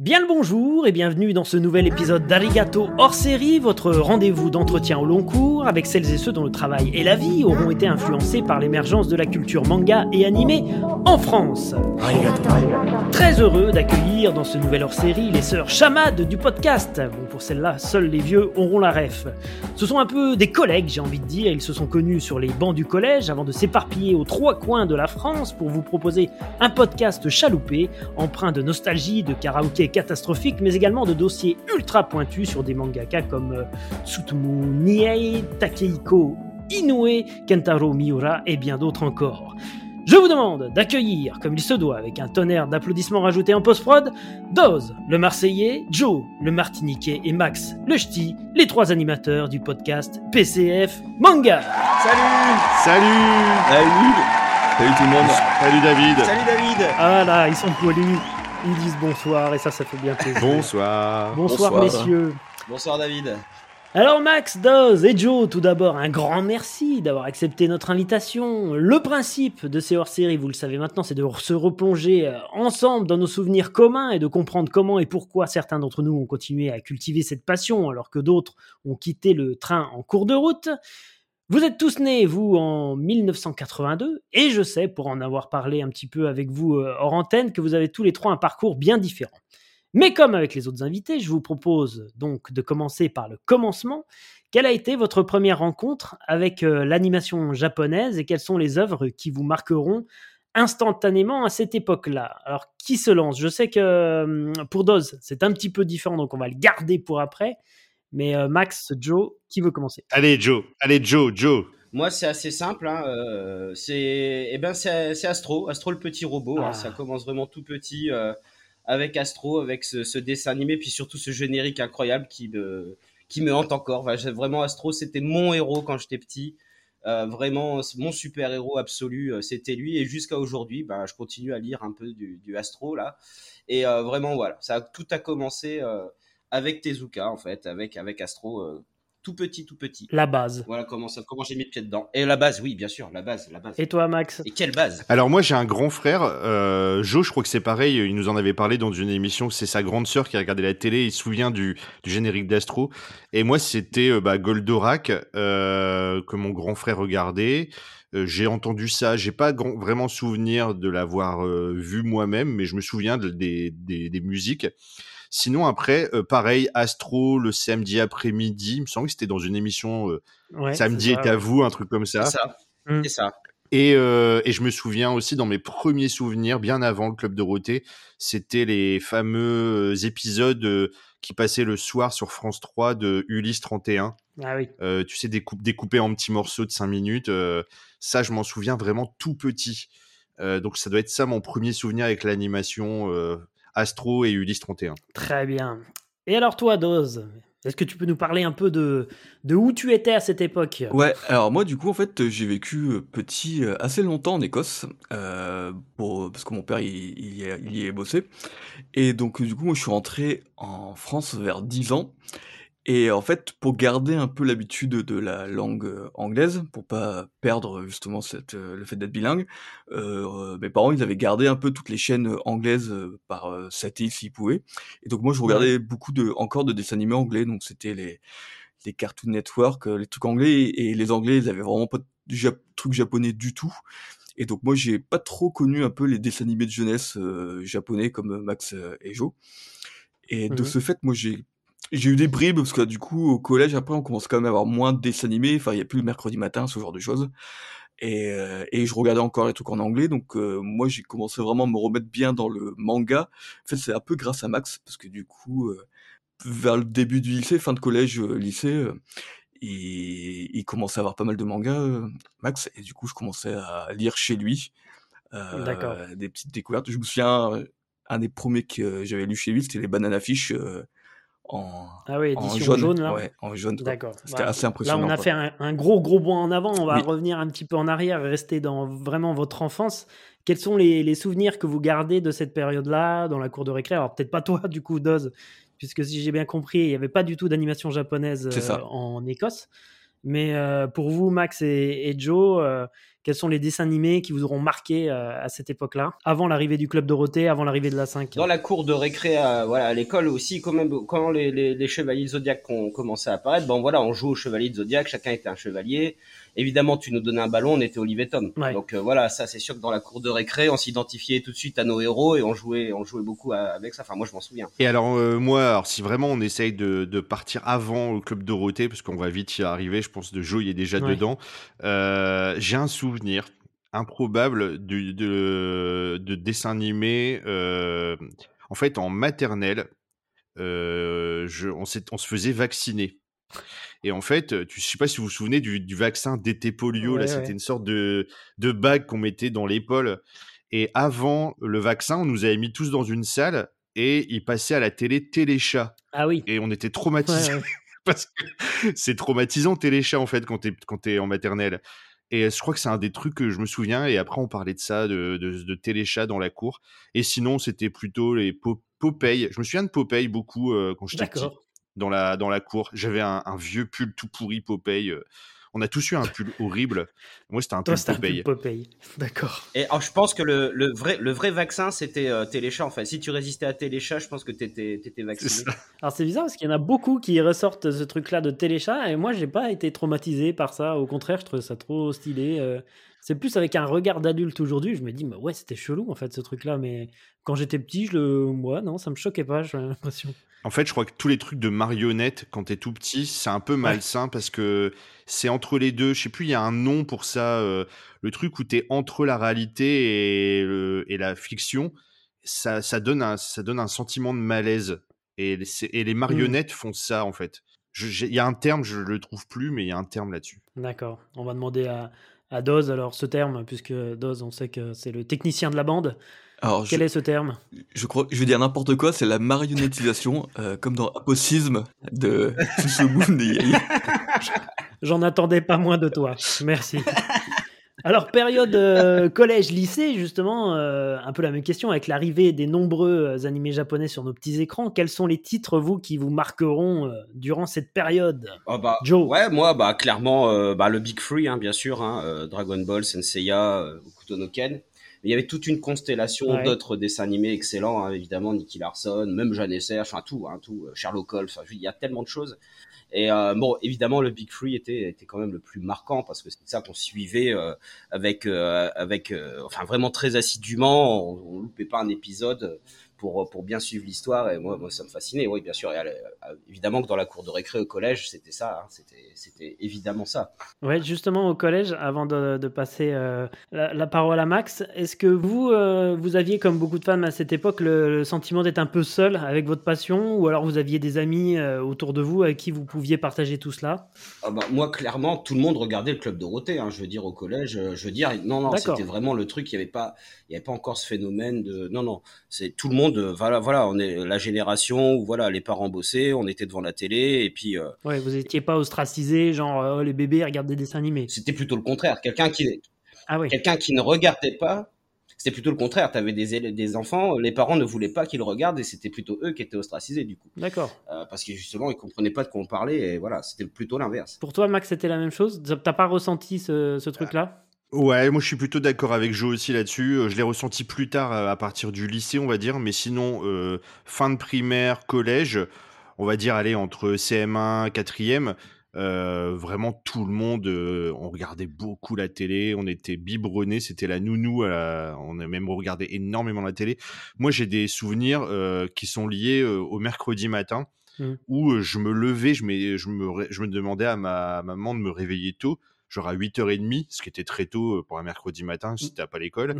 Bien le bonjour et bienvenue dans ce nouvel épisode d'Arigato hors série, votre rendez-vous d'entretien au long cours avec celles et ceux dont le travail et la vie auront été influencés par l'émergence de la culture manga et animée en France. Très heureux d'accueillir dans ce nouvel hors série les sœurs chamades du podcast. Bon, pour celles-là, seuls les vieux auront la ref. Ce sont un peu des collègues, j'ai envie de dire. Ils se sont connus sur les bancs du collège avant de s'éparpiller aux trois coins de la France pour vous proposer un podcast chaloupé, empreint de nostalgie, de karaoké catastrophique, mais également de dossiers ultra pointus sur des mangaka comme euh, Tsutomu Niei, Takehiko Inoue, Kentaro Miura et bien d'autres encore. Je vous demande d'accueillir, comme il se doit, avec un tonnerre d'applaudissements rajoutés en post-prod, Doz, le Marseillais, Joe, le Martiniquais et Max, le Ch'ti, les trois animateurs du podcast PCF Manga. Salut! Salut! Salut! Salut tout le monde. Salut David. Salut David. Ah là, ils sont poilus, ils disent bonsoir et ça, ça fait bien plaisir. Bonsoir Bonsoir, Bonsoir. messieurs. Bonsoir David Alors Max, Doz et Joe, tout d'abord, un grand merci d'avoir accepté notre invitation. Le principe de ces hors-séries, vous le savez maintenant, c'est de se replonger euh, ensemble dans nos souvenirs communs et de comprendre comment et pourquoi certains d'entre nous ont continué à cultiver cette passion alors que d'autres ont quitté le train en cours de route. Vous êtes tous nés, vous, en 1982, et je sais, pour en avoir parlé un petit peu avec vous euh, hors antenne, que vous avez tous les trois un parcours bien différent. Mais comme avec les autres invités, je vous propose donc de commencer par le commencement. Quelle a été votre première rencontre avec euh, l'animation japonaise et quelles sont les œuvres qui vous marqueront instantanément à cette époque-là? Alors, qui se lance? Je sais que hum, pour Doz, c'est un petit peu différent, donc on va le garder pour après. Mais euh, Max, Joe, qui veut commencer? Allez Joe, allez Joe, Joe Moi c'est assez simple, hein, euh, c'est eh ben, c'est Astro, Astro le petit robot, hein, Ah. ça commence vraiment tout petit euh, avec Astro, avec ce, ce dessin animé, puis surtout ce générique incroyable qui me, qui me hante encore. Enfin, vraiment Astro c'était mon héros quand j'étais petit. Euh, vraiment, c'est mon super héros absolu, euh, c'était lui. Et jusqu'à aujourd'hui, ben, je continue à lire un peu du, du Astro là. Et euh, vraiment, voilà, ça a, tout a commencé euh, avec Tezuka en fait, avec avec Astro, euh, tout petit, tout petit. La base. Voilà comment ça, comment j'ai mis le pied dedans. Et la base, oui, bien sûr, la base, la base. Et toi, Max Et quelle base? Alors moi j'ai un grand frère, euh, Joe je crois que c'est pareil, il nous en avait parlé dans une émission, c'est sa grande sœur qui regardait la télé, il se souvient du, du générique d'Astro. Et moi c'était euh, bah, Goldorak euh, que mon grand frère regardait. Euh, j'ai entendu ça, j'ai pas grand- vraiment souvenir de l'avoir euh, vu moi-même, mais je me souviens de- des, des, des musiques. Sinon après, euh, pareil, Astro le samedi après-midi, il me semble que c'était dans une émission euh, Ouais, Samedi ça, est à vous, un truc comme ça. C'est ça. Mm. C'est ça. Et, euh, et je me souviens aussi dans mes premiers souvenirs, bien avant le Club Dorothée, c'était les fameux épisodes qui passaient le soir sur France 3 de Ulysse 31. Ah oui. Euh, tu sais, découpe, découpés en petits morceaux de 5 minutes. euh, ça, je m'en souviens vraiment tout petit. Euh, donc ça doit être ça mon premier souvenir avec l'animation euh, Astro et Ulysse 31. Très bien. Et alors toi, Doz, est-ce que tu peux nous parler un peu de, de où tu étais à cette époque? Ouais, alors moi du coup en fait j'ai vécu euh, petit euh, assez longtemps en Écosse euh, pour, parce que mon père il, il y, a- il y est bossé et donc du coup moi je suis rentré en France vers 10 ans et en fait pour garder un peu l'habitude de la langue euh, anglaise pour pas perdre justement cette, euh, le fait d'être bilingue euh, mes parents ils avaient gardé un peu toutes les chaînes anglaises par satellite s'ils pouvaient et donc moi je regardais beaucoup de encore de dessins animés anglais donc c'était les les Cartoon Network, les trucs anglais, et les Anglais, ils avaient vraiment pas de trucs japonais du tout. Et donc moi, j'ai pas trop connu un peu les dessins animés de jeunesse euh, japonais comme Max et Joe. Et de Mhm. ce fait, moi, j'ai j'ai eu des bribes parce que du coup, au collège, après, on commence quand même à avoir moins de dessins animés. Enfin, il y a plus le mercredi matin, ce genre de choses. Et, euh, et je regardais encore les trucs en anglais. Donc euh, moi, j'ai commencé vraiment à me remettre bien dans le manga. En fait, c'est un peu grâce à Max parce que du coup, euh, vers le début du lycée, fin de collège, euh, lycée, euh, il, il commençait à avoir pas mal de mangas, Max, et du coup, je commençais à lire chez lui D'accord. des petites découvertes. Je me souviens, un des premiers que j'avais lu chez lui, c'était les Banana Fish euh, en, Ah oui, en jaune. jaune, là. ouais, en jaune. quoi. D'accord. C'était Voilà. assez Là, impressionnant. on a quoi. fait un, un gros, gros bond en avant. On va Oui. revenir un petit peu en arrière rester dans vraiment votre enfance. Quels sont les, les souvenirs que vous gardez de cette période-là, dans la cour de récré? Alors, peut-être pas toi, du coup, Doz, puisque si j'ai bien compris, il n'y avait pas du tout d'animation japonaise euh, en Écosse. Mais euh, pour vous, Max et, et Joe, euh, quels sont les dessins animés qui vous auront marqué à cette époque-là, avant l'arrivée du Club Dorothée, avant l'arrivée de la 5 Dans la cour de récré à, voilà, l'école aussi, quand, même, quand les, les, les chevaliers de Zodiac ont commencé à apparaître, bon voilà, on joue aux chevaliers de Zodiac, chacun était un chevalier. Évidemment, tu nous donnais un ballon, on était Olivier Tom. Donc voilà, ça c'est sûr que dans la cour de récré, on s'identifiait tout de suite à nos héros et on jouait, on jouait beaucoup avec ça. Enfin, moi je m'en souviens. Et alors moi, alors, si vraiment on essaye de, de partir avant au club Dorothée, parce qu'on va vite y arriver, je pense de Joe il est déjà dedans. Euh, j'ai un souvenir improbable de, de dessin animé. Euh, en fait, en maternelle, euh, je, on, on, se faisait vacciner. Et en fait, tu, je sais pas si vous vous souvenez du, du vaccin d'été polio. là, c'était une sorte de, de bague qu'on mettait dans l'épaule. Et avant le vaccin, on nous avait mis tous dans une salle et il passait à la télé Téléchat. Ah oui. Et on était traumatisés. parce que c'est traumatisant Téléchat en fait quand t'es quand es en maternelle. Et je crois que c'est un des trucs que je me souviens. Et après, on parlait de ça, de, de, de téléchat dans la cour. Et sinon, c'était plutôt les Popeye. Je me souviens de Popeye beaucoup euh, quand j'étais petit dans la, dans la cour. J'avais un, un, vieux pull tout pourri Popeye. Euh, on a tous eu un pull horrible. Moi, c'était un pull Popeye. Popeye. D'accord. Et alors, je pense que le, le, vrai, le vrai vaccin, c'était euh, Téléchat. Enfin, si tu résistais à Téléchat, je pense que tu étais, vacciné. Alors, c'est bizarre parce qu'il y en a beaucoup qui ressortent ce truc-là de Téléchat. Et moi, j'ai pas été traumatisé par ça. Au contraire, je trouve ça trop stylé. Euh. c'est plus avec un regard d'adulte aujourd'hui. Je me dis, mais ouais, c'était chelou en fait ce truc-là. Mais quand j'étais petit, je le. Moi, non, ça me choquait pas, j'ai l'impression. En fait, je crois que tous les trucs de marionnette, quand t'es tout petit, c'est un peu malsain parce que c'est entre les deux. Je sais plus, il y a un nom pour ça. Euh, le truc où t'es entre la réalité et, et la fiction, ça, ça, donne un, ça donne un sentiment de malaise. Et, et les mmh. marionnettes font ça, en fait. Il y a un terme, je le trouve plus, mais il y a un terme là-dessus. D'accord. On va demander à, à Doz, alors ce terme, puisque Doz, on sait que c'est le technicien de la bande. Alors, Quel est ce terme? Je crois, je vais dire n'importe quoi, c'est la marionnettisation, euh, comme dans Aposisme de J'en attendais pas moins de toi. Merci. Alors, période euh, collège-lycée, justement, euh, un peu la même question, avec l'arrivée des nombreux animés japonais sur nos petits écrans, quels sont les titres, vous, qui vous marqueront durant cette période? Oh bah, Joe. Ouais, moi, bah, clairement, bah, le Big Free, hein, bien sûr, hein, Dragon Ball, Senseiya, Okuto Ken il y avait toute une constellation d'autres dessins animés excellents, hein, évidemment, Nicky Larson, même Jeanne Serge, enfin tout, hein, tout, euh, Sherlock Holmes, il y a tellement de choses. Et euh, bon, évidemment, le Big Free était, était quand même le plus marquant parce que c'est ça qu'on suivait euh, avec, avec, enfin vraiment très assidûment. On, on loupait pas un épisode pour, pour bien suivre l'histoire. Et moi, moi, ça me fascinait. Oui, bien sûr. évidemment que dans la cour de récré au collège, c'était ça. Hein, c'était, évidemment ça. Ouais, justement au collège, avant de, de passer euh, la, parole à Max, est-ce que vous, euh, vous aviez, comme beaucoup de femmes à cette époque, le, sentiment d'être un peu seul avec votre passion, ou alors vous aviez des amis euh, autour de vous avec qui vous pouviez partager tout cela? Ah bah, Moi, clairement, tout le monde regardait le club Dorothée. Hein, je veux dire au collège, je veux dire, non, non, c'était vraiment le truc. Il n'y avait pas, il y avait pas encore ce phénomène de, non, non, c'est tout le monde voilà, voilà, on est la génération où voilà, les parents bossaient, on était devant la télé et puis. Euh, ouais, vous étiez pas ostracisé, genre oh, les bébés regardent des dessins animés. C'était plutôt le contraire. Quelqu'un qui, ah quelqu'un qui ne regardait pas, c'était plutôt le contraire. Tu avais des, des enfants, les parents ne voulaient pas qu'ils regardent et c'était plutôt eux qui étaient ostracisés du coup. D'accord. Euh, parce que justement, ils comprenaient pas de quoi on parlait et voilà, c'était plutôt l'inverse. Pour toi, Max, c'était la même chose? T'as pas ressenti ce, ce truc-là? Ouais, moi je suis plutôt d'accord avec Joe aussi là-dessus. Euh, je l'ai ressenti plus tard à partir du lycée, on va dire, mais sinon, euh, fin de primaire, collège, on va dire, aller entre CM1, 4e, euh, vraiment tout le monde, on regardait beaucoup la télé, on était biberonnés, c'était la nounou, on a même regardé énormément la télé. Moi j'ai des souvenirs qui sont liés au mercredi matin, mmh. où je me levais, je, je, me, je me demandais à ma maman de me réveiller tôt genre à 8h30, ce qui était très tôt euh, pour un mercredi matin si mmh. t'as pas l'école.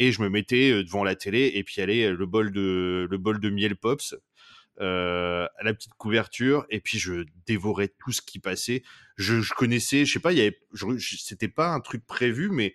Et je me mettais euh, devant la télé et puis allait euh, le bol de, le bol de miel pops. Euh, à la petite couverture et puis je dévorais tout ce qui passait. Je, je connaissais, je sais pas, il y avait, c'était pas un truc prévu, mais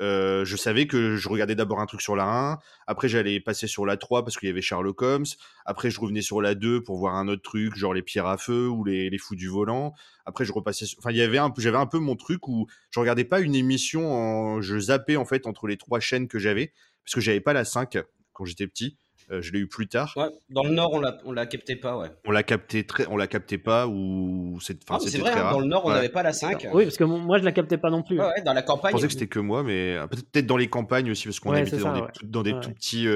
euh, je savais que je regardais d'abord un truc sur la 1, après j'allais passer sur la 3 parce qu'il y avait Sherlock Holmes, après je revenais sur la 2 pour voir un autre truc, genre les pierres à feu ou les, les fous du volant, après je repassais sur... Enfin, il y avait un j'avais un peu mon truc où je regardais pas une émission, en... je zappais en fait entre les trois chaînes que j'avais, parce que j'avais pas la 5 quand j'étais petit, je l'ai eu plus tard. Ouais, dans le Nord, on la, on la captait pas, ouais. On l'a capté très, on la captait pas ou c'est, ah, c'est vrai, hein, dans le Nord, on n'avait pas la 5. Oui, parce que moi, je la captais pas non plus. Ouais, dans la campagne. Je pensais que c'était que moi, mais peut-être dans les campagnes aussi, parce qu'on habitait dans, des, dans des tout petits,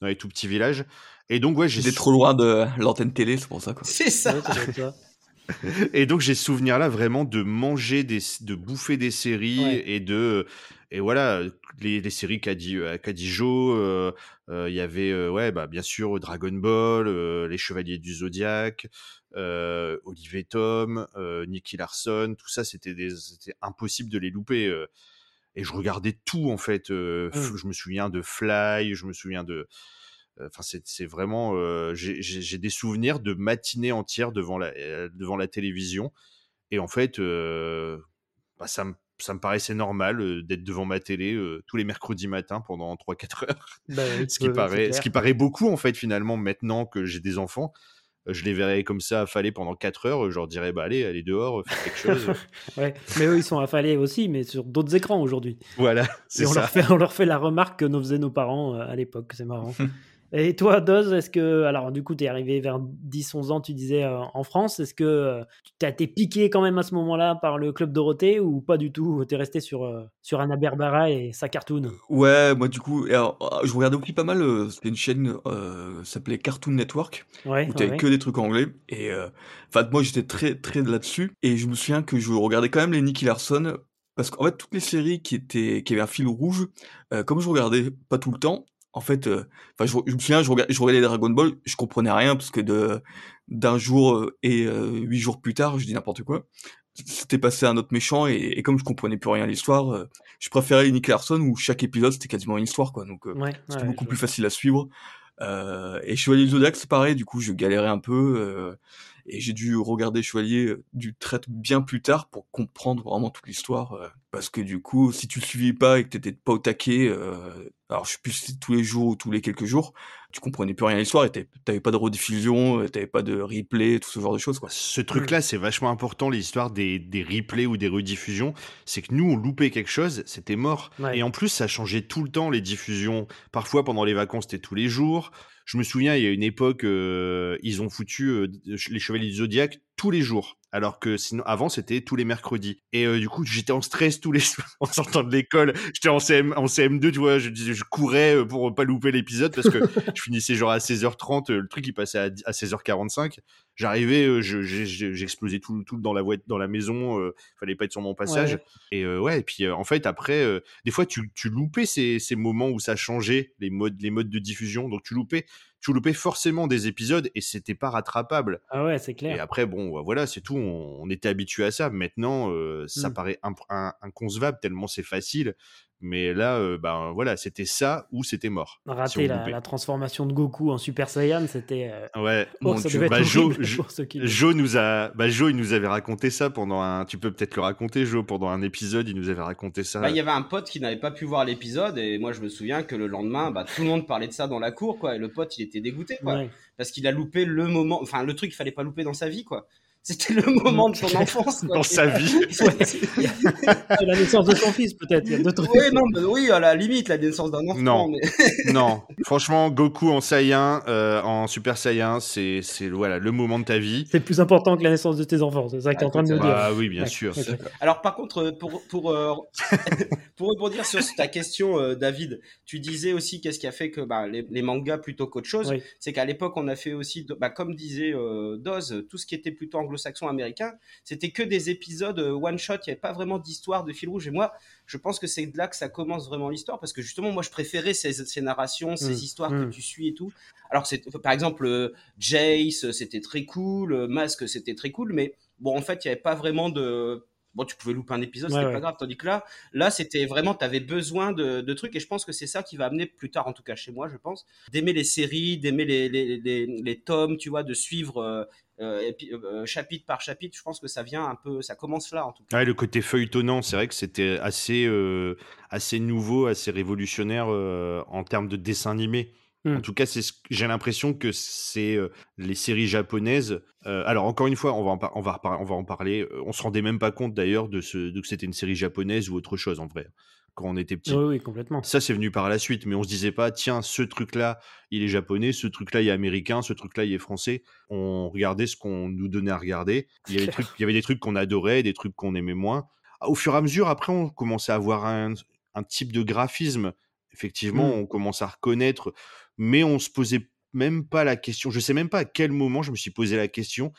dans les tout petits villages. Et donc, ouais, j'étais trop loin de l'antenne télé, c'est pour ça. C'est ça. Et donc j'ai ce souvenir là vraiment de manger des de bouffer des séries et de et voilà les, les séries qu'a dit euh, qu'a dit Joe euh, euh, il y avait ouais bah bien sûr Dragon Ball les Chevaliers du Zodiaque Olivier Tom Nicky Larson tout ça c'était c'était impossible de les louper et je regardais tout en fait mmh. je me souviens de Fly je me souviens de Enfin, c'est vraiment. J'ai des souvenirs de matinées entières devant la, devant la télévision. Et en fait, bah, ça, me, ça me paraissait normal d'être devant ma télé tous les mercredis matins pendant 3-4 heures. Bah ce, qui paraît, ce qui paraît beaucoup, en fait, finalement, maintenant que j'ai des enfants je les verrais comme ça affalés pendant 4 heures, je leur dirais bah allez, allez dehors, faites quelque chose. ouais, mais eux ils sont affalés aussi, mais sur d'autres écrans aujourd'hui. Voilà, c'est ça. Leur fait, on leur fait la remarque que nous faisaient nos parents à l'époque, c'est marrant. Et toi, Doz, est-ce que, alors du coup, tu es arrivé vers 10-11 ans, tu disais, euh, en France, est-ce que euh, tu as été piqué quand même à ce moment-là par le Club Dorothée ou pas du tout? Tu es resté sur, euh, sur Anna Berbera et sa cartoon? Ouais, moi du coup, je regardais aussi pas mal, c'était une chaîne s'appelait Cartoon Network, ouais, où tu que des trucs anglais. Et enfin, moi j'étais très, très là-dessus. Et je me souviens que je regardais quand même les Nicky Larson parce qu'en fait, toutes les séries qui étaient qui avaient un fil rouge, comme je regardais pas tout le temps, en fait, euh, je, me souviens, je regardais, je regardais Dragon Ball, je comprenais rien parce que de d'un jour euh, et euh, huit jours plus tard, je dis n'importe quoi. C'était passé à un autre méchant et, comme je comprenais plus rien à l'histoire, je préférais Nick Larson où chaque épisode c'était quasiment une histoire quoi, donc c'était beaucoup plus facile à suivre. et Chevalier du Zodiac c'est pareil, du coup je galérais un peu et j'ai dû regarder Chevalier du trait bien plus tard pour comprendre vraiment toute l'histoire parce que du coup si tu le suivais pas et que t'étais pas au taquet alors je sais plus si tous les jours ou tous les quelques jours, tu comprenais plus rien à l'histoire et t'avais pas de rediffusion, euh, t'avais pas de replay, tout ce genre de choses quoi. Ce truc-là, c'est vachement important l'histoire des, des replays ou des rediffusions, c'est que nous on loupait quelque chose, c'était mort. Et en plus ça changeait tout le temps les diffusions. Parfois pendant les vacances c'était tous les jours. Je me souviens, il y a une époque, euh, ils ont foutu euh, les Chevaliers du Zodiac tous les jours alors que sinon avant c'était tous les mercredis. Et euh, du coup j'étais en stress tous les soirs en sortant de l'école. J'étais en CM en CM2 tu vois je je courais euh, pour pas louper l'épisode parce que je finissais genre à 16h30 euh, le truc il passait à, 16h45 j'arrivais j'explosais tout tout dans la dans la maison fallait pas être sur mon passage. Et ouais et puis en fait après des fois tu, tu loupais ces, ces moments où ça changeait les modes les modes de diffusion. Donc tu loupais tu loupais forcément des épisodes et c'était pas rattrapable. Ah ouais, c'est clair. Et après, bon, bah, voilà, c'est tout. On, était habitué à ça. Maintenant, euh, ça mmh. paraît inconcevable tellement c'est facile. Mais là, euh, ben voilà, c'était ça ou c'était mort. Rater la, transformation de Goku en Super Saiyan, c'était. Euh, ouais. Oh, bah, Joe, nous a, bah, Joe, il nous avait raconté ça pendant un. Tu peux peut-être le raconter, Joe, pendant un épisode, il nous avait raconté ça. Bah, il y avait un pote qui n'avait pas pu voir l'épisode et moi je me souviens que le lendemain, bah, tout le monde parlait de ça dans la cour, quoi. Et le pote, il était dégoûté, quoi, parce qu'il a loupé le moment, enfin le truc qu'il fallait pas louper dans sa vie, quoi. C'était le moment de son enfance. Dans sa vie. la naissance de son fils, peut-être. Oui, non, oui, à la limite, la naissance d'un enfant. Non, non. Franchement, Goku en Saiyan, euh, en Super Saiyan, c'est voilà, le moment de ta vie. C'est plus important que la naissance de tes enfants, c'est ça que tu es en train de nous dire. Ah oui, bien sûr. Alors, par contre, pour, pour, euh, pour rebondir sur ta question, euh, David, tu disais aussi qu'est-ce qui a fait que bah, les, mangas plutôt qu'autre chose, c'est qu'à l'époque, on a fait aussi, bah, comme disait Doz, tout ce qui était plutôt anglo saxon américain, c'était que des épisodes euh, one shot, il n'y avait pas vraiment d'histoire de fil rouge. Et moi, je pense que c'est de là que ça commence vraiment l'histoire, parce que justement, moi, je préférais ces, narrations, ces mmh. histoires que mmh. tu suis et tout. Alors, c'est, par exemple, euh, Jace, c'était très cool, euh, Mask, c'était très cool, mais bon, en fait, il n'y avait pas vraiment de bon, tu pouvais louper un épisode, c'était pas grave. Tandis que là, là, c'était vraiment, tu avais besoin de, trucs. Et je pense que c'est ça qui va amener plus tard, en tout cas chez moi, je pense, d'aimer les séries, d'aimer les, les, tomes, tu vois, de suivre euh, euh, euh, chapitre par chapitre. Je pense que ça vient un peu, ça commence là, en tout cas. le côté feuilletonnant, c'est vrai que c'était assez, assez nouveau, assez révolutionnaire en termes de dessin animé. En mmh. tout cas, c'est j'ai l'impression que c'est les séries japonaises. alors encore une fois, on va en, on va on va en parler. On se rendait même pas compte d'ailleurs de ce de que c'était une série japonaise ou autre chose en vrai. Quand on était petit. Oui, oui, complètement. Ça, c'est venu par la suite, mais on se disait pas, tiens, ce truc-là, il est japonais, ce truc-là, il est américain, ce truc-là, il est français. On regardait ce qu'on nous donnait à regarder. Il y avait, des trucs, il y avait des trucs qu'on adorait, des trucs qu'on aimait moins. Au fur et à mesure, après, on commençait à avoir un, un type de graphisme. Effectivement, Mm. on commence à reconnaître, mais on se posait même pas la question. Je sais même pas à quel moment je me suis posé la question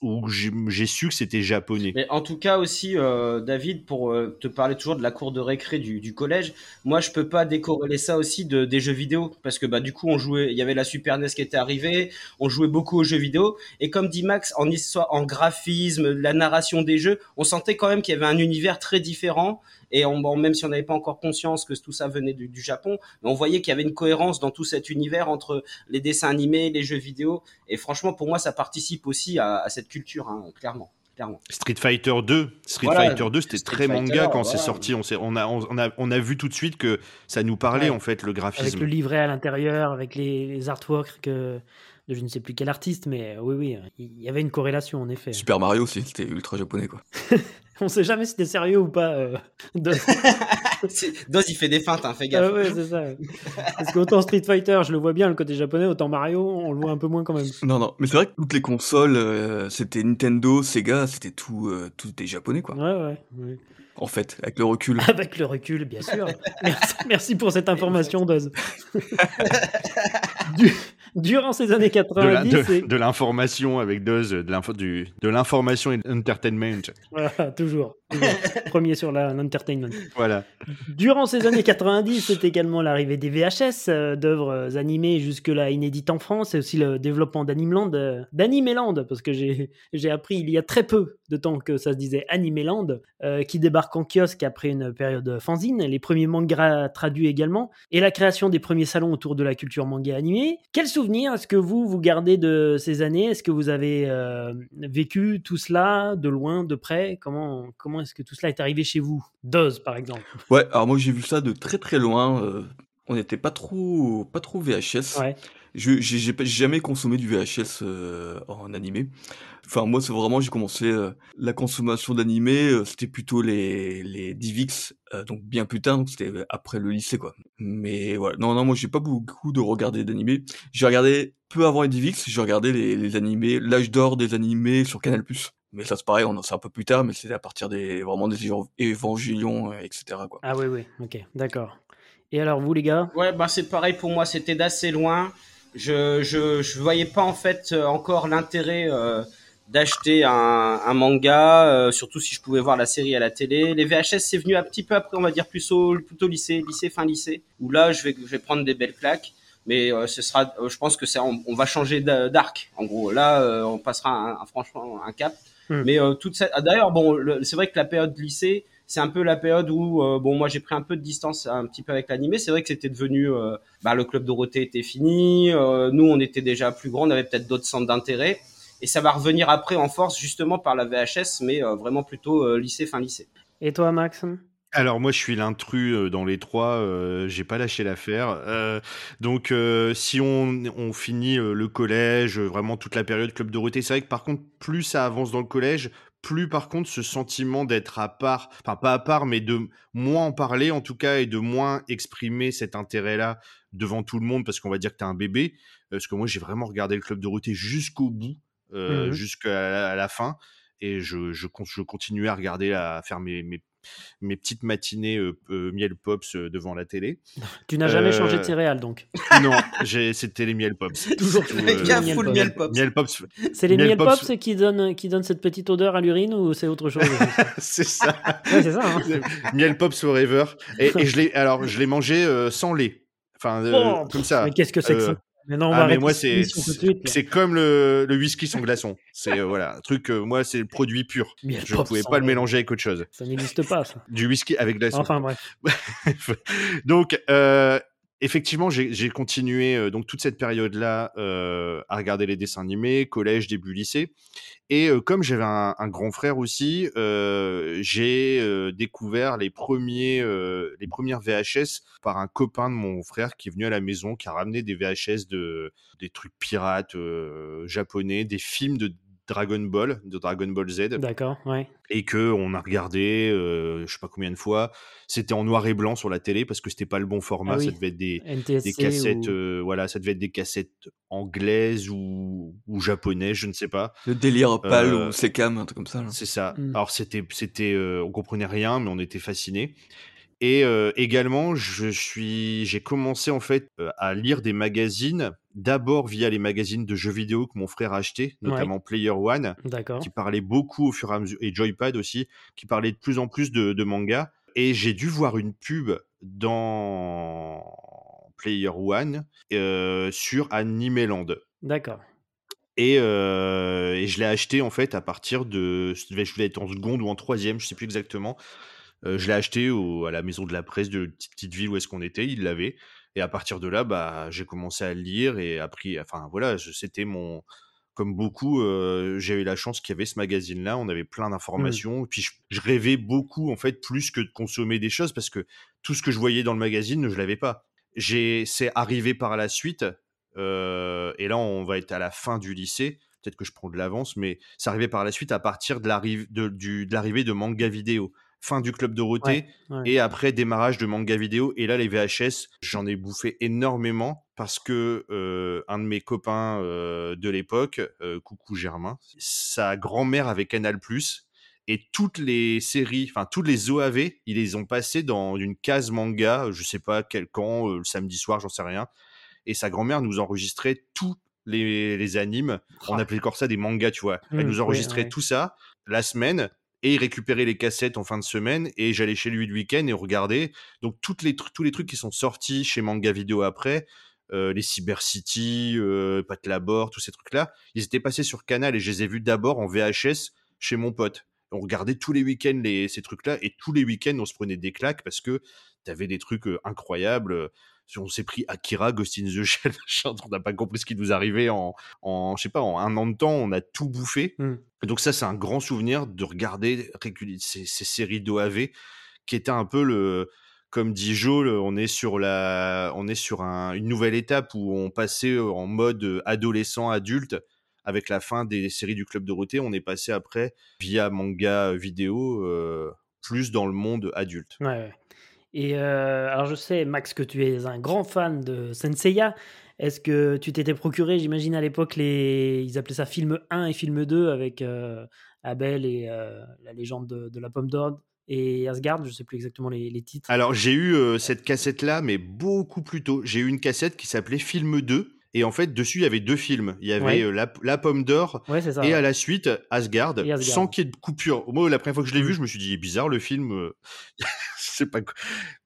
où j'ai su que c'était japonais. En tout cas aussi, euh, David, pour euh, te parler toujours de la cour de récré du, collège, moi je peux pas décorréler ça aussi de, des jeux vidéo parce que bah du coup on jouait, il y avait la Super NES qui était arrivée, on jouait beaucoup aux jeux vidéo et comme dit Max, en histoire, en graphisme, la narration des jeux, on sentait quand même qu'il y avait un univers très différent et on, bon, même si on n'avait pas encore conscience que tout ça venait du, du Japon, mais on voyait qu'il y avait une cohérence dans tout cet univers entre les dessins animés, les jeux vidéo et franchement pour moi ça participe aussi à, à cette culture, hein, clairement. Clairement. Street Fighter 2, Street Voilà, Fighter 2, c'était très Fighter, manga quand c'est sorti. On, a, on, a, on a vu tout de suite que ça nous parlait Ouais. en fait le Avec graphisme. le livret à l'intérieur, avec les, les artworks que- de je ne sais plus quel artiste, mais euh, oui, oui, il y avait une corrélation en effet. Super Mario aussi, c'était ultra japonais quoi. On sait jamais si c'était sérieux ou pas. euh, C'est- Doz il fait des feintes, hein, fais gaffe. Ah ouais, c'est ça. Parce qu'autant Street Fighter, je le vois bien le côté japonais, autant Mario, on le voit un peu moins quand même. Non, non, mais c'est vrai que toutes les consoles, euh, c'était Nintendo, Sega, c'était tout, euh, tout des japonais quoi. Ouais, ouais. ouais. En fait, avec le recul. Avec le recul, bien sûr. Merci, merci pour cette information, Doz. Du- durant ces années de la- 90, de- et- de l'information avec Doz, de de l'information et de l'entertainment. voilà, toujours, toujours. Premier sur l'entertainment. Voilà. Durant ces années 90, c'est également l'arrivée des VHS, euh, d'œuvres animées jusque-là inédites en France, et aussi le développement d'Animeland, euh, d'Animeland, parce que j'ai j'ai appris il y a très peu de temps que ça se disait Animeland, euh, qui débarque en kiosque après une période fanzine, les premiers mangas traduits également, et la création des premiers salons autour de la culture manga animée. Quel souvenir est-ce que vous, vous gardez de ces années? Est-ce que vous avez euh, vécu tout cela de loin, de près? Comment, comment est-ce que tout cela est arrivé chez vous? Doz, par exemple. Ouais, alors moi j'ai vu ça de très très loin. euh, on n'était pas trop, pas trop VHS. Ouais. Je j'ai jamais consommé du VHS euh, en animé. Enfin moi c'est vraiment j'ai commencé euh, la consommation d'animé, euh, c'était plutôt les les DivX, euh, donc bien plus tard, donc c'était après le lycée quoi. Mais voilà, non non moi j'ai pas beaucoup de regarder d'animé. J'ai regardé peu avant les DivX, j'ai regardé les, les animés, l'âge d'or des animés sur Canal+. Mais ça c'est pareil, on c'est un peu plus tard, mais c'était à partir des vraiment des évan- évangélions, euh, etc. quoi. Ah oui, oui, ok, d'accord. Et alors, vous, les gars? Ouais, bah c'est pareil pour moi, c'était d'assez loin. Je, je, je voyais pas en fait euh, encore l'intérêt euh, d'acheter un, un manga, euh, surtout si je pouvais voir la série à la télé. Les VHS, c'est venu un petit peu après, on va dire plus au plutôt lycée, lycée fin lycée, où là je vais, je vais prendre des belles claques. Mais euh, ce sera, euh, je pense que c'est, on, on va changer d'a- d'arc. En gros, là, euh, on passera un, un- franchement un cap. Hmm. Mais euh, toute cette, ah, d'ailleurs, bon, c'est vrai que la période lycée, c'est un peu la période où, euh, bon, moi j'ai pris un peu de distance un petit peu avec l'animé. C'est vrai que c'était devenu, euh, bah, le club Dorothée était fini. euh, nous, on était déjà plus grands, on avait peut-être d'autres centres d'intérêt. Et ça va revenir après en force justement par la VHS, mais euh, vraiment plutôt euh, lycée fin lycée. Et toi, Max? Alors moi je suis l'intrus dans les trois, euh, j'ai pas lâché l'affaire. Euh, donc euh, si on, on finit le collège, vraiment toute la période Club Dorothée, c'est vrai que par contre plus ça avance dans le collège, plus par contre ce sentiment d'être à part, enfin pas à part, mais de moins en parler en tout cas et de moins exprimer cet intérêt-là devant tout le monde parce qu'on va dire que t'es un bébé. Euh, Parce que moi j'ai vraiment regardé le Club Dorothée jusqu'au bout, euh, Mhm. jusqu'à la, fin. Et je, je, je continuais à regarder, à faire mes, mes, mes petites matinées euh, euh, miel pops euh, devant la télé. Tu n'as jamais Euh, changé de céréales, donc. non, j'ai- c'était les miel pops. Toujours euh, full miel pop. Miel pops, C'est les Miel Pops. pops qui donnent, qui donnent cette petite odeur à l'urine ou c'est autre chose? C'est ça. Ouais, c'est ça. hein. miel pops forever. Et, et je l'ai, alors je l'ai mangé euh, sans lait. Enfin, euh, Oh, comme ça. Mais qu'est-ce que c'est que ça? Mais non, on ah, mais moi, c'est, c'est comme le, le whisky sans glaçon. C'est euh, voilà, un truc. euh, moi, c'est le produit pur. Je ne pouvais pas le mélanger avec autre chose. Ça n'existe pas, ça. Du whisky avec glaçon. Enfin, bref. donc, euh, effectivement, j'ai continué euh, donc toute cette période-là euh, à regarder les dessins animés, collège, début lycée. Et euh, comme j'avais un, un grand frère aussi, j'ai découvert les premiers, les premières VHS par un copain de mon frère qui est venu à la maison, qui a ramené des VHS de des trucs pirates japonais, des films de Dragon Ball, de Dragon Ball Z. D'accord, ouais. Et que on a regardé, euh, je sais pas combien de fois. C'était en noir et blanc sur la télé parce que c'était pas le bon format. Ah oui. Ça devait être des, cassettes, ou- euh, voilà, ça devait être des cassettes anglaises ou, ou japonaises, je ne sais pas. Le délire pâle Euh, ou Secam, un truc comme ça. C'est ça. Mm. Alors c'était, c'était, euh, on comprenait rien, mais on était fascinés. Et euh, également, je suis, j'ai commencé en fait euh, à lire des magazines, d'abord via les magazines de jeux vidéo que mon frère a acheté, notamment Player One, qui parlait beaucoup au fur et à mesure, et Joypad aussi, qui parlait de plus en plus de, de manga. Et j'ai dû voir une pub dans Player One euh, sur Animeland. D'accord. Et, et je l'ai acheté en fait à partir de. Je devais, je devais être en seconde ou en troisième, je sais plus exactement. Euh, je l'ai acheté au- à la maison de la presse de petite, petite ville où est-ce qu'on était, il l'avait. Et à partir de là, bah, j'ai commencé à le lire et appris. Enfin voilà, c'était mon. Comme beaucoup, euh, j'ai eu la chance qu'il y avait ce magazine-là. On avait plein d'informations. Et puis je, je rêvais beaucoup en fait plus que de consommer des choses parce que tout ce que je voyais dans le magazine, je l'avais pas. J'ai, c'est arrivé par la suite. euh, et là, on va être à la fin du lycée. Peut-être que je prends de l'avance, mais c'est arrivé par la suite à partir de l'arrivée de, du- de l'arrivée de manga vidéo. Fin du club Dorothée Ouais, ouais. et après démarrage de manga vidéo. Et là, les VHS, j'en ai bouffé énormément parce que euh, un de mes copains euh, de l'époque, euh, coucou Germain, sa grand-mère avait Canal et toutes les séries, enfin toutes les OAV, ils les ont passées dans une case manga, je sais pas quel camp, le samedi soir, j'en sais rien. Et sa grand-mère nous enregistrait tous les, les animes. On appelait encore ça des mangas, tu vois. Elle Mm, nous enregistrait tout ça la semaine et il récupérait les cassettes en fin de semaine et j'allais chez lui le week-end et on regardait. Donc toutes les, tous les trucs qui sont sortis chez Manga Vidéo après, euh, les Cyber City, euh, Pat Labor, tous ces trucs-là, ils étaient passés sur Canal et je les ai vus d'abord en VHS chez mon pote. On regardait tous les week-ends les, ces trucs-là et tous les week-ends on se prenait des claques parce que t'avais des trucs euh, incroyables. On s'est pris Akira, Ghost in the Shell, on n'a pas compris ce qui nous arrivait en, en, je sais pas, en un an de temps, on a tout bouffé. Mm. Et donc ça, c'est un grand souvenir de regarder ces, ces séries d'OAV qui étaient un peu le, comme dit Jo, le- on est sur la, on est sur un- une nouvelle étape où on passait en mode euh, adolescent adulte avec la fin des séries du club Dorothée. On est passé après via manga vidéo euh, plus dans le monde adulte. Ouais, ouais. Et euh, alors je sais, Max, que tu es un grand fan de Senseiya. Est-ce que tu t'étais procuré, j'imagine à l'époque, les... ils appelaient ça film 1 et film 2 avec euh, Abel et euh, la légende de, de la pomme d'or et Asgard, je sais plus exactement les, les titres. Alors j'ai eu cette cassette là, mais beaucoup plus tôt. J'ai eu une cassette qui s'appelait Film 2. Et en fait, dessus, il y avait deux films. Il y avait Ouais. euh, la, la pomme d'or Ouais, et ouais. à la suite Asgard. sans qu'il y ait de coupure. Moi, la première fois que je l'ai Mm. vu, je me suis dit bizarre le film. c'est pas.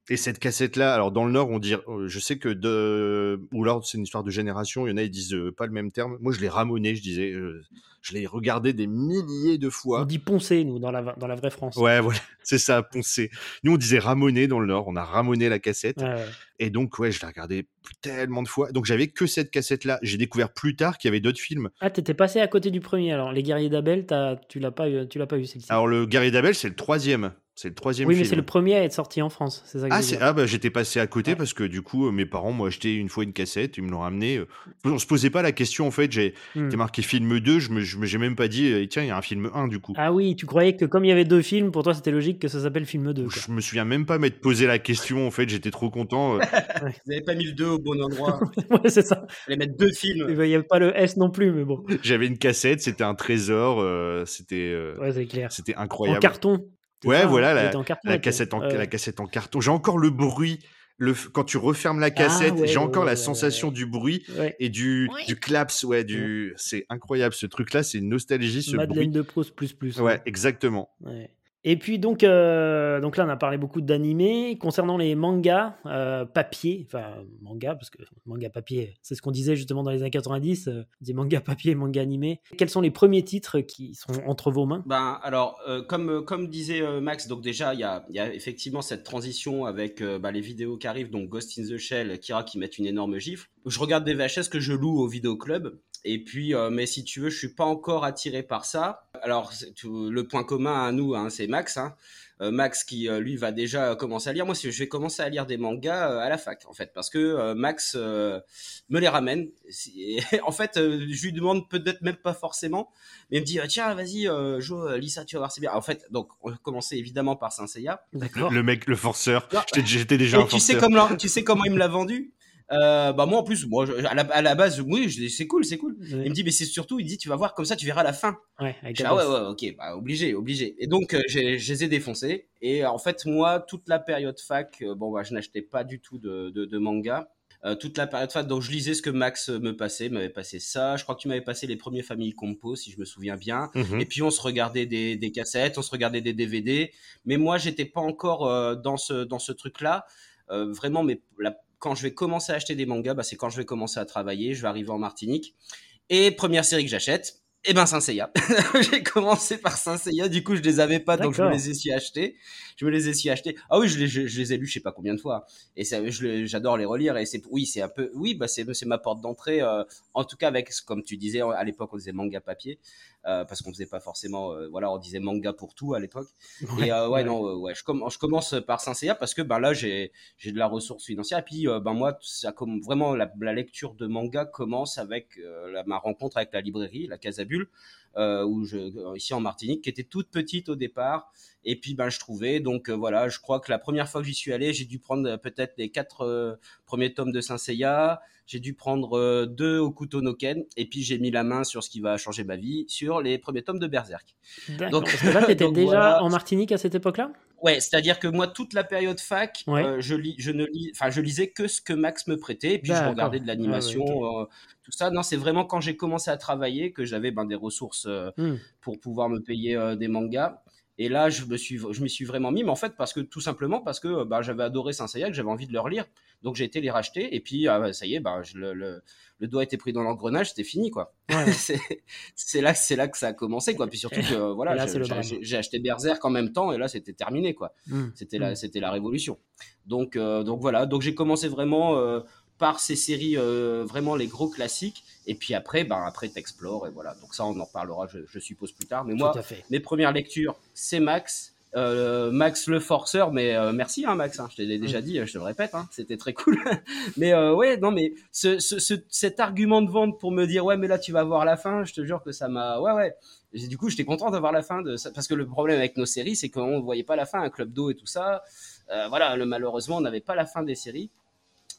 Et cette cassette là, alors dans le Nord, on dit, euh, je sais que de, ou alors c'est une histoire de génération. Il y en a ils disent euh, pas le même terme. Moi, je l'ai ramoné, je disais, euh, je l'ai regardé des milliers de On fois. dit poncer, nous, dans la, dans la vraie France. Ouais, voilà, c'est ça, poncer. Nous, on disait ramoner dans le Nord. On a ramoné la cassette. Ouais, ouais. Et donc, ouais, je l'ai regardé tellement de fois. Donc, j'avais que cette cassette-là. J'ai découvert plus tard qu'il y avait d'autres films. Ah, t'étais passé à côté du premier alors. Les guerriers d'Abel, tu l'as pas eu, tu l'as pas eu celle-ci. Alors, le Gary d'Abel, c'est le troisième. C'est le troisième oui, film. mais c'est le premier à être sorti en France. C'est ça que Ah, ah, bah, j'étais passé à côté Ouais. parce que du coup, euh, mes parents m'ont acheté une fois une cassette, ils me l'ont ramené. euh. On se posait pas la question en fait. J'ai Hmm. marqué film 2, je me, je me- j'ai même pas dit, euh, tiens, il y a un film 1 du coup. Ah oui, tu croyais que comme il y avait deux films, pour toi c'était logique que ça s'appelle film 2. quoi. Je me souviens même pas m'être posé la question en fait, j'étais trop content. Vous n'avez pas mis le 2 au bon endroit. ouais, c'est ça. Il fallait mettre deux films. Il n'y avait pas le S non plus, mais bon. J'avais une cassette, c'était un trésor, euh, c'était euh, Ouais, c'est clair. c'était En incroyable. carton. Ouais, ça, hein, voilà, il la- était en carton, La ok. cassette, en, la cassette carton. J'ai encore le bruit. Le, quand tu refermes la cassette, ouais, j'ai encore ouais, la ouais, sensation ouais. du bruit Ouais. et du, du claps. Ouais, du, c'est incroyable ce truc-là. C'est une nostalgie, ce Madeleine bruit. de Proust plus plus. Ouais, exactement. Ouais. Et puis donc, euh, donc là, on a parlé beaucoup d'animés. Concernant les mangas euh, papier, enfin manga, parce que manga papier, c'est ce qu'on disait justement dans les années 90, euh, des mangas papier, manga animé. Quels sont les premiers titres qui sont entre vos mains? Ben, alors, euh, comme, comme disait Max, donc déjà, il y a, y a effectivement cette transition avec bah, les vidéos qui arrivent, donc Ghost in the Shell, Kira qui mettent une énorme gifle. Je regarde des VHS que je loue au vidéoclub. Et puis, euh, mais si tu veux, je suis pas encore attiré par ça. Alors, tout- le point commun à nous, hein, c'est Max. Hein. euh, Max qui euh, lui va déjà commencer à lire. Moi, je vais commencer à lire des mangas à la fac en fait, parce que Max me les ramène. en fait, je lui demande peut-être même pas forcément, mais il me dit tiens, vas-y, Jo, lis ça, tu vas voir, c'est bien. En fait, donc on commençait évidemment par Saint Seiya. D'accord. Le mec, le forceur. J'étais déjà un tu Sais comment, tu sais comment il me l'a vendu? Euh, bah moi en plus, moi à, la, à la base, oui, c'est cool, c'est cool. Il me dit mais c'est surtout, il dit tu vas voir comme ça, tu verras la fin. Ouais, ah ouais ouais ok, bah obligé, obligé. Et donc euh, je les ai défoncés. Et en fait moi toute la période fac, euh, bon bah je n'achetais pas du tout de, de, de manga. Euh, toute la période fac, donc je lisais ce que Max me passait, m'avait passé ça. Je crois que tu m'avais passé les premiers familles compo, si je me souviens bien. Mhm. Et puis on se regardait des, des, cassettes, on se regardait des DVD. Mais moi, j'étais pas encore euh, dans ce dans ce truc-là. Euh, vraiment, mais la, quand je vais commencer à acheter des mangas, bah, c'est quand je vais commencer à travailler. Je vais arriver en Martinique. Et première série que j'achète, eh ben Saint Seiya. j'ai commencé par Saint Seiya, du coup je les avais pas, donc je me les ai su acheter. Je me les ai su acheter. Ah oui, je les, je, les ai lus, je sais pas combien de fois. Et j'adore les relire. Et c'est, oui, c'est un peu, oui, bah c'est, c'est ma porte d'entrée. Euh, en tout cas avec, comme tu disais, à l'époque on faisait manga papier. Euh, parce qu'on faisait pas forcément, euh, voilà, on disait manga pour tout à l'époque. et euh, ouais, non, ouais, je, je commence par Saint parce que ben là j'ai j'ai de la ressource financière. Et puis ben moi ça comme vraiment la, la, lecture de manga commence avec la, ma rencontre avec la librairie, la Casabule, où je ici en Martinique, qui était toute petite au départ. Et puis ben je trouvais donc voilà, je crois que la première fois que j'y suis allé, j'ai dû prendre peut-être les quatre premiers tomes de Saint Seiya j'ai dû prendre euh, deux au couteau Noken. Et puis j'ai mis la main sur ce qui va changer ma vie, sur les premiers tomes de Berserk. Donc Parce que là, tu étais déjà en Martinique à cette époque-là? Ouais, c'est-à-dire que moi, toute la période fac, euh, je, lis, je, ne lis, je lisais que ce que Max me prêtait, et puis je regardais de l'animation, euh, tout ça. Non, c'est vraiment quand j'ai commencé à travailler que j'avais ben, des ressources hmm. pour pouvoir me payer des mangas. Et là, je me suis, je m'y suis vraiment mis, mais en fait, parce que tout simplement parce que bah, j'avais adoré Saint Seiya, que j'avais envie de le relire. Donc j'ai été les racheter, et puis ah, ça y est, bah, je, le, le, le, doigt était pris dans l'engrenage, c'était fini, quoi. c'est là, c'est là que ça a commencé, quoi. Puis surtout que voilà, j'ai acheté Berserk en même temps, et là c'était terminé, quoi. Mmh. C'était la, mmh. c'était la révolution. Donc, euh, donc voilà, donc j'ai commencé vraiment. Euh, par ces séries euh, vraiment les gros classiques. Et puis après ben après t'explores et voilà. Donc ça on en reparlera je, suppose plus tard. Mais moi mes premières lectures c'est Max. Euh, Max le forceur mais euh, merci hein, Max hein, je te l'ai déjà dit je te le répète hein, c'était très cool. Mais ouais non mais ce, ce, cet argument de vente pour me dire ouais mais là tu vas voir la fin je te jure que ça m'a ouais ouais. Du coup j'étais content d'avoir la fin de ça parce que le problème avec nos séries c'est qu'on ne voyait pas la fin un club d'eau et tout ça. Voilà le, malheureusement on n'avait pas la fin des séries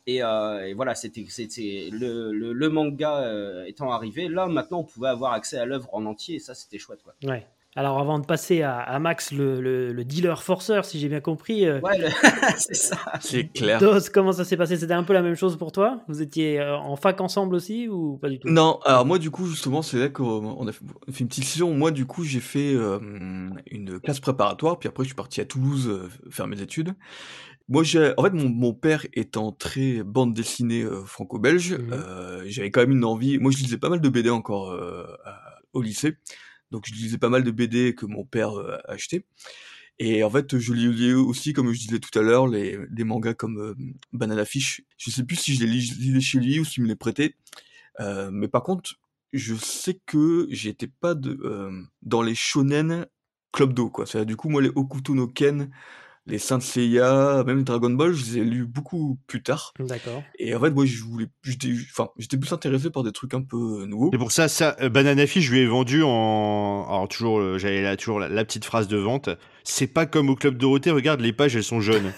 euh, et, voilà, c'était le, le, le, manga euh, étant arrivé. Là, maintenant, on pouvait avoir accès à l'œuvre en entier, et ça, c'était chouette. Quoi. Ouais. Alors, avant de passer à, à Max, le, le, dealer forceur, si j'ai bien compris. Euh, ouais, c'est ça. C'est clair. Dos, comment ça s'est passé? C'était un peu la même chose pour toi? Vous étiez en fac ensemble aussi ou pas du tout? Non, alors moi, du coup, justement, c'est là qu'on a fait, une petite session. Moi, du coup, j'ai fait une classe préparatoire, puis après, je suis parti à Toulouse faire mes études. Moi, j'ai, en fait, mon, mon père étant très bande dessinée euh, franco-belge, mmh euh, j'avais quand même une envie. Moi, je lisais pas mal de BD encore euh, au lycée, donc je lisais pas mal de BD que mon père achetait. Et en fait, je lisais aussi, comme je disais tout à l'heure, les, des mangas comme Banana Fish. Je sais plus si je les lisais chez lui ou s'il me les prêtait. mais par contre, je sais que j'étais pas de, dans les shonen club d'eau, quoi. C'est-à-dire, du coup, moi, les Okuto no Ken, les Saint Seiya, même Dragon Ball, je les ai lus beaucoup plus tard. D'accord. Et en fait, moi, je voulais, j'étais, enfin, j'étais plus intéressé par des trucs un peu nouveaux. Et pour ça, ça, euh, Banana Fish, je lui ai vendu en, alors toujours, euh, j'avais là, toujours la, petite phrase de vente. C'est pas comme au Club Dorothée, regarde, les pages, elles sont jaunes.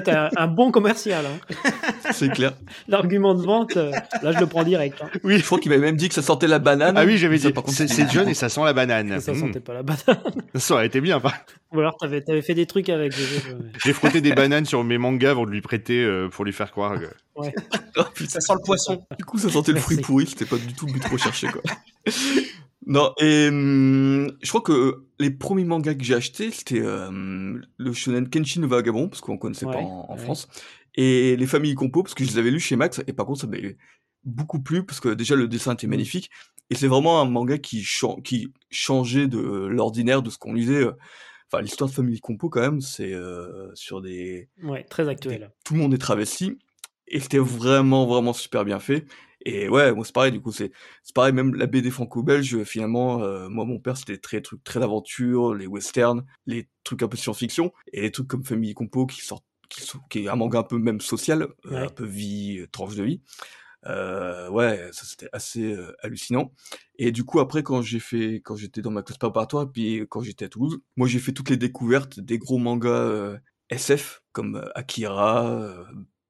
T'es un, un, bon commercial. Hein. C'est clair. L'argument de vente, euh, là, je le prends direct. Hein. Oui, je crois qu'il m'avait même dit que ça sentait la banane. Ah oui, j'avais dit. C'est jaune et ça sent la banane. Ça, sentait pas la banane. Ça aurait été bien, pas Ou alors, t'avais avais fait des trucs avec. J'ai frotté des bananes sur mes mangas avant de lui prêter euh, pour lui faire croire que. Ouais. oh, ça sent le poisson. Du coup, ça sentait le fruit pourri. C'était pas du tout le but recherché, quoi. Non, et hum, je crois que les premiers mangas que j'ai achetés, c'était euh, le shonen Kenshin Vagabond, parce qu'on connaissait pas en, France, et les familles compo, parce que je les avais lus chez Max, et par contre, ça m'avait beaucoup plu, parce que déjà, le dessin était magnifique, et c'est vraiment un manga qui, qui changeait de l'ordinaire, de ce qu'on lisait. Enfin, l'histoire de famille compo, quand même, c'est euh, sur des... Ouais, très actuel. tout le monde est travesti, et c'était vraiment, vraiment super bien fait. Et ouais, moi c'est pareil, du coup, c'est c'est pareil, même la BD franco-belge, finalement, euh, moi mon père c'était très trucs très d'aventure, les westerns, les trucs un peu science-fiction, et les trucs comme Famille Compo qui sortent, qui, sont, qui est un manga un peu même social, euh, un peu vie, euh, tranche de vie. Euh, ouais, ça c'était assez euh, hallucinant. Et du coup après quand j'ai fait, quand j'étais dans ma classe préparatoire, puis quand j'étais à Toulouse, moi j'ai fait toutes les découvertes des gros mangas euh, SF comme euh, Akira, euh,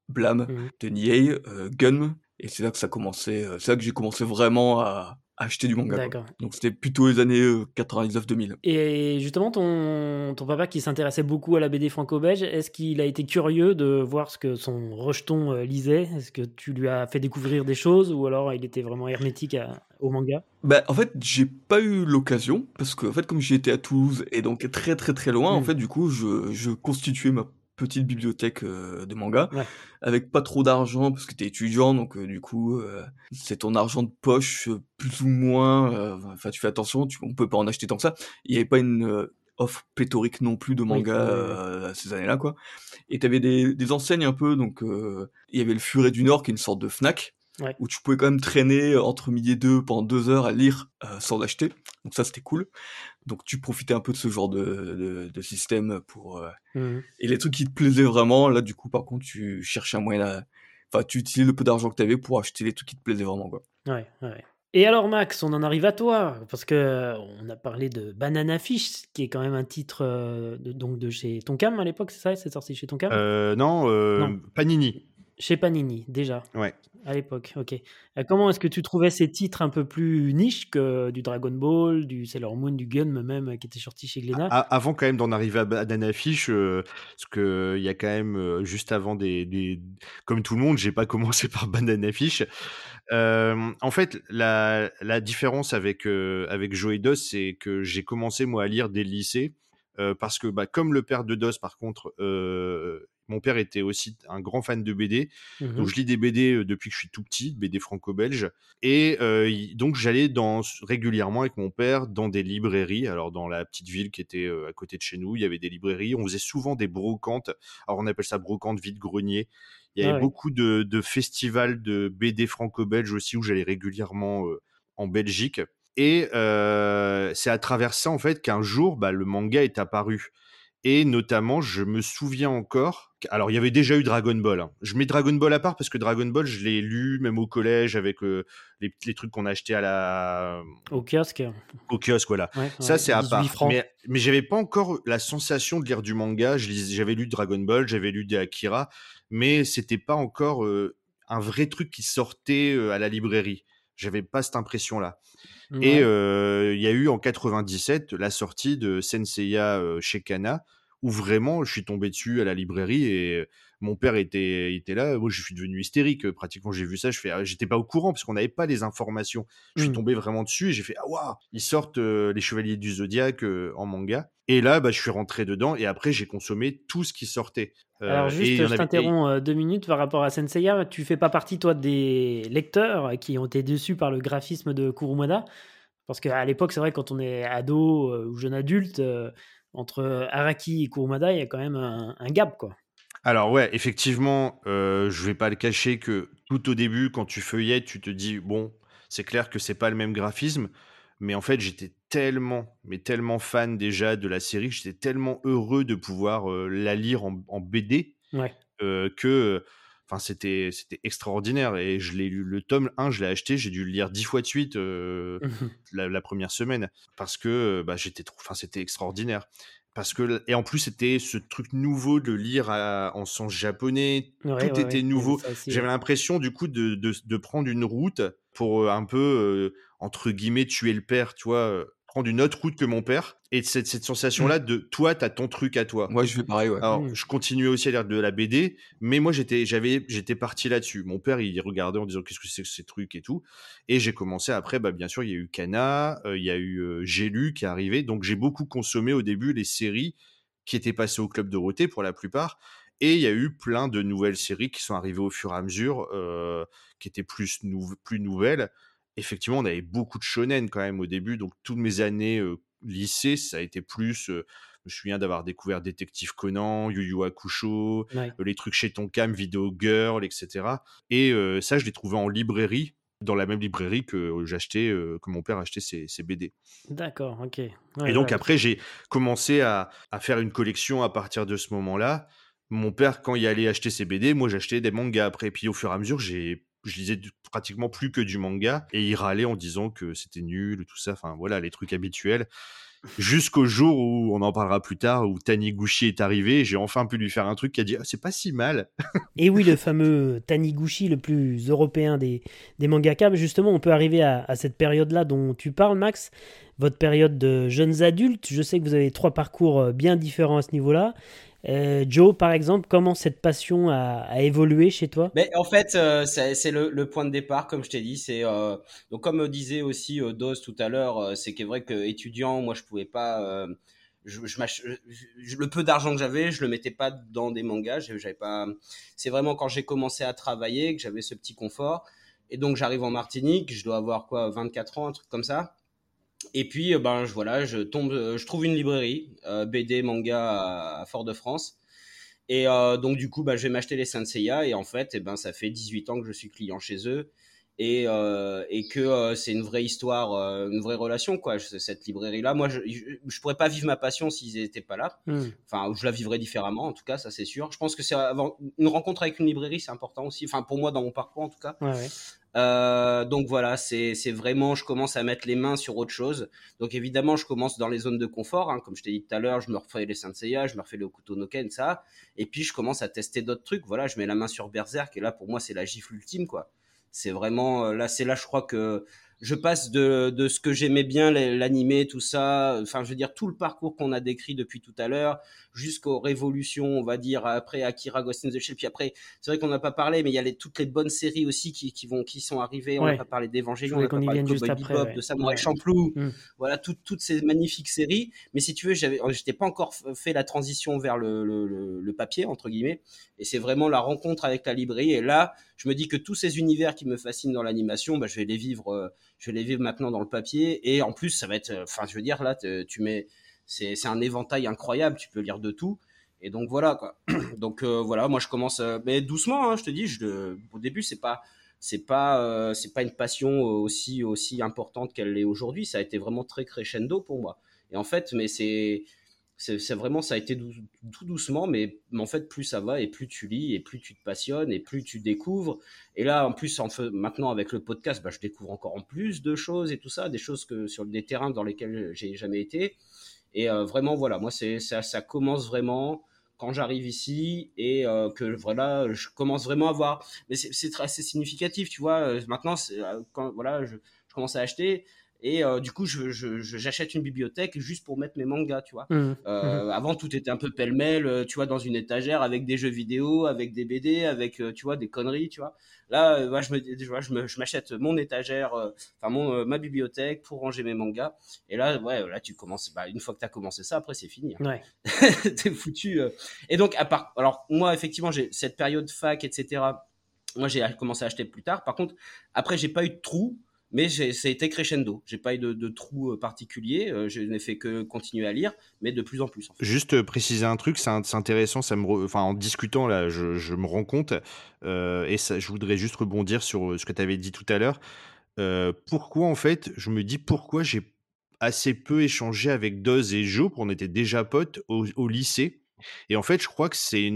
Blam, euh, Gun, et c'est là que ça commençait, euh, c'est là que j'ai commencé vraiment à, à acheter du manga. D'accord. Donc c'était plutôt les années euh, 99-2000. Et justement, ton, ton papa qui s'intéressait beaucoup à la BD franco-belge, est-ce qu'il a été curieux de voir ce que son rejeton euh, lisait? Est-ce que tu lui as fait découvrir des choses ou alors il était vraiment hermétique à- au manga? Bah, en fait, j'ai pas eu l'occasion, parce que, en fait, comme j'étais à Toulouse, et donc très très très loin, en Mm. fait, du coup, je, je constituais ma petite bibliothèque euh, de manga, Ouais. avec pas trop d'argent, parce que t'es étudiant, donc euh, du coup, euh, c'est ton argent de poche, euh, plus ou moins, euh, enfin, tu fais attention, tu, on peut pas en acheter tant que ça. Il y avait pas une euh, offre pléthorique non plus de manga euh, à ces années-là, quoi. Et t'avais des, des enseignes un peu, donc euh, il y avait le Furet du Nord, qui est une sorte de Fnac, Ouais. où tu pouvais quand même traîner entre midi et deux pendant deux heures à lire euh, sans l'acheter. Donc ça, c'était cool. Donc tu profitais un peu de ce genre de, de, de système pour... euh, Mhm. Et les trucs qui te plaisaient vraiment, là, du coup, par contre, tu cherchais un moyen à... Enfin, tu utilisais le peu d'argent que t'avais pour acheter les trucs qui te plaisaient vraiment, quoi. Ouais, ouais. Et alors Max, on en arrive à toi, parce que euh, on a parlé de Banana Fish, qui est quand même un titre euh, de, donc de chez Tonkam à l'époque, c'est ça C'est sorti chez Tonkam? Euh, non, euh, Non. Panini. Chez Panini, déjà. Ouais. À l'époque, ok. Euh, comment est-ce que tu trouvais ces titres un peu plus niches que du Dragon Ball, du Sailor Moon, du Gun même, euh, qui était sorti chez Glénat? Avant quand même d'en arriver à Banana Fish, euh, parce que il y a quand même euh, juste avant des, des- comme tout le monde, j'ai pas commencé par Banana Fish. En fait, la, la différence avec avec Joey Dos, c'est que j'ai commencé moi à lire dès le lycée, parce que bah, comme le père de Dos, par contre, mon père était aussi un grand fan de BD, Mhm. donc je lis des BD euh, depuis que je suis tout petit, BD franco-belge. Et euh, donc j'allais dans, régulièrement avec mon père dans des librairies. Alors dans la petite ville qui était euh, à côté de chez nous, il y avait des librairies. On faisait souvent des brocantes. Alors on appelle ça brocante vide-grenier. Il y avait Ah ouais. beaucoup de, de festivals de BD franco-belge aussi où j'allais régulièrement euh, en Belgique. Et euh, c'est à travers ça en fait qu'un jour bah, le manga est apparu. Et notamment, je me souviens encore. Alors, il y avait déjà eu Dragon Ball. hein. Je mets Dragon Ball à part parce que Dragon Ball, je l'ai lu même au collège avec euh, les, les trucs qu'on achetait à la Au kiosque. au kiosque, voilà. Ouais, Ça, ouais, c'est à 18 part. francs. Mais, mais j'avais pas encore la sensation de lire du manga. J'avais lu Dragon Ball, j'avais lu des Akira, mais c'était pas encore euh, un vrai truc qui sortait euh, à la librairie. J'avais pas cette impression-là. Et Ouais. euh, il y a eu en 97 la sortie de Senseiya euh, chez Kana, où vraiment je suis tombé dessus à la librairie et euh, mon père était, était là. Moi, je suis devenu hystérique. euh, Pratiquement, j'ai vu ça. Je fais, ah, j'étais pas au courant parce qu'on n'avait pas les informations. Je suis Mm. tombé vraiment dessus et j'ai fait, ah waouh, ils sortent euh, les Chevaliers du Zodiaque euh, en manga. Et là, bah, je suis rentré dedans et après, j'ai consommé tout ce qui sortait. Euh, Alors juste, je t'interromps deux minutes par rapport à Senseiya. Tu fais pas partie, toi, des lecteurs qui ont été déçus par le graphisme de Kurumada? Parce qu'à l'époque, c'est vrai, quand on est ado ou jeune adulte, entre Araki et Kurumada, il y a quand même un, un gap, quoi. Alors ouais, effectivement, euh, je vais pas le cacher que tout au début, quand tu feuillettes, tu te dis bon, c'est clair que c'est pas le même graphisme, mais en fait, j'étais tellement, mais tellement fan déjà de la série, j'étais tellement heureux de pouvoir euh, la lire en, en BD Ouais. euh, que, enfin, c'était c'était extraordinaire et je l'ai lu le tome 1, je l'ai acheté, j'ai dû le lire dix fois de suite euh, la, la première semaine parce que bah, j'étais trop, enfin, c'était extraordinaire. Parce que, et en plus, c'était ce truc nouveau de lire à- en sens japonais. Ouais, Tout ouais, était ouais, nouveau. J'avais l'impression, du coup, de, de, de prendre une route pour euh, un peu, euh, entre guillemets, tuer le père, tu vois, euh, prendre une autre route que mon père. Et cette, cette sensation-là de toi, t'as ton truc à toi. Moi, je fais pareil, ouais. Alors, Mm. je continuais aussi à lire de la BD, mais moi, j'étais, j'avais, j'étais parti là-dessus. Mon père, il regardait en disant qu'est-ce que c'est que ces trucs et tout. Et j'ai commencé après, bah, bien sûr, il y a eu Kana, euh, il y a eu euh, J'ai lu qui est arrivé. Donc, j'ai beaucoup consommé au début les séries qui étaient passées au Club Dorothée pour la plupart. Et il y a eu plein de nouvelles séries qui sont arrivées au fur et à mesure, euh, qui étaient plus, nou- plus nouvelles. Effectivement, on avait beaucoup de shonen quand même au début. Donc, toutes mes années euh, lycée, ça a été plus. euh, je me souviens d'avoir découvert Détective Conan, Yu Yu Hakusho, Ouais. les trucs chez Tonkam, Video Girl, etc. Et ça, je l'ai trouvé en librairie dans la même librairie que j'achetais, que mon père achetait ses, ses BD. D'accord, ok. et donc après, j'ai commencé à, à, faire une collection à partir de ce moment-là. Mon père, quand il allait acheter ses BD, moi j'achetais des mangas après. Et puis au fur et à mesure, j'ai je lisais pratiquement plus que du manga et il râlait en disant que c'était nul, tout ça. Enfin voilà, les trucs habituels. Jusqu'au jour où on en parlera plus tard où Taniguchi est arrivé j'ai enfin pu lui faire un truc qui a dit ah, c'est pas si mal. Et oui le fameux Taniguchi le plus européen des, des mangaka justement on peut arriver à, cette période là dont tu parles Max. Votre période de jeunes adultes je sais que vous avez trois parcours euh, bien différents à ce niveau là euh, Joe, par exemple, comment cette passion a, évolué chez toi? Mais En fait, euh, c'est le, point de départ, comme je t'ai dit. C'est euh, donc comme disait aussi Doz tout à l'heure, c'est est vrai que étudiant, moi, je pouvais pas. Je, le peu d'argent que j'avais, je le mettais pas dans des mangas. J'avais pas. C'est vraiment quand j'ai commencé à travailler que j'avais ce petit confort. Et donc j'arrive en Martinique, je dois avoir quoi, 24 ans, un truc comme ça. Et puis, euh, ben, je, voilà, je tombe, euh, je trouve une librairie, euh, BD, manga à, Fort-de-France. Et donc, du coup, ben, je vais m'acheter les Senseiya. Et en fait, eh ben, ça fait 18 ans que je suis client chez eux. Et, et que c'est une vraie histoire, une vraie relation, quoi, cette librairie-là. Moi, je, je, pourrais pas vivre ma passion s'ils n'étaient pas là. Hmm. Enfin, je la vivrais différemment, en tout cas, ça c'est sûr. Je pense que c'est une rencontre avec une librairie, c'est important aussi. Enfin, pour moi, dans mon parcours, en tout cas. Ouais, ouais. Euh, donc voilà, c'est vraiment, je commence à mettre les mains sur autre chose. Donc évidemment, je commence dans les zones de confort, hein, comme je t'ai dit tout à l'heure, je me refais les Senseiya, je me refais le Okuto no Ken, ça. Et puis je commence à tester d'autres trucs. Voilà, je mets la main sur Berserk et là pour moi c'est la gifle ultime quoi. C'est vraiment euh, là, c'est là je crois que je passe de, de ce que j'aimais bien, l'animé, tout ça, enfin, je veux dire, tout le parcours qu'on a décrit depuis tout à l'heure, jusqu'aux révolutions, on va dire, après Akira Ghost in the Shell, puis après, c'est vrai qu'on n'a pas parlé, mais il y a les, toutes les bonnes séries aussi qui, qui vont, qui sont arrivées, on n'a pas parlé d'Evangelion, on n'a pas parlé de Cowboy Bebop, de Samurai Champloo, mm. voilà, toutes ces magnifiques séries, mais si tu veux, j'avais, j'étais pas encore fait la transition vers le, le, le papier, entre guillemets, et c'est vraiment la rencontre avec la librairie, et là, je me dis que tous ces univers qui me fascinent dans l'animation, bah, je vais les vivre, euh, je vais les vivre maintenant dans le papier. Et en plus, ça va être, euh, enfin, je veux dire, là, tu mets, c'est, c'est un éventail incroyable. Tu peux lire de tout. Et donc voilà quoi. Donc euh, voilà, moi je commence, mais doucement. Hein, je te dis, au début c'est pas, c'est pas, c'est pas une passion aussi aussi importante qu'elle l'est aujourd'hui. Ça a été vraiment très crescendo pour moi. Et en fait, mais c'est c'est vraiment ça a été tout doucement mais, en fait plus ça va et plus tu lis et plus tu te passionnes et plus tu découvres. Et là en plus en fait, maintenant avec le podcast bah, je découvre encore en plus de choses et tout ça des choses que sur des terrains dans lesquels j'ai jamais été. Et euh, vraiment voilà moi c'est ça, ça commence vraiment quand j'arrive ici et euh, que voilà je commence vraiment à voir. Mais c'est très significatif tu vois euh, maintenant quand voilà je commence à acheter et euh, du coup, j'achète je, je, une bibliothèque juste pour mettre mes mangas, tu vois. Mmh. Euh, mmh. Avant, tout était un peu pêle-mêle, euh, tu vois, dans une étagère avec des jeux vidéo, avec des BD, avec, tu vois, des conneries, tu vois. Là, bah, je me, je m'achète mon étagère, enfin mon ma bibliothèque pour ranger mes mangas. Et là, ouais, là, tu commences. Bah, une fois que tu as commencé ça, après, c'est fini. Hein. Ouais. T'es foutu. Et donc, à part, alors moi, effectivement, j'ai cette période fac, etc. Moi, j'ai commencé à acheter plus tard. Par contre, après, j'ai pas eu de trou mais ça a été crescendo. J'ai pas eu de, de trou euh, particulier. Euh, je n'ai fait que continuer à lire, mais de plus en plus. Juste euh, préciser un truc, c'est intéressant. Ça me, en discutant là, je, me rends compte et ça, je voudrais juste rebondir sur ce que tu avais dit tout à l'heure. pourquoi en fait, je me dis pourquoi j'ai assez peu échangé avec Doz et Joe, on était déjà potes au, lycée. Et en fait, je crois que c'est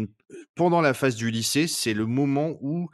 pendant la phase du lycée, c'est le moment où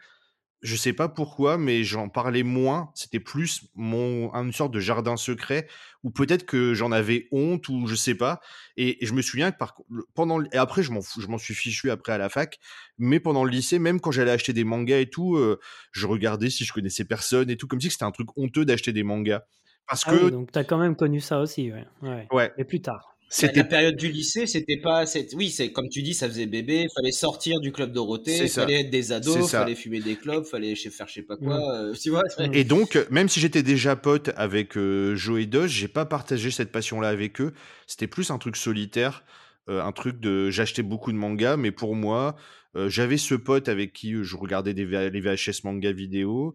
je sais pas pourquoi, mais j'en parlais moins. C'était plus mon une sorte de jardin secret, ou peut-être que j'en avais honte, ou je sais pas. Et, je me souviens que par, pendant et après je m'en je m'en suis fichu après à la fac, mais pendant le lycée, même quand j'allais acheter des mangas et tout, euh, je regardais si je connaissais personne et tout, comme si c'était un truc honteux d'acheter des mangas. Parce ah que oui, donc t'as quand même connu ça aussi, ouais. ouais. ouais. Mais plus tard. C'était la période du lycée, c'était pas, oui, c'est comme tu dis, ça faisait bébé, il fallait sortir du club Dorothée, il fallait être des ados, il fallait fumer des clopes, fallait faire je sais pas quoi, mm. euh, tu vois. Et donc, même si j'étais déjà pote avec euh, Joe et Doge, j'ai pas partagé cette passion-là avec eux. C'était plus un truc solitaire, euh, un truc de, j'achetais beaucoup de mangas, mais pour moi, j'avais ce pote avec qui je regardais des les VHS manga vidéo.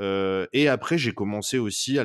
et après, j'ai commencé aussi à,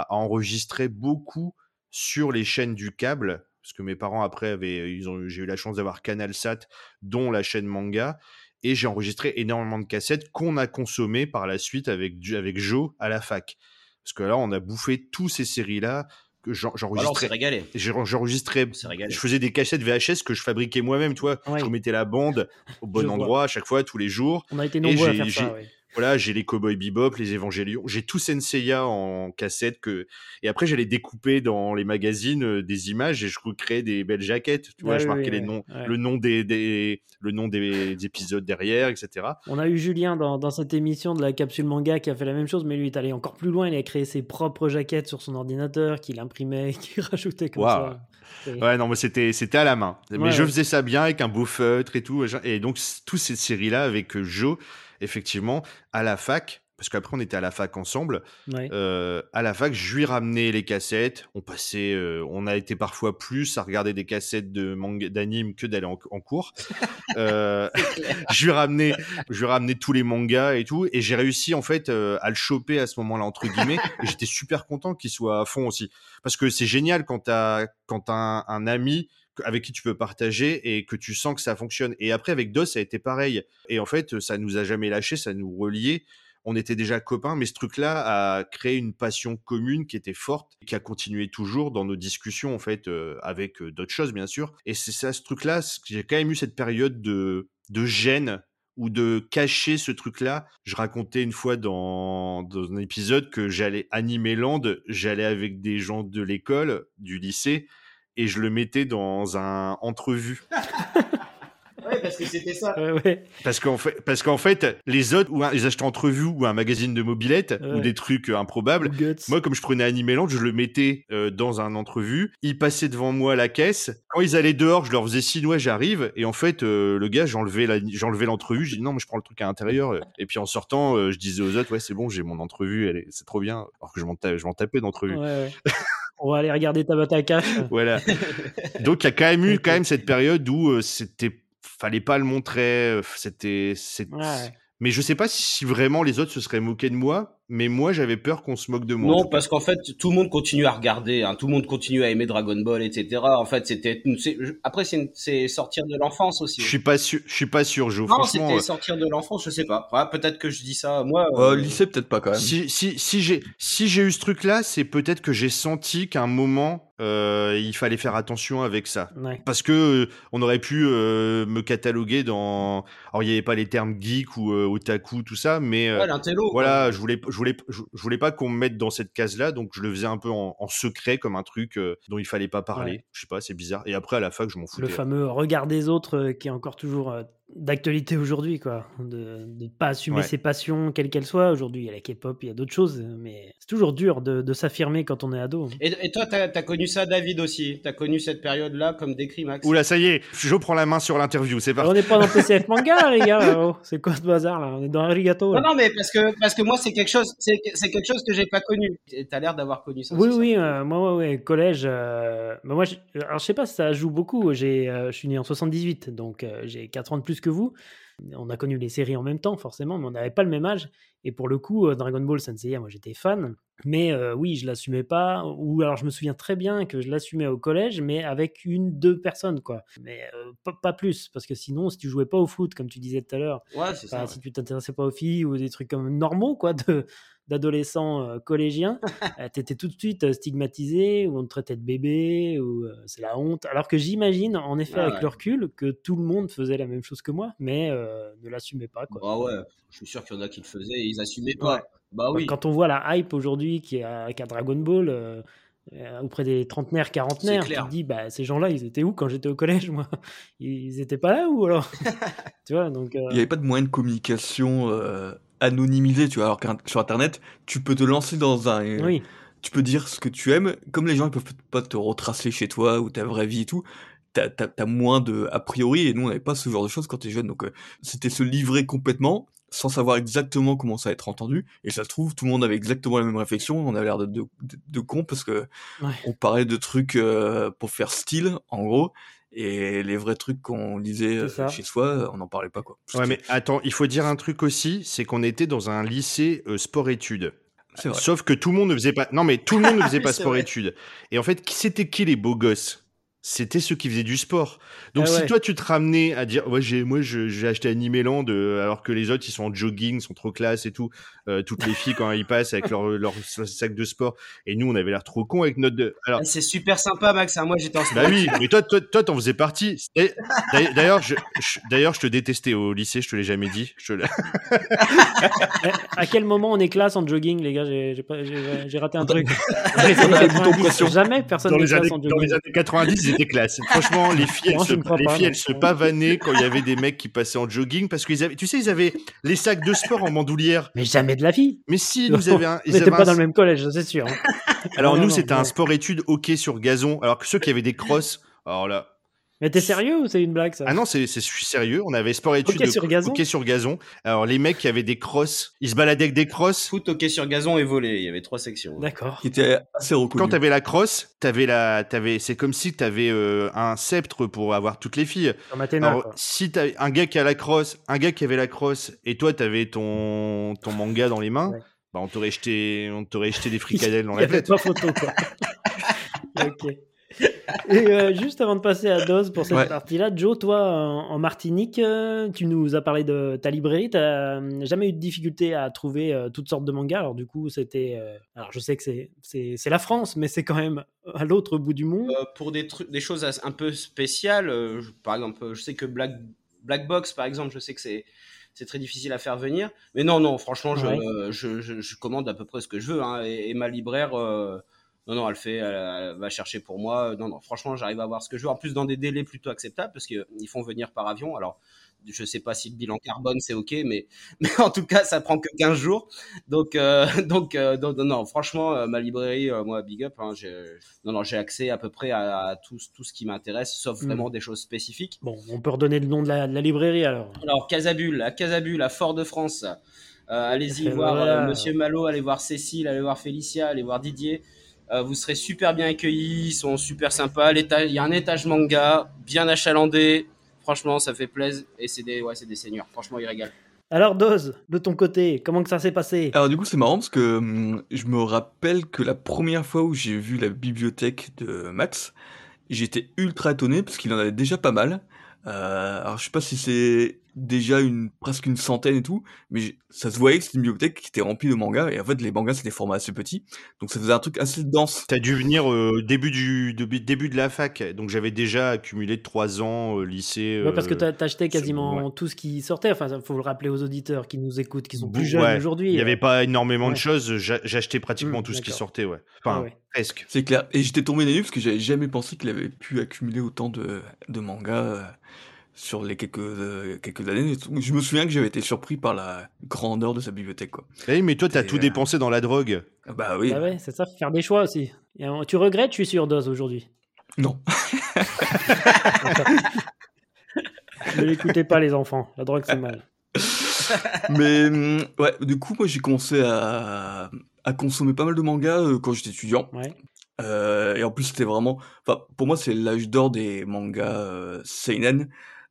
à enregistrer beaucoup sur les chaînes du câble parce que mes parents après avaient, ils ont, j'ai eu la chance d'avoir CanalSat, dont la chaîne manga. et j'ai enregistré énormément de cassettes qu'on a consommées par la suite avec, avec Joe à la fac. Parce que là, on a bouffé tous ces séries-là que j'enregistrais. régalé. J'enregistrais. Je faisais des cassettes VHS que je fabriquais moi-même, toi. Je remettais la bande au bon endroit à chaque fois, tous les jours. On a été nombreux à faire ça, voilà, j'ai les Cowboy Bebop, les Évangélions, j'ai tout Senseiya en cassette que et après j'allais découper dans les magazines euh, des images et je recréais des belles jaquettes, tu vois, je marquais les noms, le nom des, des, le nom des, épisodes derrière, etc. On a eu Julien dans, dans, cette émission de la capsule manga qui a fait la même chose, mais lui il est allé encore plus loin, il a créé ses propres jaquettes sur son ordinateur qu'il imprimait, qu'il rajoutait comme ça. Ouais, non, mais c'était c'était à la main. Mais je faisais ça bien avec un beau feutre et tout. Et donc, toutes ces séries-là avec euh, Joe, effectivement, à la fac, parce qu'après on était à la fac ensemble. Euh, à la fac, je lui ramenais les cassettes. On passait, euh, on a été parfois plus à regarder des cassettes de manga, d'anime que d'aller en, cours. euh, je lui ramenais, je lui ramenais tous les mangas et tout, et j'ai réussi en fait à le choper à ce moment-là entre guillemets. et j'étais super content qu'il soit à fond aussi, parce que c'est génial quand t'as quand as un ami avec qui tu peux partager et que tu sens que ça fonctionne. Et après, avec DOS, ça a été pareil. Et en fait, ça nous a jamais lâché, ça nous reliait. On était déjà copains, mais ce truc-là a créé une passion commune qui était forte et qui a continué toujours dans nos discussions, en fait, euh, avec euh, d'autres choses, bien sûr. Et c'est ça, ce truc-là, j'ai quand même eu cette période de, de gêne ou de cacher ce truc-là. Je racontais une fois dans, dans un épisode que j'allais animer Land, j'allais avec des gens de l'école, du lycée, et je le mettais dans un entrevue. Ouais, parce que c'était ça. Parce qu'en fait, parce qu'en fait, les autres, ou ils achetaient entrevue ou un magazine de mobilette ou des trucs euh, improbables. Moi, comme je prenais Animeland, je le mettais euh, dans un entrevue. Ils passaient devant moi à la caisse. Quand ils allaient dehors, je leur faisais signe ouais, j'arrive. Et en fait, euh, le gars, j'enlevais la, j'enlevais l'entrevue. Je dis non, mais je prends le truc à l'intérieur. Et puis en sortant, je disais aux autres, ouais, c'est bon, j'ai mon entrevue, elle c'est trop bien. Alors que je m'en, je m'en tapais d'entrevue. On va aller regarder ta boîte à cash. voilà. Donc il y a quand même eu quand même cette période où c'était fallait pas le montrer. C'était, mais je sais pas si vraiment les autres se seraient moqués de moi mais moi j'avais peur qu'on se moque de moi. Non, parce qu'en fait tout le monde continue à regarder, hein. tout le monde continue à aimer Dragon Ball, etc. En fait, c'était après c'est sortir de l'enfance aussi. Je suis pas sûr, je suis pas sûr, Jo. Non, c'était sortir de l'enfance, je sais pas. peut-être que je dis ça, moi. Euh, lycée peut-être pas quand même. Si si si j'ai si j'ai eu ce truc là, c'est peut-être que j'ai senti qu'à un moment euh, il fallait faire attention avec ça, parce que euh, on aurait pu euh, me cataloguer dans. Alors il y avait pas les termes geek ou otaku tout ça, mais ouais, voilà, je voulais je voulais, je, voulais pas qu'on me mette dans cette case-là, donc je le faisais un peu en, secret comme un truc dont il fallait pas parler. Je sais pas, c'est bizarre. Et après, à la fac, je m'en foutais. Le fameux regard des autres qui est encore toujours d'actualité aujourd'hui, quoi. De ne pas assumer ses passions, quelles qu'elles soient. Aujourd'hui, il y a la K-pop, il y a d'autres choses, mais c'est toujours dur de, de s'affirmer quand on est ado. Et, toi, tu as, connu ça, David, aussi? Tu as connu cette période-là, comme décrit Max? Oula, ça y est, je prends la main sur l'interview, c'est parti. On n'est pas dans PCF Manga, les gars. Oh, c'est quoi ce bazar, là? On est dans Arigato. Non, non, mais parce que, parce que moi, c'est quelque chose, c'est quelque chose que j'ai pas connu. Tu as l'air d'avoir connu ça. Oui, oui, euh, moi, ouais, ouais, collège. Euh, bah, moi, je, alors, je sais pas si ça joue beaucoup. J'ai, euh, je suis né en 78, donc j'ai 4 ans de plus que vous on a connu les séries en même temps, forcément, mais on n'avait pas le même âge. Et pour le coup, euh, Dragon Ball Sensei, moi j'étais fan, mais euh, oui, je l'assumais pas. Ou alors je me souviens très bien que je l'assumais au collège, mais avec une, deux personnes, quoi. Mais euh, pas, plus, parce que sinon, si tu jouais pas au foot, comme tu disais tout à l'heure, si tu t'intéressais pas aux filles ou des trucs comme normaux, quoi, de, d'adolescents euh, collégiens, euh, tu étais tout de suite euh, stigmatisé, ou on te traitait de bébé, ou c'est la honte. Alors que j'imagine, en effet, avec le recul, que tout le monde faisait la même chose que moi, mais ne l'assumait pas. Quoi. Bah ouais, je suis sûr qu'il y en a qui le faisaient et ils assumaient pas. Bah oui. Quand on voit la hype aujourd'hui qui a, a Dragon Ball. auprès des trentenaires, quarantenaires, tu te dis, bah, ces gens-là, ils étaient où quand j'étais au collège, moi? Ils étaient pas là ou alors? Tu vois, donc. Il n'y avait pas de moyen de communication anonymisé, tu vois. Alors que sur Internet, tu peux te lancer dans un. Oui. Tu peux dire ce que tu aimes. Comme les gens, ils peuvent pas te retracer chez toi ou ta vraie vie et tout. T'as as, moins de a priori et nous on n'avait pas ce genre de choses quand t'es jeune donc euh, c'était se livrer complètement sans savoir exactement comment ça va être entendu et ça se trouve tout le monde avait exactement la même réflexion on avait l'air de, de, de, con parce que on parlait de trucs euh, pour faire style en gros et les vrais trucs qu'on lisait euh, chez soi, on n'en parlait pas quoi. Ouais, mais attends, il faut dire un truc aussi, c'est qu'on était dans un lycée euh, sport-études. Sauf que tout le monde ne faisait pas. Non, mais tout le monde ne faisait pas sport-études. Et en fait, qui c'était qui les beaux gosses? C'était ceux qui faisaient du sport. Donc Ah si ouais. toi tu te ramenais à dire ouais j'ai moi j'ai acheté Animeland euh, alors que les autres ils sont en jogging, sont trop classe et tout, euh, toutes les filles quand ils passent avec leur leur sac de sport et nous on avait l'air trop con avec notre de- alors Ah, C'est super sympa, Max. hein. Moi, j'étais en bah oui, mais toi toi toi t'en faisais partie. Et d'ailleurs- D'ailleurs je, je- d'ailleurs je te détestais au lycée, je te l'ai jamais dit. Je te l'ai- Eh, à quel moment on est classe en jogging, les gars? J'ai j'ai pas- j'ai- j'ai raté un truc. Dans Les années les boutons 90, pression. Jamais personne dans n'est les, années, classe en dans jogging. les années 90, ils étaient classe. Franchement, les filles, elles, se, les pas, filles, elles se pavanaient quand il y avait des mecs qui passaient en jogging parce qu'ils avaient, tu sais, ils avaient les sacs de sport en bandoulière. Mais jamais de la vie. Mais si, nous avaient un, On ils avaient pas un- dans le même collège, c'est sûr. hein. Alors Non, nous, c'était un sport études hockey sur gazon. Alors que ceux qui avaient des crosses, alors là, Mais t'es sérieux ou c'est une blague ça? Ah non, c'est, c'est, je suis sérieux. On avait sport études Hockey sur gazon hockey sur gazon. Alors les mecs qui avaient des crosses, ils se baladaient avec des crosses. Foot, hockey sur gazon et volley. Il y avait trois sections. D'accord. Qui était assez reconnu. Quand t'avais la crosse, t'avais la, t'avais, c'est comme si t'avais euh, un sceptre pour avoir toutes les filles. Comme Athéna, Alors, quoi. si t'as un gars qui a la crosse, un gars qui avait la crosse, et toi t'avais ton ton manga dans les mains, Ouais. bah on t'aurait jeté, on t'aurait jeté des fricadelles dans Il y la avait tête. pas photo, quoi. ok. Et euh, juste avant de passer à Dose pour cette Ouais. partie-là, Joe, toi, en, en Martinique, euh, tu nous as parlé de ta librairie. T'as euh, jamais eu de difficulté à trouver euh, toutes sortes de mangas. Alors du coup, c'était. Alors je sais que c'est la France, mais c'est quand même à l'autre bout du monde. Pour des des choses un peu spéciales, je- par exemple, je sais que Black, Black Box, par exemple, je sais que c'est c'est très difficile à faire venir. Mais non, non, franchement, je, Ouais. je, je, je commande à peu près ce que je veux. hein, et, et ma libraire, euh, non, non, elle fait, elle, elle va chercher pour moi. Non, non, franchement, j'arrive à avoir ce que je veux. En plus, dans des délais plutôt acceptables, parce qu'ils font venir par avion. Alors, je sais pas si le bilan carbone c'est ok, mais, mais en tout cas, ça prend que 15 jours. Donc, euh, donc, euh, donc, non, non, franchement, euh, ma librairie, moi, big up. Hein, j'ai, non, non, j'ai accès à peu près à, à tout, tout ce qui m'intéresse, sauf Mm. vraiment des choses spécifiques. Bon, on peut redonner le nom de la, de la librairie alors. Alors, Casabule, à Casabule, à Fort-de-France. Allez-y voir voilà. Monsieur Malo, allez voir Cécile, allez voir Félicia, allez voir Didier. Euh, vous serez super bien accueillis, ils sont super sympas. Il y a un étage manga, bien achalandé. Franchement, ça fait plaisir. Et c'est des, ouais, c'est des seigneurs. Franchement, ils régalent. Alors Dose, de ton côté, comment que ça s'est passé? Alors du coup c'est marrant parce que hum, je me rappelle que la première fois où j'ai vu la bibliothèque de Max, j'étais ultra étonné parce qu'il en avait déjà pas mal. Euh, alors je sais pas si c'est déjà une presque une centaine et tout, mais ça se voyait que c'était une bibliothèque qui était remplie de mangas et en fait les mangas c'est des formats assez petits, donc ça faisait un truc assez dense. T'as dû venir au début du de- début de la fac, donc j'avais déjà accumulé trois ans euh, lycée. Ouais, parce que euh, t'as acheté quasiment ouais. tout ce qui sortait. Enfin, il faut le rappeler aux auditeurs qui nous écoutent, qui sont plus jeunes ouais. aujourd'hui. Il n'y avait pas énormément Ouais. de choses. j'a- J'achetais pratiquement Hmm, tout ce qui sortait, ouais. Enfin, Ah ouais. presque. C'est clair. Et j'étais tombé des nues parce que j'avais jamais pensé qu'il avait pu accumuler autant de, de mangas euh, sur les quelques, euh, quelques années. Je me souviens que j'avais été surpris par la grandeur de sa bibliothèque, quoi. Eh, mais toi, t'as tout euh, dépensé dans la drogue. Ah Bah oui. Bah ouais, c'est ça, faire des choix aussi. Et, euh, tu regrettes, je suis sûr, Dose aujourd'hui? Non. Ne l'écoutez pas, les enfants. La drogue, c'est mal. Mais hum, ouais, du coup, moi j'ai commencé à, à consommer pas mal de mangas euh, quand j'étais étudiant. Ouais. Euh, et en plus, c'était vraiment. Enfin, pour moi, c'est l'âge d'or des mangas euh, seinen.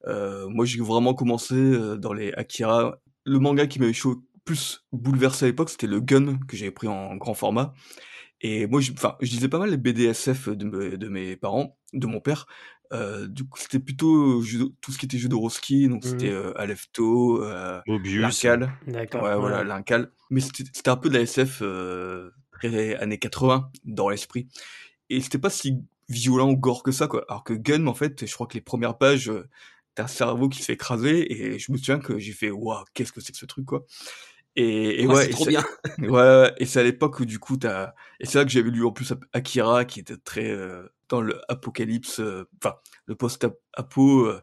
Euh, moi, j'ai vraiment commencé euh, dans les Akira. Le manga qui m'avait chaud plus bouleversé à l'époque, c'était le Gun que j'avais pris en grand format. Et moi, je, enfin, je lisais pas mal les BDSF de, me- de mes parents, de mon père. Euh, du coup, c'était plutôt tout ce qui était Jodorowsky, donc Mhm. c'était euh, Alefto, euh. L'Incal. D'accord. Ouais, voilà, l'Incal. Mais c'était c'était un peu de la SF euh, très années 80 dans l'esprit. Et c'était pas si violent ou gore que ça, quoi. Alors que Gun, en fait, je crois que les premières pages, euh, t'as un cerveau qui se fait écraser. Et je me souviens que j'ai fait, waouh, qu'est-ce que c'est que ce truc, quoi. Et, et ouais, c'est et trop bien. ouais, ouais, et c'est à l'époque où du coup t'as et c'est là que j'avais lu en plus Akira qui était très euh, dans le apocalypse euh, enfin le post-apo euh,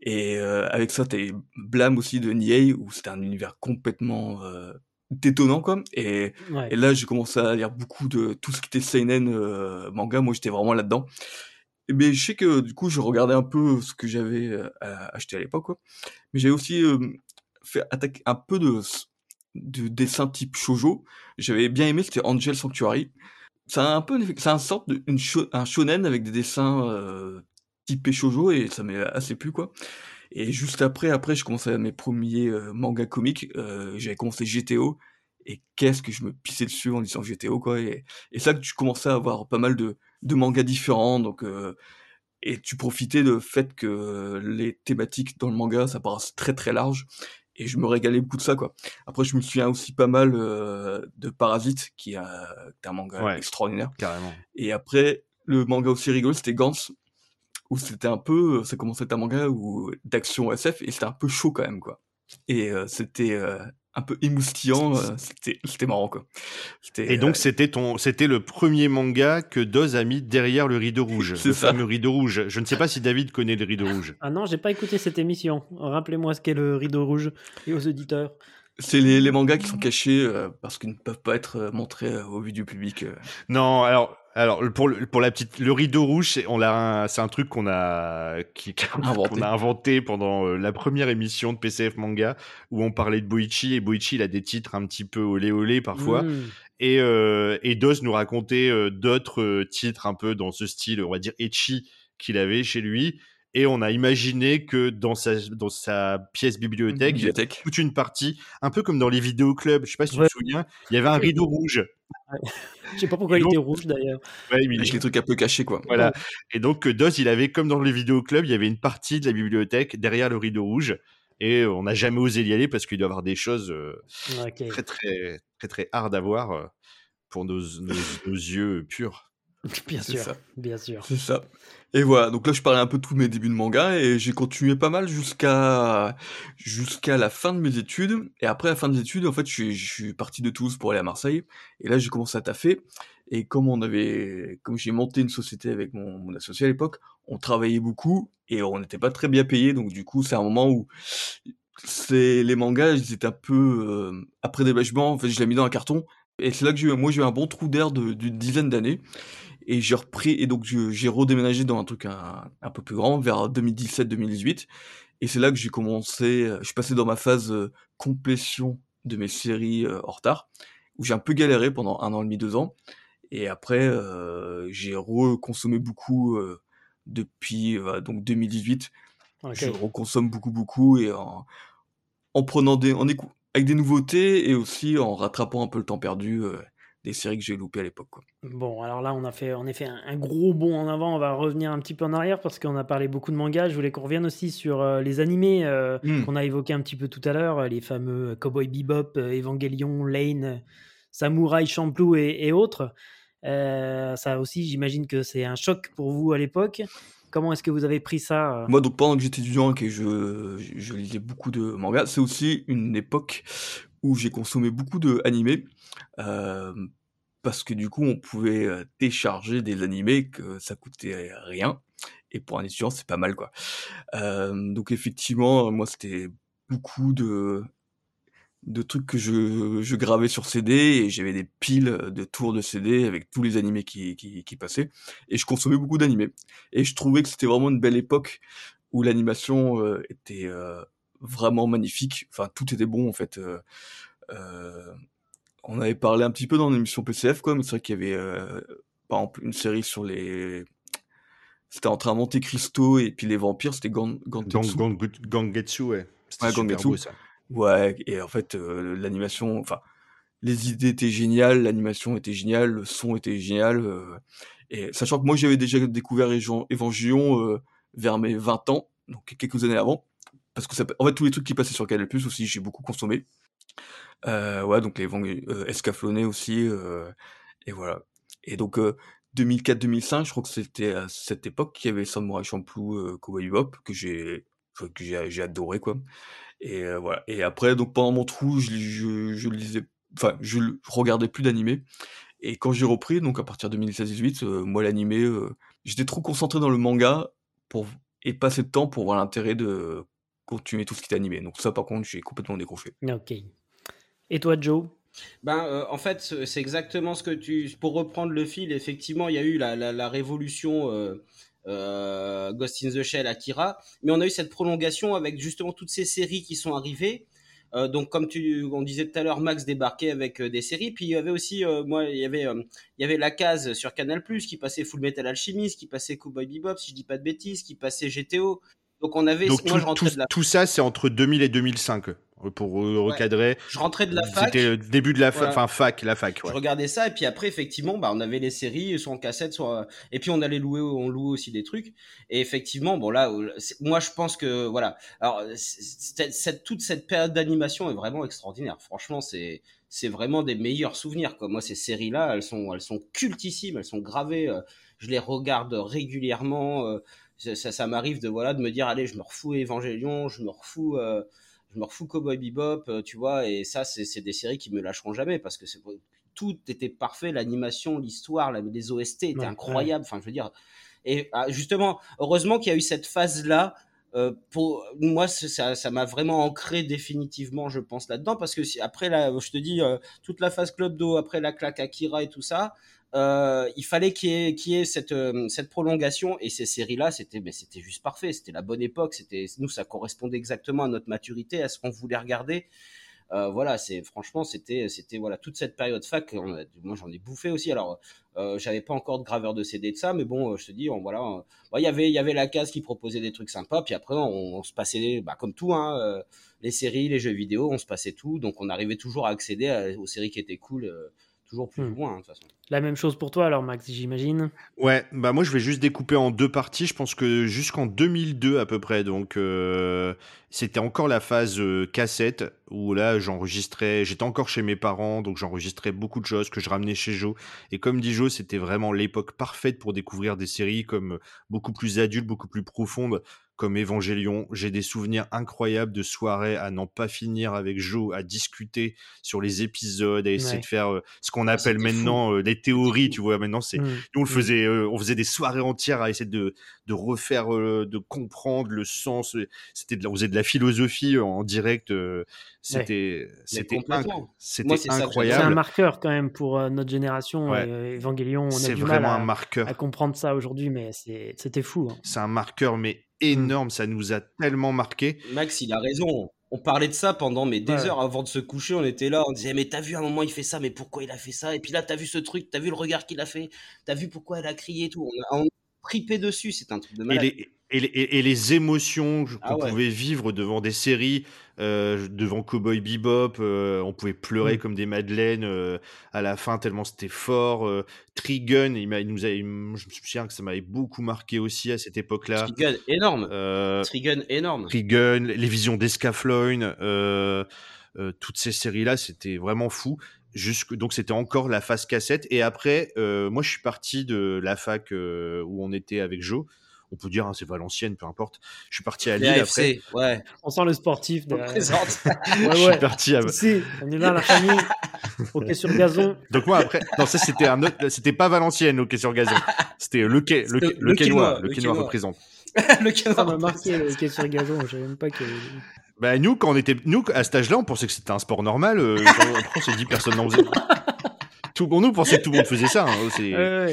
et euh, avec ça t'as Blam aussi de Niei où c'était un univers complètement euh, détonnant quoi et, Ouais. et là j'ai commencé à lire beaucoup de tout ce qui était seinen euh, manga moi j'étais vraiment là-dedans mais je sais que du coup je regardais un peu ce que j'avais euh, acheté à l'époque mais j'ai aussi euh, fait attaquer un peu de de dessin type shojo. J'avais bien aimé, c'était Angel Sanctuary. C'est un peu, c'est un sorte de une un shonen avec des dessins euh, typés shojo et ça m'est assez plu quoi. Et juste après, après, je commençais mes premiers euh, mangas comiques. Euh, J'avais commencé GTO et qu'est-ce que je me pissais dessus en lisant GTO quoi. Et, et ça que tu commençais à avoir pas mal de, de mangas différents. Donc euh, et tu profitais du fait que les thématiques dans le manga, ça paraissait très très large, et je me régalais beaucoup de ça, quoi. Après, je me souviens aussi pas mal de Parasite, qui est un manga extraordinaire. Carrément. Et après, le manga aussi rigolo, c'était Gantz, où c'était un peu, ça commençait à être un manga d'action SF, et c'était un peu chaud quand même, quoi. Et c'était un peu émoustillant, euh, c'était marrant quoi. Et donc euh, c'était ton c'était le premier manga que Doz a mis derrière le rideau rouge, le ça. fameux rideau rouge. Je ne sais pas si David connaît le rideau rouge. Ah non, j'ai pas écouté cette émission. Rappelez-moi ce qu'est le rideau rouge et aux auditeurs. C'est les, les, mangas qui sont cachés euh, parce qu'ils ne peuvent pas être montrés au vu du public. Non, alors alors pour pour la petite le rideau rouge c'est on l'a c'est un truc qu'on a qui qu'on a inventé. pendant euh, la première émission de PCF manga où on parlait de Boichi et Boichi il a des titres un petit peu olé olé parfois. Mmh. et euh, et Dos nous racontait euh, d'autres euh, titres un peu dans ce style on va dire etchi qu'il avait chez lui et on a imaginé que dans sa dans sa pièce bibliothèque, il y avait toute une partie un peu comme dans les vidéoclubs je sais pas si tu te souviens il y avait un rideau rouge je sais pas pourquoi il était rouge d'ailleurs. Ouais, mais il les trucs un peu cachés quoi. Voilà. Et donc Doz, il avait comme dans les vidéoclubs, il y avait une partie de la bibliothèque derrière le rideau rouge et on n'a jamais osé y aller parce qu'il doit y avoir des choses euh, très très très très hard à voir euh, pour nos, nos, nos yeux purs. Bien sûr, bien sûr. C'est ça. Et voilà, donc là je parlais un peu de tous mes débuts de manga et j'ai continué pas mal jusqu'à jusqu'à la fin de mes études. Et après la fin des études, en fait, je suis, je suis parti de Toulouse pour aller à Marseille. Et là j'ai commencé à taffer. Et comme on avait, comme j'ai monté une société avec mon, mon associé à l'époque, on travaillait beaucoup et on n'était pas très bien payé. Donc du coup, c'est un moment où c'est les mangas, ils étaient un peu euh, après déménagement. En fait, je l'ai mis dans un carton. Et c'est là que j'ai, moi j'ai eu un bon trou d'air d'une dizaine d'années et j'ai repris et donc j'ai redéménagé dans un truc un, un peu plus grand vers 2017-2018 et c'est là que j'ai commencé je suis passé dans ma phase euh, complétion de mes séries euh, en retard où j'ai un peu galéré pendant un an et demi deux ans. Et après euh, j'ai reconsommé beaucoup euh, depuis donc 2018 je reconsomme beaucoup beaucoup et en, en prenant des en avec des nouveautés et aussi en rattrapant un peu le temps perdu des séries que j'ai loupées à l'époque. Bon, alors là, on a fait en effet un, gros bond en avant. On va revenir un petit peu en arrière parce qu'on a parlé beaucoup de mangas. Je voulais qu'on revienne aussi sur euh, les animés euh, hmm. qu'on a évoqués un petit peu tout à l'heure, les fameux Cowboy Bebop, euh, Evangelion, Lane, Samurai Champloo et, autres. ça aussi, j'imagine que c'est un choc pour vous à l'époque. Comment est-ce que vous avez pris ça Moi, donc pendant que j'étais étudiant et que je, je lisais beaucoup de mangas, c'est aussi une époque où j'ai consommé beaucoup de animés. Euh, parce que du coup, on pouvait télécharger des animés que ça coûtait rien. Et pour un étudiant, c'est pas mal, quoi. Euh, donc effectivement, moi, c'était beaucoup de de trucs que je, je gravais sur CD et j'avais des piles de tours de CD avec tous les animés qui, qui, qui passaient et je consommais beaucoup d'animés et je trouvais que c'était vraiment une belle époque où l'animation était vraiment magnifique enfin tout était bon en fait euh, on avait parlé un petit peu dans l'émission PCF, quoi, mais c'est vrai qu'il y avait, euh, par exemple, une série sur les. C'était entre Monte Cristo et puis les vampires, c'était Gang, Gangetsu. Gangetsu, ouais. Ouais, Gangetsu. ça. Ouais, et en fait, euh, l'animation, enfin, les idées étaient géniales, l'animation était géniale, le son était génial. Euh, et sachant que moi, j'avais déjà découvert Evangelion vers mes 20 ans, donc quelques années avant. Parce que ça, en fait, tous les trucs qui passaient sur Canal Plus aussi, j'ai beaucoup consommé. Euh, ouais, donc les vents euh, escaflonnés aussi, euh, et voilà. Et donc 2004-2005, je crois que c'était à cette époque qu'il y avait Samurai Champloo, euh, Cowboy Bebop, que j'ai que j'ai adoré quoi. Et voilà. Et après, donc pendant mon trou, je, je, je lisais, enfin, je regardais plus d'animé. Et quand j'ai repris, donc à partir de 2016-18, moi l'animé, j'étais trop concentré dans le manga pour et pas assez de temps pour voir l'intérêt de continuer tout ce qui était animé. Donc ça, par contre, j'ai complètement décroché. Ok. Et toi, Joe? Ben, euh, en fait, c'est exactement ce que tu. Pour reprendre le fil, effectivement, il y a eu la, la, révolution euh, euh, Ghost in the Shell, Akira, mais on a eu cette prolongation avec justement toutes ces séries qui sont arrivées. Euh, donc, comme tu, on disait tout à l'heure, Max débarquait avec euh, des séries. Puis il y avait aussi, moi, il y avait, il y avait la case sur Canal qui passait Full Metal Alchemist, qui passait Cowboy Bebop, si je dis pas de bêtises, qui passait GTO. Donc on avait, Donc moi tout, je rentrais tout- de la, tout ça, c'est entre 2000 et 2005 euh, pour recadrer. je rentrais de la fac. C'était le début de la fac, Voilà. enfin fac, la fac. Je Ouais. regardais ça et puis après effectivement bah on avait les séries soit en cassette soit et puis on allait louer on louait aussi des trucs et effectivement bon là euh, moi je pense que voilà alors cette toute cette période d'animation est vraiment extraordinaire franchement c'est c'est vraiment des meilleurs souvenirs quoi moi ces séries là elles sont elles sont cultissimes elles sont gravées euh, je les regarde régulièrement ça, ça, ça m'arrive de voilà de me dire allez je me refous Evangelion je me refous euh, je me refous Cowboy Bebop, euh, tu vois, et ça, c'est des séries qui me lâcheront jamais parce que c'est tout était parfait, l'animation, l'histoire, la- les OST étaient Ouais, incroyables. Enfin, je veux dire, et ah, justement, heureusement qu'il y a eu cette phase-là. euh, pour moi, ça, ça m'a vraiment ancré définitivement, je pense là-dedans, parce que si, après là, je te dis euh, toute la phase Club Do, après la claque Akira et tout ça, euh, il fallait qu'il y ait, qu'il y ait cette, euh, cette prolongation et ces séries-là, c'était, mais c'était juste parfait. C'était la bonne époque. C'était, nous, ça correspondait exactement à notre maturité, à ce qu'on voulait regarder. Euh, voilà, c'est franchement, c'était, c'était voilà toute cette période fac. on a- moi, j'en ai bouffé aussi. Alors, euh, j'avais pas encore de graveur de CD de ça, mais bon, je te dis, on, voilà, bah, il y avait, il y avait la case qui proposait des trucs sympas. Puis après, on, on se passait, bah, comme tout, hein, les séries, les jeux vidéo, on se passait tout. Donc, on arrivait toujours à accéder à- aux séries qui étaient cool. toujours plus Hmm. loin, hein, de toute façon. La même chose pour toi alors, Max, j'imagine. Ouais, bah moi je vais juste découper en deux parties. Je pense que jusqu'en 2002 à peu près, donc euh, c'était encore la phase euh, cassette où là j'enregistrais, j'étais encore chez mes parents, donc j'enregistrais beaucoup de choses que je ramenais chez Joe. Et comme dit Joe, c'était vraiment l'époque parfaite pour découvrir des séries comme euh, beaucoup plus adultes, beaucoup plus profondes, comme Evangelion. J'ai des souvenirs incroyables de soirées à n'en pas finir avec Joe, à discuter sur les épisodes, à essayer Ouais. de faire euh, ce qu'on appelle maintenant euh, des théories, tu vois. Maintenant c'est Hmm. nous, on le Mm. faisait, euh, on faisait des soirées entières à essayer de, de refaire, euh, de comprendre le sens. euh, C'était de on faisait de la philosophie en direct. euh, C'était, c'était, complètement. inc- Moi, c'était c'est que C'est un incroyable. marqueur quand même pour euh, notre génération. Ouais. euh, Evangelion, on a C'est du mal à, un marqueur. à comprendre ça aujourd'hui, mais c'était fou. hein. C'est un marqueur, mais Mm. énorme. Ça nous a tellement marqué. Max, il a raison. On parlait de ça pendant mais des Ouais. heures avant de se coucher. On était là, on disait mais t'as vu à un moment il fait ça, mais pourquoi il a fait ça? Et puis là t'as vu ce truc, t'as vu le regard qu'il a fait, t'as vu pourquoi elle a crié et tout? On a, on a tripé dessus, c'est un truc de malade. les, et, les, et- et les émotions qu'on Ah ouais. pouvait vivre devant des séries, euh, devant Cowboy Bebop, euh, on pouvait pleurer Mm. comme des madeleines euh, à la fin tellement c'était fort. Euh, Trigun, il, m'a- il nous a, il je me souviens que ça m'avait beaucoup marqué aussi à cette époque-là. Trigun énorme. Euh, Trigun énorme. Trigun, les visions d'Escafloin, euh, toutes ces séries-là, c'était vraiment fou. Jusque, donc c'était encore la phase cassette. Et après, euh, moi je suis parti de la fac où on était avec Joe. On peut dire, hein, c'est Valenciennes, peu importe. Je suis parti à Lille après. Ouais. On sent le sportif. On De... présente. Ouais, Je suis parti à... Si, si, on est là, la famille. ok, sur gazon. Donc moi après, non ça c'était un autre, c'était pas Valenciennes, ok sur gazon. C'était le quai, le, quai- le le quai Quénois, noir, le le quai noir Quénois. représente. le Ça canard. m'a marqué le hockey sur gazon. Je savais même pas que. Bah nous quand on était, nous à cet âge-là, on pensait que c'était un sport normal. euh, on s'est dit personne n'en faisait. Tout pour nous, on pensait que tout le monde faisait ça. hein,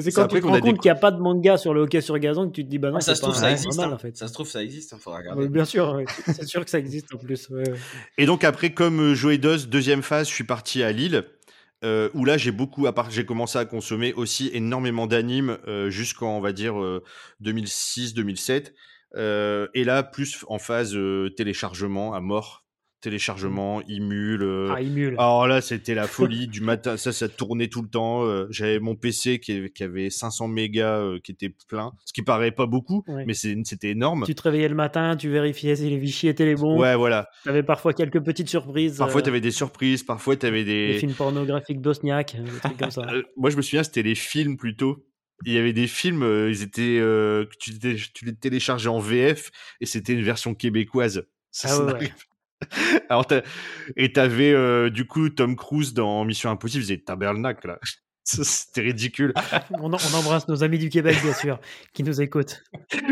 c'est- quand tu te rends compte qu'il n'y a pas de manga sur le hockey sur gazon que tu te dis bah non, Ah, ça se trouve pas ça existe. normal hein. en fait. Ça se trouve ça existe. Il faudra Ouais, regarder. bien sûr, ouais. c'est sûr que ça existe en plus. ouais. Et donc après, comme euh, Joe et Dos, deuxième phase, je suis parti à Lille, euh, où là j'ai beaucoup, à part, j'ai commencé à consommer aussi énormément d'animes euh, jusqu'en on va dire 2006-2007. Euh, et là, plus en phase euh, téléchargement à mort, téléchargement, Imul. euh, Ah, Imul. alors là, c'était la folie du matin. Ça, ça tournait tout le temps. Euh, J'avais mon PC qui, qui avait 500 mégas, euh, qui était plein, ce qui paraît pas beaucoup, Ouais. mais c'était énorme. Tu te réveillais le matin, tu vérifiais si les fichiers étaient les bons. Ouais, voilà. Tu avais parfois quelques petites surprises. Parfois, tu avais des surprises. Parfois, tu avais des des. films pornographiques d'Osniak, des trucs comme ça. Moi, je me souviens, c'était les films plutôt. Il y avait des films, ils étaient, euh, tu, les- tu les téléchargeais en VF et c'était une version québécoise. Ça, Ah ouais, Alors, et t'avais euh, du coup Tom Cruise dans Mission Impossible, il faisait tabernacle là. C'était ridicule. on, embrasse nos amis du Québec, bien sûr, qui nous écoutent.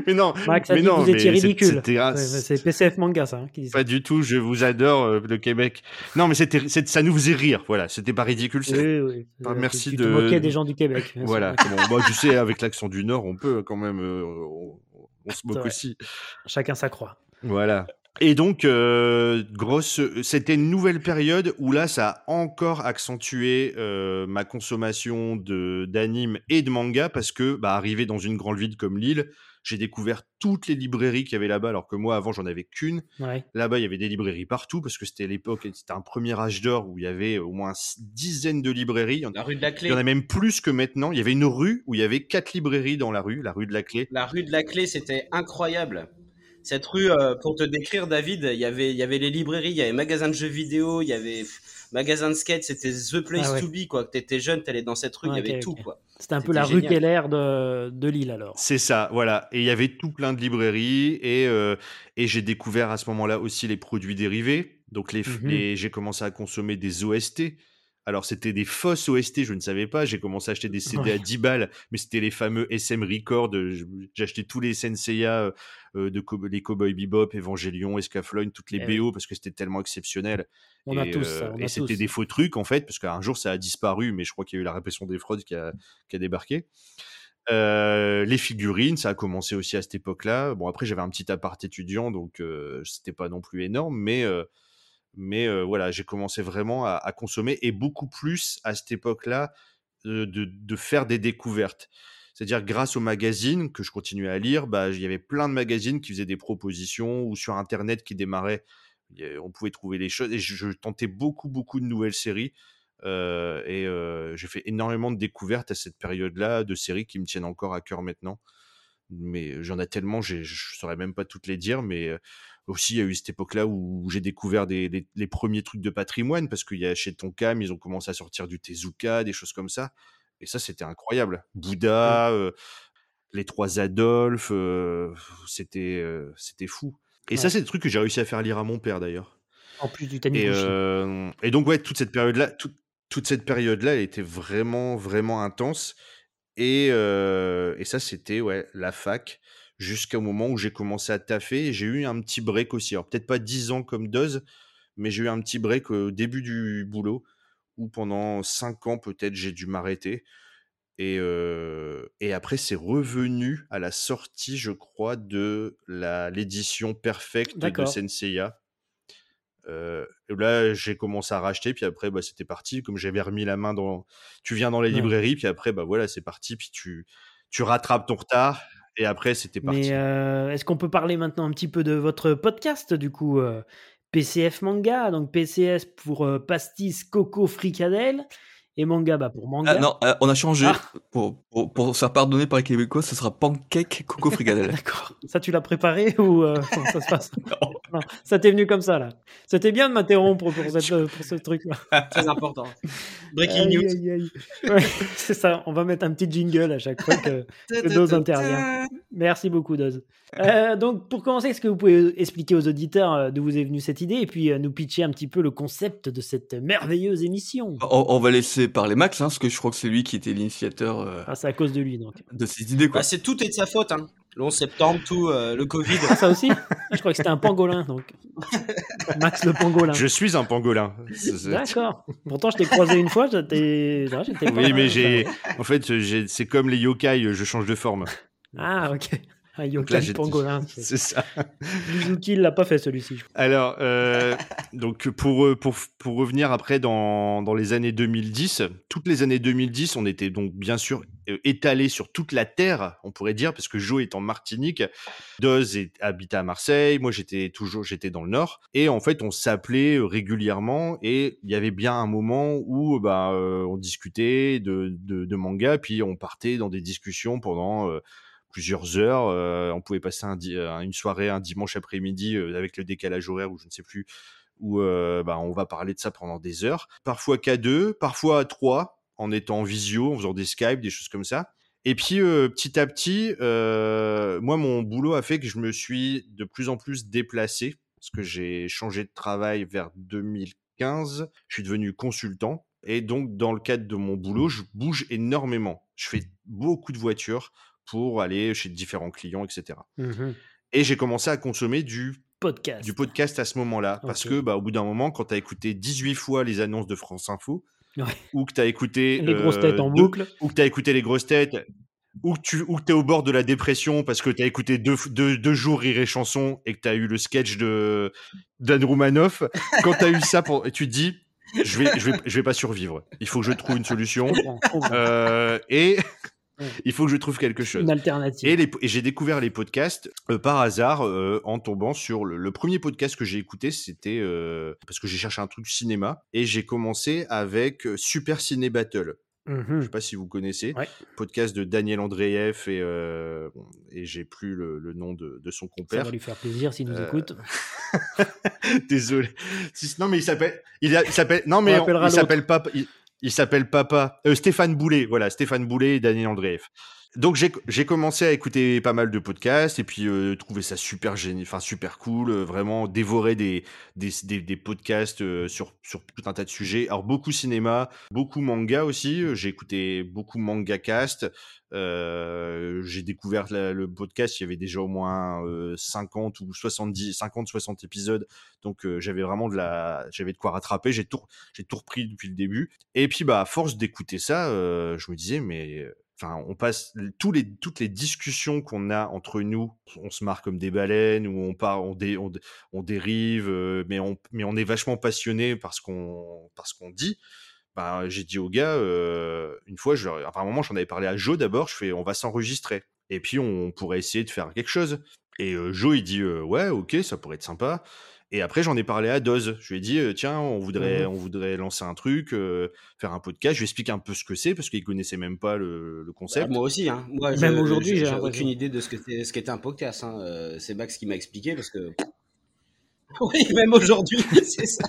mais non, Max mais non, vous étiez ridicule. C'est PCF Manga, ça, hein, qui ça. Pas du tout, je vous adore, euh, le Québec. Non, mais c'était, ça nous faisait rire, voilà. C'était pas ridicule. Oui, oui. Euh, merci tu, tu de- te moquais des gens du Québec. Voilà. Bon, moi, tu sais, avec l'accent du Nord, on peut quand même, euh, on, on se moque aussi. Chacun sa croix. Voilà. Et donc, euh, grosse, c'était une nouvelle période où là, ça a encore accentué euh, ma consommation de d'anime et de manga parce que, bah, arrivé dans une grande ville comme Lille, j'ai découvert toutes les librairies qu'il y avait là-bas, alors que moi, avant, j'en avais qu'une. Ouais. Là-bas, il y avait des librairies partout parce que c'était l'époque, c'était un premier âge d'or où il y avait au moins une dizaine de librairies. Il y en- La rue de la il Clé. y en a même plus que maintenant. Il y avait une rue où il y avait quatre librairies dans la rue, la rue de la Clé. La rue de la Clé, c'était incroyable. Cette rue, euh, pour te décrire, David, il y avait, il y avait les librairies, il y avait magasin de jeux vidéo, il y avait pff, magasin de skate, c'était the place Ah ouais. to be, quoi. T'étais jeune, t'allais dans cette rue, il Ouais, y avait ok, tout, quoi. C'était un peu la rue. Keller de, de Lille alors. C'est ça, voilà. Et il y avait tout plein de librairies et, euh, et j'ai découvert à ce moment-là aussi les produits dérivés. Donc les, les- j'ai commencé à consommer des OST. Alors c'était des fausses OST, je ne savais pas. J'ai commencé à acheter des CD à Ouais. 10 balles, mais c'était les fameux SM Record. Euh, je- J'ai acheté tous les Senseiya euh, de Co- les Cowboy Bebop, Evangelion, Escaflowne, toutes les Eh BO parce que c'était tellement exceptionnel. On a tous euh, ça, on et c'était des faux trucs en fait, parce qu'un jour ça a disparu, mais je crois qu'il y a eu la répression des fraudes qui a, qui a débarqué. Euh, les figurines, ça a commencé aussi à cette époque-là. Bon, après, j'avais un petit appart étudiant, donc euh, c'était pas non plus énorme, mais, euh, mais voilà, j'ai commencé vraiment à, consommer et beaucoup plus à cette époque-là de, faire des découvertes. C'est-à-dire, grâce aux magazines que je continuais à lire, bah, il y avait plein de magazines qui faisaient des propositions ou sur Internet qui démarraient. On pouvait trouver les choses et je, tentais beaucoup, beaucoup de nouvelles séries. Et j'ai fait énormément de découvertes à cette période-là, de séries qui me tiennent encore à cœur maintenant. Mais j'en ai tellement, je ne saurais même pas toutes les dire. Mais aussi, il y a eu cette époque-là où j'ai découvert des, les, les premiers trucs de patrimoine, parce qu'il y a chez Tonkam, ils ont commencé à sortir du Tezuka, des choses comme ça. Et ça, c'était incroyable. Bouddha, euh, les trois Adolphes, euh, c'était euh, c'était fou. Et ça, c'est des trucs que j'ai réussi à faire lire à mon père d'ailleurs. En plus du Et, euh, et donc, ouais, toute cette période-là, toute, toute cette période-là, elle était vraiment, vraiment intense. Et, et ça, c'était ouais, la fac, jusqu'au moment où j'ai commencé à taffer. J'ai eu un petit break aussi. Alors, peut-être pas 10 ans comme Doz, mais j'ai eu un petit break au début du boulot, où pendant 5 ans, peut-être, j'ai dû m'arrêter. Et, euh, et après, c'est revenu à la sortie, je crois, de la l'édition perfecte de. Senseiya. Euh, et là, j'ai commencé à racheter, puis après, bah, c'était parti. Comme j'avais remis la main dans. Tu viens dans les Ouais. librairies, puis après, bah voilà, c'est parti, puis tu, tu rattrapes ton retard, et après, c'était parti. Mais euh, est-ce qu'on peut parler maintenant un petit peu de votre podcast, du coup euh, PCF Manga, donc PCS pour euh, Pastis Coco Fricadelle, et Manga bah, pour Manga. Ah non, euh, on a changé. Ah. Pour, pour, pour se faire pardonner par les Québécois, ce sera pancake coco fricadelle. D'accord. Ça, tu l'as préparé ou euh, comment ça se passe? Non, Ça t'est venu comme ça, là. C'était bien de m'interrompre pour, cette, euh, pour ce truc-là. Très important. Breaking news. Ouais, c'est ça. On va mettre un petit jingle à chaque fois que, que Doz intervient. Merci beaucoup, Doz. Euh, donc, pour commencer, est-ce que vous pouvez expliquer aux auditeurs d'où vous est venue cette idée et puis euh, nous pitcher un petit peu le concept de cette merveilleuse émission? On, on va laisser parler Max, hein, parce que je crois que c'est lui qui était l'initiateur euh, ah, C'est à cause de lui, donc. de ces idées. Quoi. Bah, c'est tout est de sa faute. Hein. Le 11 septembre, tout, euh, le Covid. Ah, ça aussi? Je crois que c'était un pangolin, donc. Max le pangolin. Je suis un pangolin. D'accord. Pourtant, je t'ai croisé une fois, j'étais. Oui, mais j'ai. En fait, c'est comme les yokai, je change de forme. Ah, ok. Un pangolin. C'est ça. Mizuki, il l'a pas fait celui-ci. Alors, euh, donc pour, euh, pour, pour revenir après dans, dans les années 2010, toutes les années 2010, on était donc bien sûr euh, étalés sur toute la Terre, on pourrait dire, parce que Joe est en Martinique, Doz est, habitait à Marseille, moi j'étais toujours j'étais dans le Nord, et en fait on s'appelait régulièrement, et il y avait bien un moment où bah, euh, on discutait de, de, de manga, puis on partait dans des discussions pendant... euh, plusieurs heures. euh, on pouvait passer euh, une soirée un dimanche après-midi euh, avec le décalage horaire ou je ne sais plus où bah, on va parler de ça pendant des heures. Parfois qu'à deux, parfois à trois, en étant en visio, en faisant des Skype, des choses comme ça. Et puis petit à petit, moi mon boulot a fait que je me suis de plus en plus déplacé parce que j'ai changé de travail vers 2015. Je suis devenu consultant et donc dans le cadre de mon boulot, je bouge énormément. Je fais beaucoup de voitures pour aller chez différents clients, etc. Mhm. Et j'ai commencé à consommer du, Podcast. du podcast à ce moment-là. Parce que, bah, au bout d'un moment, quand tu as écouté 18 fois les annonces de France Info, Ouais. ou que tu as écouté. Les grosses têtes euh, en deux- boucle. ou que tu as écouté les grosses têtes, ou que tu ou que t'es au bord de la dépression parce que t'as écouté deux, deux, deux jours Rire et Chanson et que t'as eu le sketch de Dan Roumanoff, quand t'as eu ça, pour, et tu te dis, je vais, je vais, je vais pas survivre. Il faut que je trouve une solution. Euh, et il faut que je trouve quelque chose. Une alternative. Et, j'ai découvert les podcasts euh, par hasard euh, en tombant sur le, le premier podcast que j'ai écouté, c'était euh, parce que j'ai cherché un truc cinéma et j'ai commencé avec Super Ciné Battle. Je Mhm. sais pas si vous connaissez, Ouais. podcast de Daniel Andreev et, euh, et j'ai plus le, le nom de, de son Ça compère. va lui faire plaisir s'il nous Euh, écoute. Désolé. Non mais il s'appelle, il, s'appelle, non mais on- il s'appelle Papa, il, il s'appelle Papa, euh, Stéphane Boulet, voilà, Stéphane Boulet et Daniel Andreev. Donc j'ai commencé à écouter pas mal de podcasts et puis euh, trouver ça super génial, enfin super cool, euh, vraiment dévorer des des, des, podcasts euh, sur sur tout un tas de sujets. Alors beaucoup cinéma, beaucoup manga aussi. euh, J'ai écouté beaucoup manga cast. Euh, j'ai découvert le podcast, il y avait déjà au moins euh, 50 ou 70, 50, 60 épisodes. Donc euh, j'avais vraiment de la, j'avais de quoi rattraper. J'ai tout, j'ai tout repris depuis le début. Et puis bah à force d'écouter ça, euh, je me disais mais, euh, enfin on passe toutes les discussions qu'on a entre nous, on se marre comme des baleines ou on on, dé, on, dé- on dérive, euh, mais on, est vachement passionné par ce qu'on, par ce qu'on dit. Bah, j'ai dit au gars, euh, une fois, je, à un moment, j'en avais parlé à Joe d'abord, je fais, on va s'enregistrer. Et puis, on pourrait essayer de faire quelque chose. Et euh, Joe, il dit, ouais, ok, ça pourrait être sympa. Et après, j'en ai parlé à Doz. Je lui ai dit, euh, tiens, on voudrait, Mhm. on voudrait lancer un truc, euh, faire un podcast. Je lui explique un peu ce que c'est, parce qu'il connaissait même pas le, le concept. Bah, moi aussi, hein. Moi, Même aujourd'hui, je- j'ai aucune idée de ce que c'est- ce qu'était un podcast. Hein. Euh, C'est Max qui m'a expliqué parce que. Oui, même aujourd'hui, c'est ça.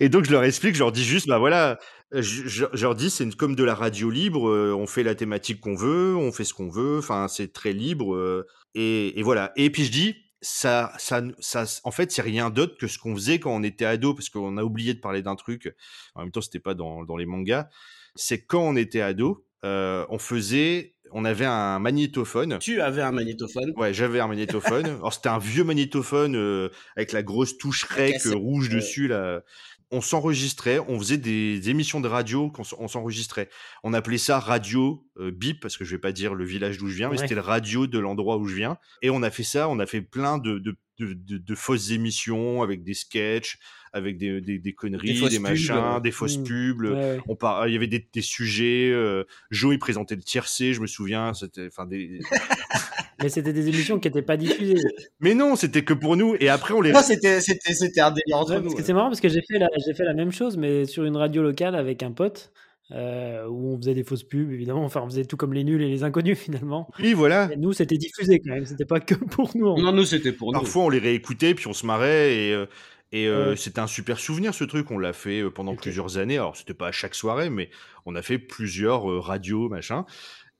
Et donc je leur explique, je leur dis juste, bah voilà, je, je- je leur dis c'est comme de la radio libre, euh, on fait la thématique qu'on veut, on fait ce qu'on veut, enfin c'est très libre euh, et, et voilà. Et puis je dis ça, ça, ça, en fait c'est rien d'autre que ce qu'on faisait quand on était ado, parce qu'on a oublié de parler d'un truc. En même temps c'était pas dans, dans les mangas. C'est quand on était ado, euh, on faisait, on avait un magnétophone. Tu avais un magnétophone. Ouais, j'avais un magnétophone. Alors c'était un vieux magnétophone euh, avec la grosse touche rec euh, rouge dessus là. On s'enregistrait, on faisait des émissions de radio on s'enregistrait. On appelait ça radio euh, bip parce que je vais pas dire le village d'où je viens, mais Ouais. c'était le radio de l'endroit où je viens. Et on a fait ça, on a fait plein de de, de, de- de fausses émissions avec des sketchs, avec des, des, des conneries, des, machins, euh. des fausses Mm. pubs. Ouais, ouais. On par... Il y avait des, des sujets. Euh... Joe il présentait le tiercé, je me souviens. C'était, enfin des. Mais c'était des émissions qui n'étaient pas diffusées. Mais non, c'était que pour nous. Et après, on les. Moi, c'était, c'était, c'était un délire entre Ouais, nous. parce que ouais. c'est marrant parce que j'ai fait, la, j'ai fait la même chose, mais sur une radio locale avec un pote, euh, où on faisait des fausses pubs, évidemment. Enfin, on faisait tout comme les nuls et les inconnus, finalement. Oui, voilà. Et nous, c'était diffusé quand même. C'était pas que pour nous. en Non, nous, c'était pour nous. Parfois, on les réécoutait, puis on se marrait. Et, euh, et euh, Ouais. c'était un super souvenir, ce truc. On l'a fait euh, pendant plusieurs années. Alors, c'était pas à chaque soirée, mais on a fait plusieurs euh, radios, machin.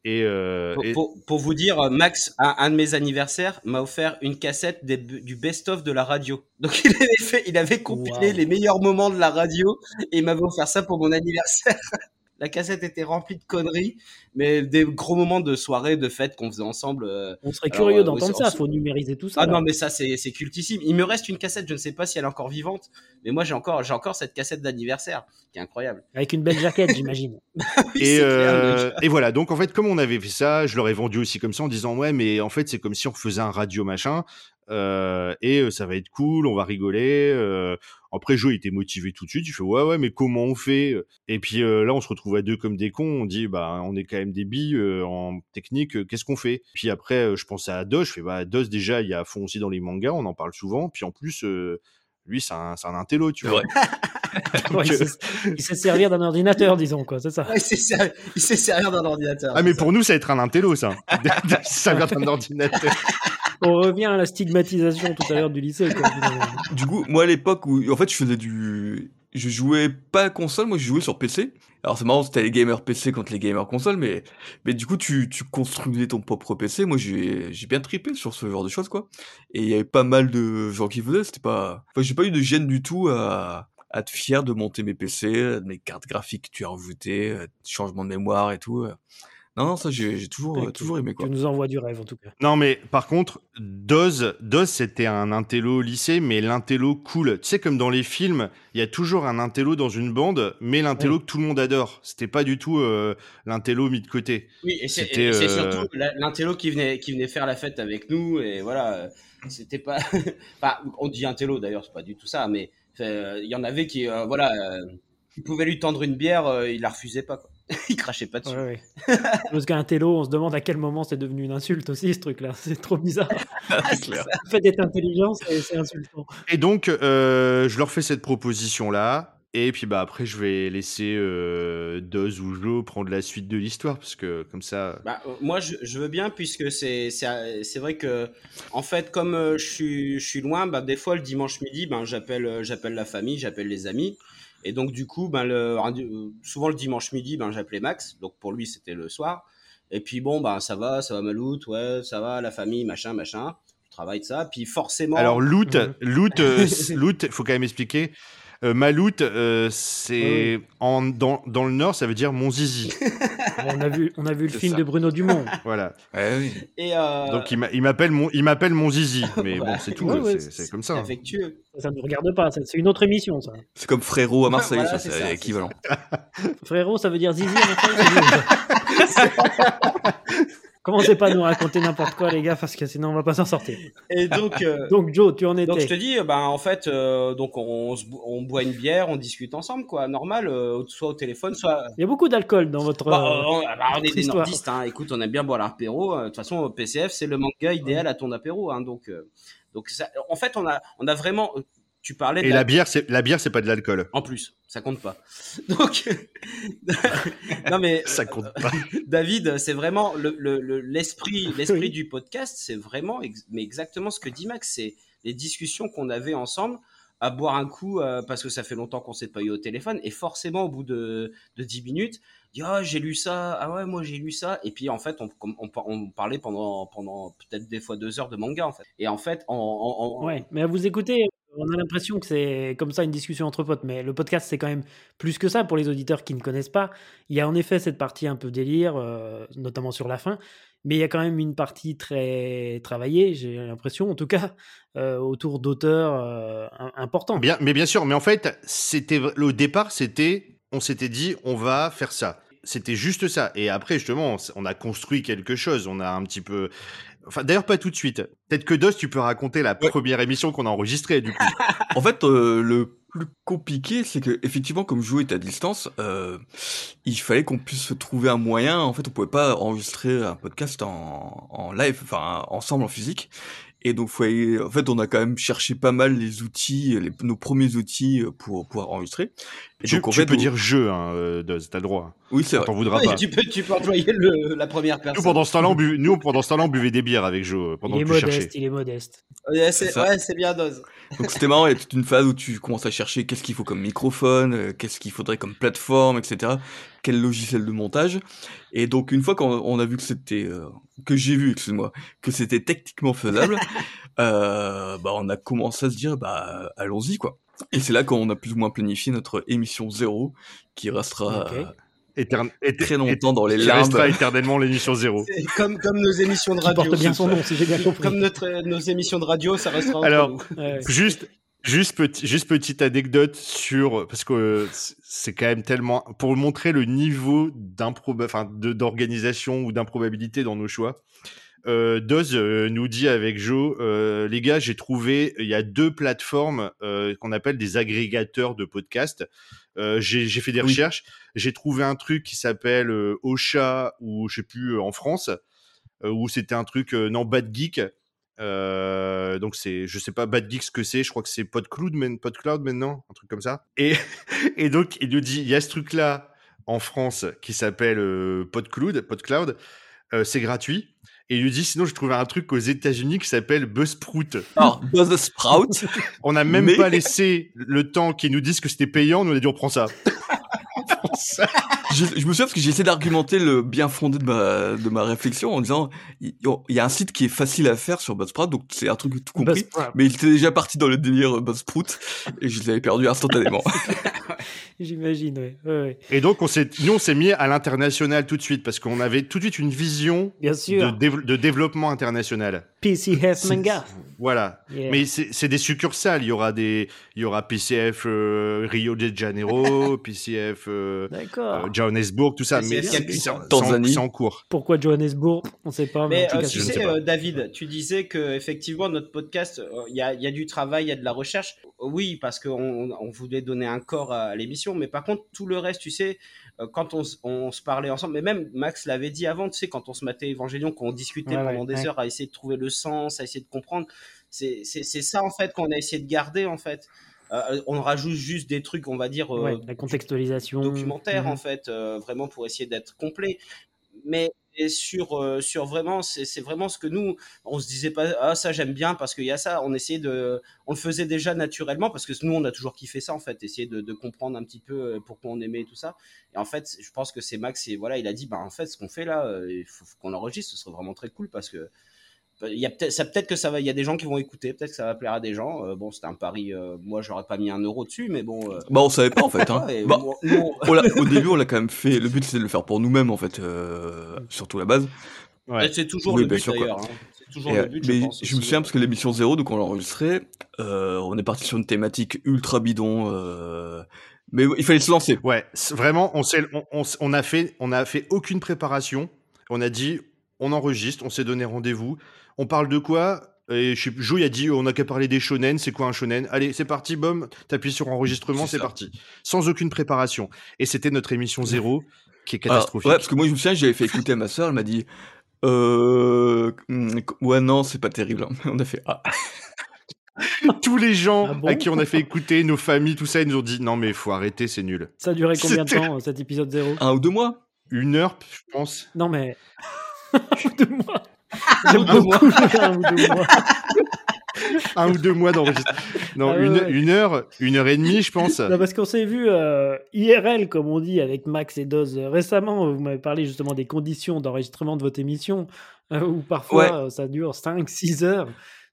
Et, euh, Pour, et- pour- pour vous dire, euh, Max, à un de mes anniversaires, m'a offert une cassette des- du best-of de la radio. Donc il avait fait, il avait compilé Wow. les meilleurs moments de la radio et il m'avait offert ça pour mon anniversaire. La cassette était remplie de conneries, mais des gros moments de soirée, de fête qu'on faisait ensemble. euh, On serait Alors, curieux euh, d'entendre ça. c'est- Faut numériser tout ça. Ah là. non, mais ça, c'est c'est cultissime. Il me reste une cassette, je ne sais pas si elle est encore vivante, mais moi, j'ai encore, j'ai encore cette cassette d'anniversaire, qui est incroyable. Avec une belle jaquette, j'imagine. Oui, Et, euh, et voilà, donc en fait, comme on avait fait ça, je leur ai vendu aussi comme ça en disant ouais, mais en fait, c'est comme si on faisait un radio machin, euh, et euh, ça va être cool, on va rigoler. euh. Après, Joe il était motivé tout de suite, il fait ouais, ouais, mais comment on fait Et puis euh, là, on se retrouve à deux comme des cons, on dit bah, on est quand même des billes euh, en technique, euh, qu'est-ce qu'on fait? Puis après, euh, je pensais à Dos, je fais bah, Dos déjà, il y a à fond aussi dans les mangas, on en parle souvent, puis en plus. euh, lui, c'est un, c'est un intello, tu vois. Ouais, il, euh, sait, il sait servir d'un ordinateur, disons, quoi. C'est ça. Ouais, il sait ser- il sait servir d'un ordinateur. Ah, mais ça. pour nous, ça va être un intello, ça. ça vient d'un ordinateur. On revient à la stigmatisation tout à l'heure du lycée. Quoi. Du coup, moi à l'époque où en fait je faisais du. Je jouais pas à console, moi je jouais sur PC. Alors c'est marrant, c'était les gamers PC contre les gamers console, mais, mais du coup tu, tu construisais ton propre PC. Moi j'ai j'ai bien trippé sur ce genre de choses quoi. Et il y avait pas mal de gens qui faisaient, c'était pas. Enfin, j'ai pas eu de gêne du tout à, à être fier de monter mes PC, mes cartes graphiques que tu as rajoutées, euh, changement de mémoire et tout. Non, non, ça j'ai j'ai toujours, euh, toujours aimé quoi. Tu nous envoies du rêve en tout cas. Non, mais par contre, Doz, Doz c'était un intello au lycée, mais l'intello cool. Tu sais, comme dans les films, il y a toujours un intello dans une bande, mais l'intello que tout le monde adore. C'était pas du tout euh, l'intello mis de côté. Oui, et c'est C'était, et c'est euh, surtout la- l'intello qui venait, qui venait faire la fête avec nous, et voilà, c'était pas. enfin, on dit intello d'ailleurs, c'est pas du tout ça, mais euh, il y en avait qui, euh, voilà, euh, qui pouvaient lui tendre une bière, euh, il la refusait pas, quoi. il crachait pas dessus. Ouais, ouais. Parce qu'un télo, on se demande à quel moment c'est devenu une insulte aussi, ce truc-là. C'est trop bizarre. C'est clair. Le fait d'être intelligent, c'est insultant. Et donc, euh, je leur fais cette proposition-là. Et puis bah après, je vais laisser euh, Doz ou Jo prendre la suite de l'histoire, parce que comme ça... Bah, euh, moi, je, je veux bien, puisque c'est vrai que, en fait, comme euh, je suis, je suis loin, bah, des fois, le dimanche midi, ben, j'appelle euh, j'appelle la famille, j'appelle les amis. Et donc, du coup, ben, le, euh, souvent le dimanche midi, ben, j'appelais Max. Donc, pour lui, c'était le soir. Et puis, bon, ben, ça va, ça va, Malout, ouais, ça va, la famille, machin, machin. Je travaille de ça. Puis, forcément. Alors, loot, Mhm. loot, euh, loot, faut quand même expliquer. Euh, Malout, euh, c'est en dans, dans le nord, ça veut dire mon zizi. On a vu, on a vu le film ça. de Bruno Dumont. voilà. Ouais, oui. et, euh, Donc il m'a- il m'appelle mon il m'appelle mon zizi, mais bon, c'est tout, Ouais, ouais, c'est- comme ça. hein. affectueux. Ça ne nous regarde pas, c'est une autre émission, ça. C'est comme frérot à Marseille, Voilà, c'est équivalent. Frérot, ça veut dire zizi c'est nul. Commencez pas à nous raconter n'importe quoi, les gars, parce que sinon on va pas s'en sortir. Et donc. euh, Donc, Joe, tu en étais. Donc je te dis, ben en fait, euh, donc on, on boit une bière, on discute ensemble, quoi, normal, euh, soit au téléphone, soit. Il y a beaucoup d'alcool dans votre. Bah, on, bah, on est des histoire. nordistes, hein. Écoute, on aime bien boire l'apéro. De toute façon, PCF, c'est le manga idéal à ton apéro, hein. Donc, donc ça, en fait, on a, on a vraiment. Tu parlais de Et la- la bière, c'est la bière, c'est pas de l'alcool. en plus, ça compte pas. Donc, non mais Ça compte pas. David, c'est vraiment le- le- le- l'esprit, l'esprit Oui. du podcast, c'est vraiment, ex- mais exactement ce que dit Max, c'est les discussions qu'on avait ensemble à boire un coup euh, parce que ça fait longtemps qu'on s'est pas eu au téléphone et forcément au bout de, de 10 minutes, dit ah j'ai lu ça, ah ouais moi j'ai lu ça et puis en fait on, on, on parlait pendant pendant peut-être des fois deux heures de manga en fait et en fait en, en- en- Ouais, mais à vous écouter, on a l'impression que c'est comme ça une discussion entre potes, mais le podcast c'est quand même plus que ça pour les auditeurs qui ne connaissent pas. Il y a en effet cette partie un peu délire, euh, notamment sur la fin, mais il y a quand même une partie très travaillée, j'ai l'impression, en tout cas, euh, autour d'auteurs euh, im- importants. Bien, mais bien sûr, mais en fait, c'était au départ, c'était, on s'était dit, on va faire ça. C'était juste ça. Et après, justement, on a construit quelque chose. On a un petit peu. Enfin, d'ailleurs, pas tout de suite. Peut-être que Dos, tu peux raconter la Ouais. première émission qu'on a enregistrée, du coup. En fait, euh, le plus compliqué, c'est que effectivement, comme Joe est à distance, euh, il fallait qu'on puisse trouver un moyen. En fait, on pouvait pas enregistrer un podcast en, en live, enfin ensemble en physique. Et donc, fallait- en fait, on a quand même cherché pas mal les outils, les- nos premiers outils euh, pour pouvoir enregistrer. Et tu donc, en tu fait, peux on- dire jeu, hein, euh, t'as le droit. oui, c'est vrai. t'en voudra Oui, pas. tu peux tu peux employer le- la première Nous, personne. pendant ce temps-là, on buvait, nous, pendant ce temps-là, on buvait des bières avec Joe, euh, pendant il est que tu modeste, cherchais. il est modeste. Ouais, C'est ouais, bien dose. Donc c'était marrant, il y a toute une phase où tu commences à chercher qu'est-ce qu'il faut comme microphone, euh, qu'est-ce qu'il faudrait comme plateforme, etc. Quel logiciel de montage. Et donc une fois qu'on on a vu que c'était, euh, que j'ai vu, excuse-moi, que c'était techniquement faisable, euh, bah on a commencé à se dire, bah allons-y quoi. Et c'est là qu'on a plus ou moins planifié notre émission zéro, qui restera. Éterne- éte- très longtemps dans les qui limbes. restera éternellement l'émission zéro. Comme comme nos émissions de Qui radio. porte bien son ça. nom, si j'ai bien compris. Comme notre nos émissions de radio, ça restera. entre Alors, nous. Ouais. Juste, juste, petit, juste petite anecdote sur parce que c'est- quand même tellement pour montrer le niveau d'improba, enfin de- d'organisation ou d'improbabilité dans nos choix. Euh, Doz euh, nous dit avec Joe, euh, les gars, j'ai trouvé il y a deux plateformes euh, qu'on appelle des agrégateurs de podcasts. Euh, j'ai fait des Oui. recherches, j'ai trouvé un truc qui s'appelle euh, Ocha ou je sais plus euh, en France, euh, où c'était un truc euh, non Bad Geek. Euh, donc c'est, je sais pas Bad Geek ce que c'est, je crois que c'est PodCloud, PodCloud maintenant, un truc comme ça. Et, et donc il nous dit, il y a ce truc là en France qui s'appelle euh, PodCloud, PodCloud, euh, c'est gratuit. Et il nous dit sinon j'ai trouvé un truc aux États-Unis qui s'appelle Buzzsprout. Alors, Buzzsprout, On n'a même Mais- pas laissé le temps qu'ils nous disent que c'était payant, nous on a dit on prend ça. On prend ça. Je, je me souviens parce que j'ai essayé d'argumenter le bien fondé de ma, de ma réflexion en disant il y a un site qui est facile à faire sur Buzzsprout, donc c'est un truc tout compris. Buzzsprout. Mais il était déjà parti dans le délire Buzzsprout et je l'avais perdu instantanément. J'imagine, ouais. ouais, ouais. Et donc, on s'est, nous, on s'est mis à l'international tout de suite parce qu'on avait tout de suite une vision Bien de, sûr. dév- de développement international. PCF manga. Voilà. Yeah. Mais c'est c'est des succursales. Il y aura des, il y aura PCF euh, Rio de Janeiro, PCF euh, D'accord. euh, Johannesburg, tout ça. Mais c'est- en- cours. Pourquoi Johannesburg On sait pas. Mais en tout euh, cas, tu ne sais, euh, David, tu disais que effectivement notre podcast, euh, il y, a, il y a du travail, il y a de la recherche. Oui, parce qu'on on voulait donner un corps à l'émission, mais par contre tout le reste, tu sais, euh, quand on, se parlait ensemble, mais même Max l'avait dit avant, tu sais, quand on se matait Évangélion, qu'on discutait Ouais, pendant ouais, des ouais. heures à essayer de trouver le sens, à essayer de comprendre, c'est ça en fait qu'on a essayé de garder en fait. Euh, on rajoute juste des trucs, on va dire, euh, Ouais, la contextualisation. documentaire Mhm. en fait, euh, vraiment pour essayer d'être complet. Mais et sur euh, sur vraiment, c'est vraiment ce que nous, on se disait pas ah ça j'aime bien parce qu'il y a ça. On essayait de, on le faisait déjà naturellement parce que nous on a toujours kiffé ça en fait, essayer de, de comprendre un petit peu euh, pourquoi on aimait tout ça. Et en fait, je pense que c'est Max et voilà, il a dit bah en fait ce qu'on fait là, euh, il faut, faut qu'on enregistre, ce serait vraiment très cool parce que il y a peut-être ça peut-être que ça va il y a des gens qui vont écouter peut-être que ça va plaire à des gens Euh, bon c'était un pari euh, moi j'aurais pas mis un euro dessus mais bon euh, bah on savait pas en fait. Hein. ouais, Bah, moi- on au début on l'a quand même fait. Le but c'était de le faire pour nous-mêmes en fait, euh, surtout la base. Ouais. C'est toujours Oui, le but sûr, d'ailleurs. hein. C'est toujours Et, le euh, but, mais je pense. je me souviens parce que l'émission 0, donc on l'a enregistré, euh, on est parti sur une thématique ultra bidon, euh, mais il fallait se lancer. Ouais, c'est- vraiment, on, on, on a fait, on a fait aucune préparation. On a dit, on enregistre, on s'est donné rendez-vous. On parle de quoi? Et je sais plus, Joe il a dit, on n'a qu'à parler des shonen. C'est quoi un shonen? Allez, c'est parti, bom. T'appuies sur enregistrement, C'est parti. Sans aucune préparation. Et c'était notre émission zéro, qui est Alors, catastrophique. ouais, parce que moi je me souviens, j'avais fait écouter à ma soeur, elle m'a dit, euh, hum, ouais non, c'est pas terrible. hein. On a fait ah. Tous les gens Ah bon à qui on a fait écouter, nos familles, tout ça, ils nous ont dit, non mais faut arrêter, c'est nul. Ça a duré combien de temps cet épisode 0 un ou deux mois? Une heure, je pense. Non mais. deux mois. J'aime beaucoup le un ou deux mois. Un ou deux mois d'enregistrement. Non, Ah ouais, une, ouais. une heure, une heure et demie, je pense. Non, parce qu'on s'est vu euh, IRL, comme on dit, avec Max et Doz euh, récemment. Vous m'avez parlé justement des conditions d'enregistrement de votre émission, euh, où parfois Ouais. ça dure 5-6 heures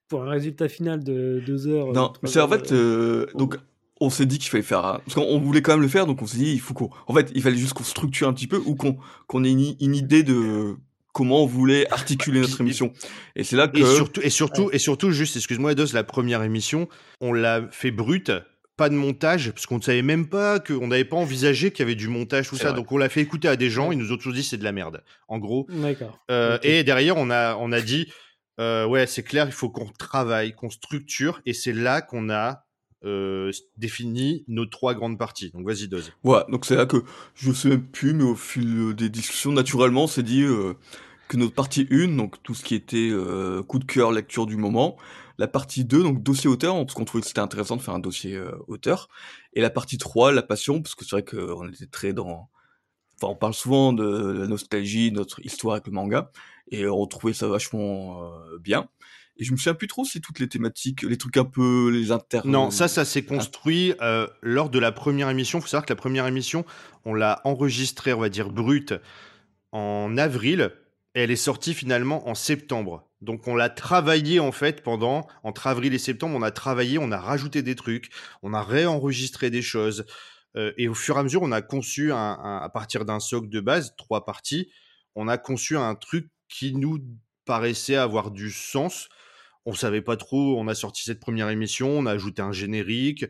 pour un résultat final de 2 heures. Non, c'est en fait, euh, donc on s'est dit qu'il fallait faire, un- parce qu'on on voulait quand même le faire, donc on s'est dit il faut qu'on, en fait, il fallait juste qu'on structure un petit peu ou qu'on qu'on ait une, une idée de comment on voulait articuler notre émission. Et c'est là que Et surtout, et surtout, et surtout, juste, excuse-moi, Dos, la première émission, on l'a fait brute, pas de montage, parce qu'on ne savait même pas qu'on n'avait pas envisagé qu'il y avait du montage, tout ça. vrai. Donc on l'a fait écouter à des gens, ils nous ont tous dit c'est de la merde. En gros. D'accord. Euh. Et derrière, on a, on a dit, euh, ouais, c'est clair, il faut qu'on travaille, qu'on structure, et c'est là qu'on a euh, défini nos trois grandes parties. Donc vas-y, Dos. Voilà, donc c'est là que je sais même plus, mais au fil des discussions, naturellement, on s'est dit euh, que notre partie 1, donc tout ce qui était euh, coup de cœur, lecture du moment, la partie 2, donc dossier auteur, parce qu'on trouvait que c'était intéressant de faire un dossier euh, auteur, et la partie 3, la passion, parce que c'est vrai qu'on était très dans... Enfin, on parle souvent de la nostalgie, notre histoire avec le manga, et on trouvait ça vachement euh, bien. Et je me souviens plus trop si toutes les thématiques, les trucs un peu, les inter... Non, ça, ça s'est construit euh, lors de la première émission. Il faut savoir que la première émission, on l'a enregistrée, on va dire, brute en avril. Elle est sortie finalement en septembre. Donc on l'a travaillé en fait pendant, entre avril et septembre, on a travaillé, on a rajouté des trucs, on a réenregistré des choses. Euh, et au fur et à mesure, on a conçu, à partir d'un socle de base, trois parties, on a conçu un truc qui nous paraissait avoir du sens on savait pas trop. On a sorti cette première émission, on a ajouté un générique.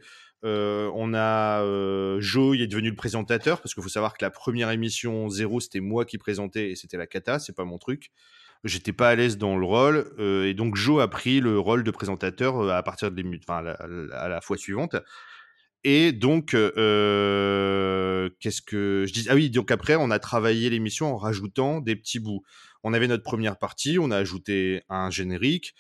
Euh, on a euh, Joe, il est devenu le présentateur parce qu'il faut savoir que la première émission zéro, c'était moi qui présentais et c'était la cata, c'est pas mon truc. J'étais pas à l'aise dans le rôle euh, et donc Joe a pris le rôle de présentateur euh, à partir de enfin, la, à la fois suivante. Et donc, qu'est-ce que je dis? Ah oui, donc après, on a travaillé l'émission en rajoutant des petits bouts. On avait notre première partie, on a ajouté un générique.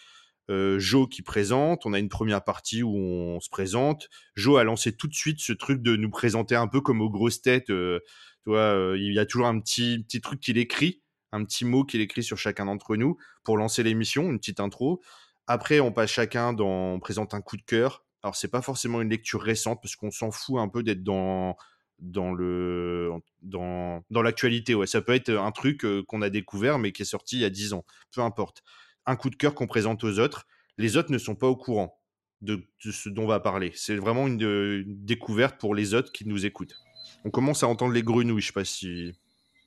Euh, Joe qui présente, on a une première partie où on se présente. Joe a lancé tout de suite ce truc de nous présenter un peu comme aux grosses têtes. euh, tu vois, euh, il y a toujours un petit, petit truc qu'il écrit, un petit mot qu'il écrit sur chacun d'entre nous pour lancer l'émission, une petite intro. Après, on passe chacun dans, on présente un coup de cœur. Alors, c'est pas forcément une lecture récente parce qu'on s'en fout un peu d'être dans dans le dans, dans l'actualité. Ouais, ça peut être un truc qu'on a découvert mais qui est sorti il y a 10 ans. Peu importe. Un coup de cœur qu'on présente aux autres. Les autres ne sont pas au courant de, ce dont on va parler. C'est vraiment une, découverte pour les autres qui nous écoutent. On commence à entendre les grenouilles. Je sais pas si.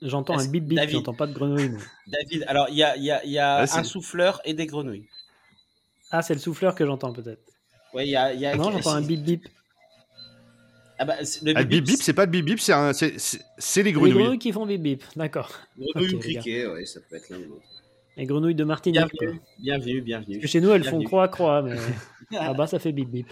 J'entends un bip bip, j'entends pas de grenouilles. David, alors il y a, y a, y a un souffleur et des grenouilles. Ah, c'est le souffleur que j'entends peut-être. Ouais, il y a, y a... Non, j'entends un bip bip. Ah bah, le ah, bip, bip, c'est pas le bip bip, c'est les grenouilles. Les grenouilles qui font bip bip, d'accord. Grenouilles okay, criquet, ouais, ça peut être l'un ou l'autre. Les grenouilles de Martinique. Bienvenue, bienvenue, bienvenue. Parce que chez nous, elles font croix-croix, mais là-bas, ça fait bip bip.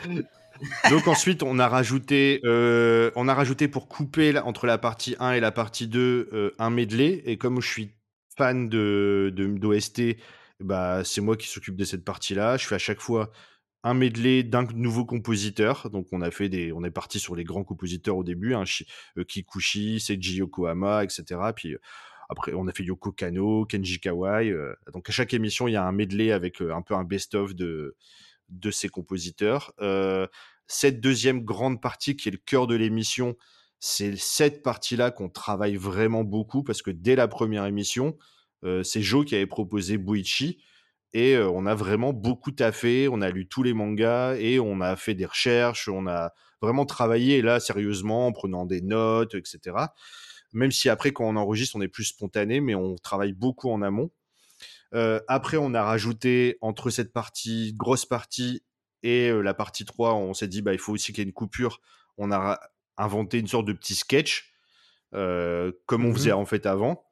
Donc ensuite, on a rajouté, euh, on a rajouté pour couper entre la partie 1 et la partie 2 euh, un medley. Et comme je suis fan de d'OST, bah, c'est moi qui s'occupe de cette partie-là. Je fais à chaque fois un medley d'un nouveau compositeur. Donc, on a fait des, on est parti sur les grands compositeurs au début, hein, euh, Kikuchi, Seiji Yokohama, etc. Puis euh, après, on a fait Yoko Kano, Kenji Kawai. Euh, donc, à chaque émission, il y a un medley avec un peu un best-of de, de ces compositeurs. cette deuxième grande partie qui est le cœur de l'émission, c'est cette partie-là qu'on travaille vraiment beaucoup parce que dès la première émission, c'est Joe qui avait proposé Buichi et on a vraiment beaucoup taffé, on a lu tous les mangas et on a fait des recherches, on a vraiment travaillé là sérieusement en prenant des notes, etc. Même si après quand on enregistre on est plus spontané, mais on travaille beaucoup en amont. après on a rajouté entre cette partie, grosse partie et la partie 3, on s'est dit bah il faut aussi qu'il y ait une coupure. On a inventé une sorte de petit sketch comme on mmh faisait en fait avant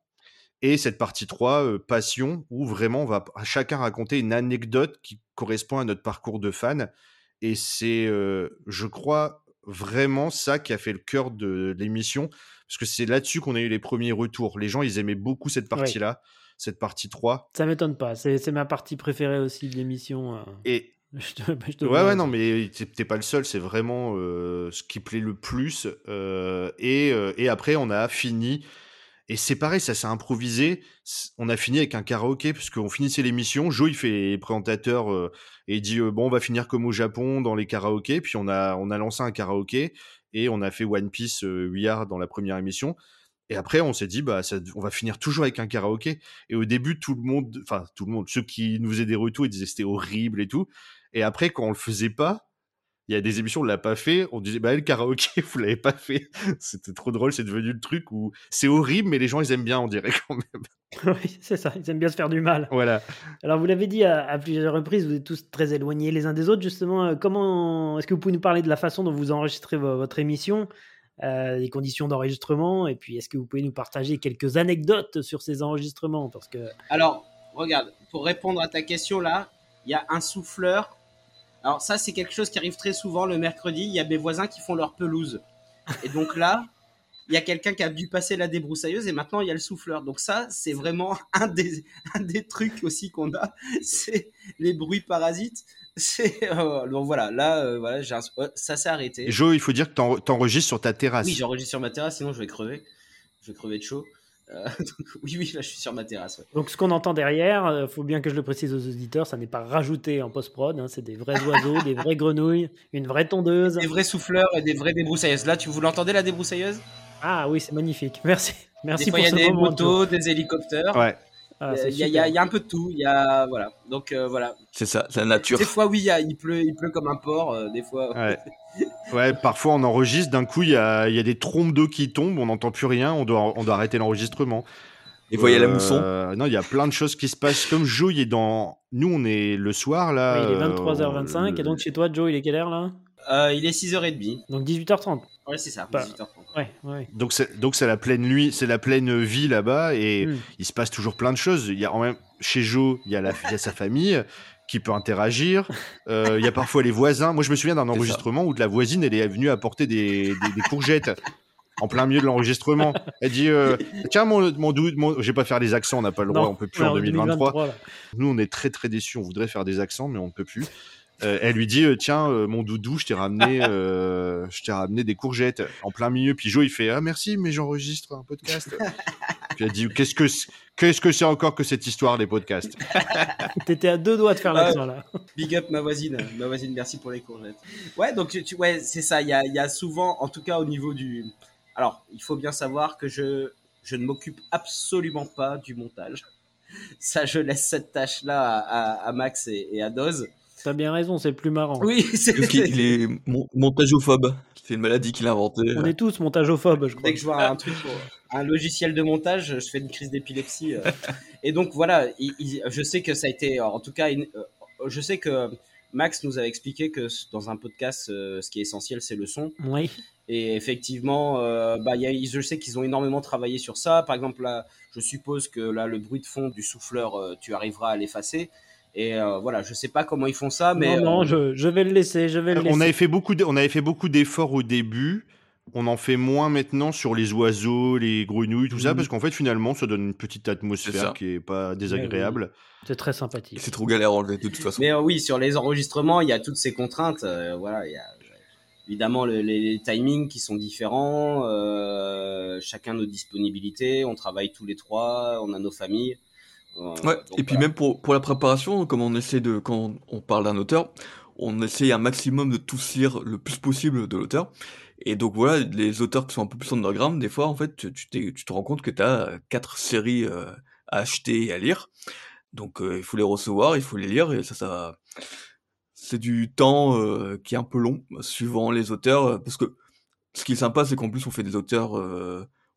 et cette partie 3, passion, où vraiment on va chacun raconter une anecdote qui correspond à notre parcours de fan. Et c'est, je crois, vraiment ça qui a fait le cœur de l'émission, parce que c'est là-dessus qu'on a eu les premiers retours. Les gens, ils aimaient beaucoup cette partie-là, cette partie 3. Ça m'étonne pas, c'est ma partie préférée aussi de l'émission. Et. ouais, ouais, non, mais t'es pas le seul, c'est vraiment ce qui plaît le plus. et, et après, on a fini et c'est pareil, ça s'est improvisé. On a fini avec un karaoké, puisqu'on finissait l'émission. Joe, il fait présentateur euh, et il dit euh, Bon, on va finir comme au Japon dans les karaokés. Puis on a, on a lancé un karaoké et on a fait One Piece euh, We dans la première émission. Et après, on s'est dit, bah, ça, on va finir toujours avec un karaoké. Et au début, tout le monde, enfin, tout le monde, ceux qui nous faisaient des retours, ils disaient c'était horrible et tout. Et après, quand on le faisait pas, il y a des émissions, on l'a pas fait. On disait, bah, le karaoké, vous l'avez pas fait. C'était trop drôle. C'est devenu le truc où c'est horrible, mais les gens, ils aiment bien, on dirait quand même. oui, c'est ça. Ils aiment bien se faire du mal. Voilà. Alors, vous l'avez dit à, plusieurs reprises, vous êtes tous très éloignés les uns des autres. Justement, euh, comment est-ce que vous pouvez nous parler de la façon dont vous enregistrez votre émission, euh, les conditions d'enregistrement, et puis est-ce que vous pouvez nous partager quelques anecdotes sur ces enregistrements? Parce que. Alors, regarde, pour répondre à ta question là, il y a un souffleur alors ça, c'est quelque chose qui arrive très souvent le mercredi. Il y a mes voisins qui font leur pelouse. Et donc là, il y a quelqu'un qui a dû passer la débroussailleuse et maintenant il y a le souffleur. Donc ça, c'est vraiment un des, un des trucs aussi qu'on a, c'est les bruits parasites. C'est euh, donc voilà, là, euh, voilà, ça s'est arrêté. Jo, il faut dire que t'enregistres sur ta terrasse. Oui, j'enregistre sur ma terrasse, sinon je vais crever. Je vais crever de chaud. Euh, oui, oui, là je suis sur ma terrasse. Donc ce qu'on entend derrière, il euh, faut bien que je le précise aux auditeurs, ça n'est pas rajouté en post-prod, hein, c'est des vrais oiseaux, des vraies grenouilles, une vraie tondeuse. Des vrais souffleurs et des vraies débroussailleuses. Là, tu vous l'entendez la débroussailleuse? Ah oui, c'est magnifique. Merci. Merci des pour il y a des motos, des hélicoptères. Ouais. Ah, il y, a un peu de tout. Il y a voilà. Donc euh, voilà. C'est ça, la nature. Des fois oui, il pleut, il pleut comme un porc. des fois. Ouais. ouais. parfois on enregistre. D'un coup, il y a, y a, des trompes d'eau qui tombent. On n'entend plus rien. On doit, on doit arrêter l'enregistrement. Et voyez la mousson euh, Non, il y a plein de choses qui se passent. Comme Joe, il est dans. Nous, on est le soir là. il est 23h25. Euh, et donc chez toi, Joe, il est quelle heure là? Euh, Il est 6h30. Donc 18h30. Ouais, c'est ça. 18h30. Ouais, ouais. Donc c'est donc c'est la pleine nuit, c'est la pleine vie là-bas et hmm. il se passe toujours plein de choses. Il y a en même chez Joe, il y a la il y a sa famille qui peut interagir. il y a parfois les voisins. Moi, je me souviens d'un enregistrement où la voisine elle est venue apporter des, des courgettes en plein milieu de l'enregistrement. Elle dit euh, Tiens, mon, mon je vais pas faire des accents, on n'a pas le droit, on peut plus en 2023. Nous, on est très très déçus, on voudrait faire des accents, mais on ne peut plus. Euh, elle lui dit euh, Tiens, mon doudou, je t'ai ramené, je t'ai ramené des courgettes en plein milieu. Puis Joe, il fait Ah, merci, mais j'enregistre un podcast. Puis elle dit Qu'est-ce que Qu'est-ce que c'est encore que cette histoire des podcasts? T'étais à deux doigts de faire l'accent là. Big up ma voisine, ma voisine, merci pour les courgettes. Ouais, donc tu, ouais, c'est ça. Il y a, y a, souvent, en tout cas au niveau du, Alors, il faut bien savoir que je, je ne m'occupe absolument pas du montage. Ça, je laisse cette tâche-là à, à, Max et, et à Doz. T'as bien raison, c'est plus marrant. Oui, c'est. Il est montagophobe. C'est une maladie qu'il a inventée. On est tous montageophobes, je crois. Dès que je vois un truc, un logiciel de montage, je fais une crise d'épilepsie. Euh. Et donc voilà, je sais que ça a été, en tout cas, euh, je sais que Max nous avait expliqué que dans un podcast, euh, ce qui est essentiel, c'est le son. Oui. Et effectivement, bah, y a, je sais qu'ils ont énormément travaillé sur ça. Par exemple, là, je suppose que là, le bruit de fond du souffleur, tu arriveras à l'effacer. Et euh, voilà, je sais pas comment ils font ça, mais non, non, je, je, vais le laisser, je vais le laisser. On avait fait beaucoup, on avait fait beaucoup d'efforts au début. On en fait moins maintenant sur les oiseaux, les grenouilles, tout ça, mhm. parce qu'en fait, finalement, ça donne une petite atmosphère qui est pas désagréable. C'est très sympathique. C'est trop galère à enlever de toute façon. Mais euh, oui, sur les enregistrements, il y a toutes ces contraintes. Euh, voilà, il y a évidemment les, timings qui sont différents, chacun nos disponibilités. On travaille tous les trois, on a nos familles. Ouais, et puis même pour, pour la préparation, comme on essaie de, quand on parle d'un auteur, on essaie un maximum de tous lire le plus possible de l'auteur. Et donc voilà, les auteurs qui sont un peu plus underground, des fois, en fait, tu, tu, tu te rends compte que tu as quatre séries euh, à acheter et à lire. Donc euh, il faut les recevoir, il faut les lire, et ça, ça c'est du temps euh, qui est un peu long, suivant les auteurs, parce que ce qui est sympa, c'est qu'en plus, on fait des auteurs,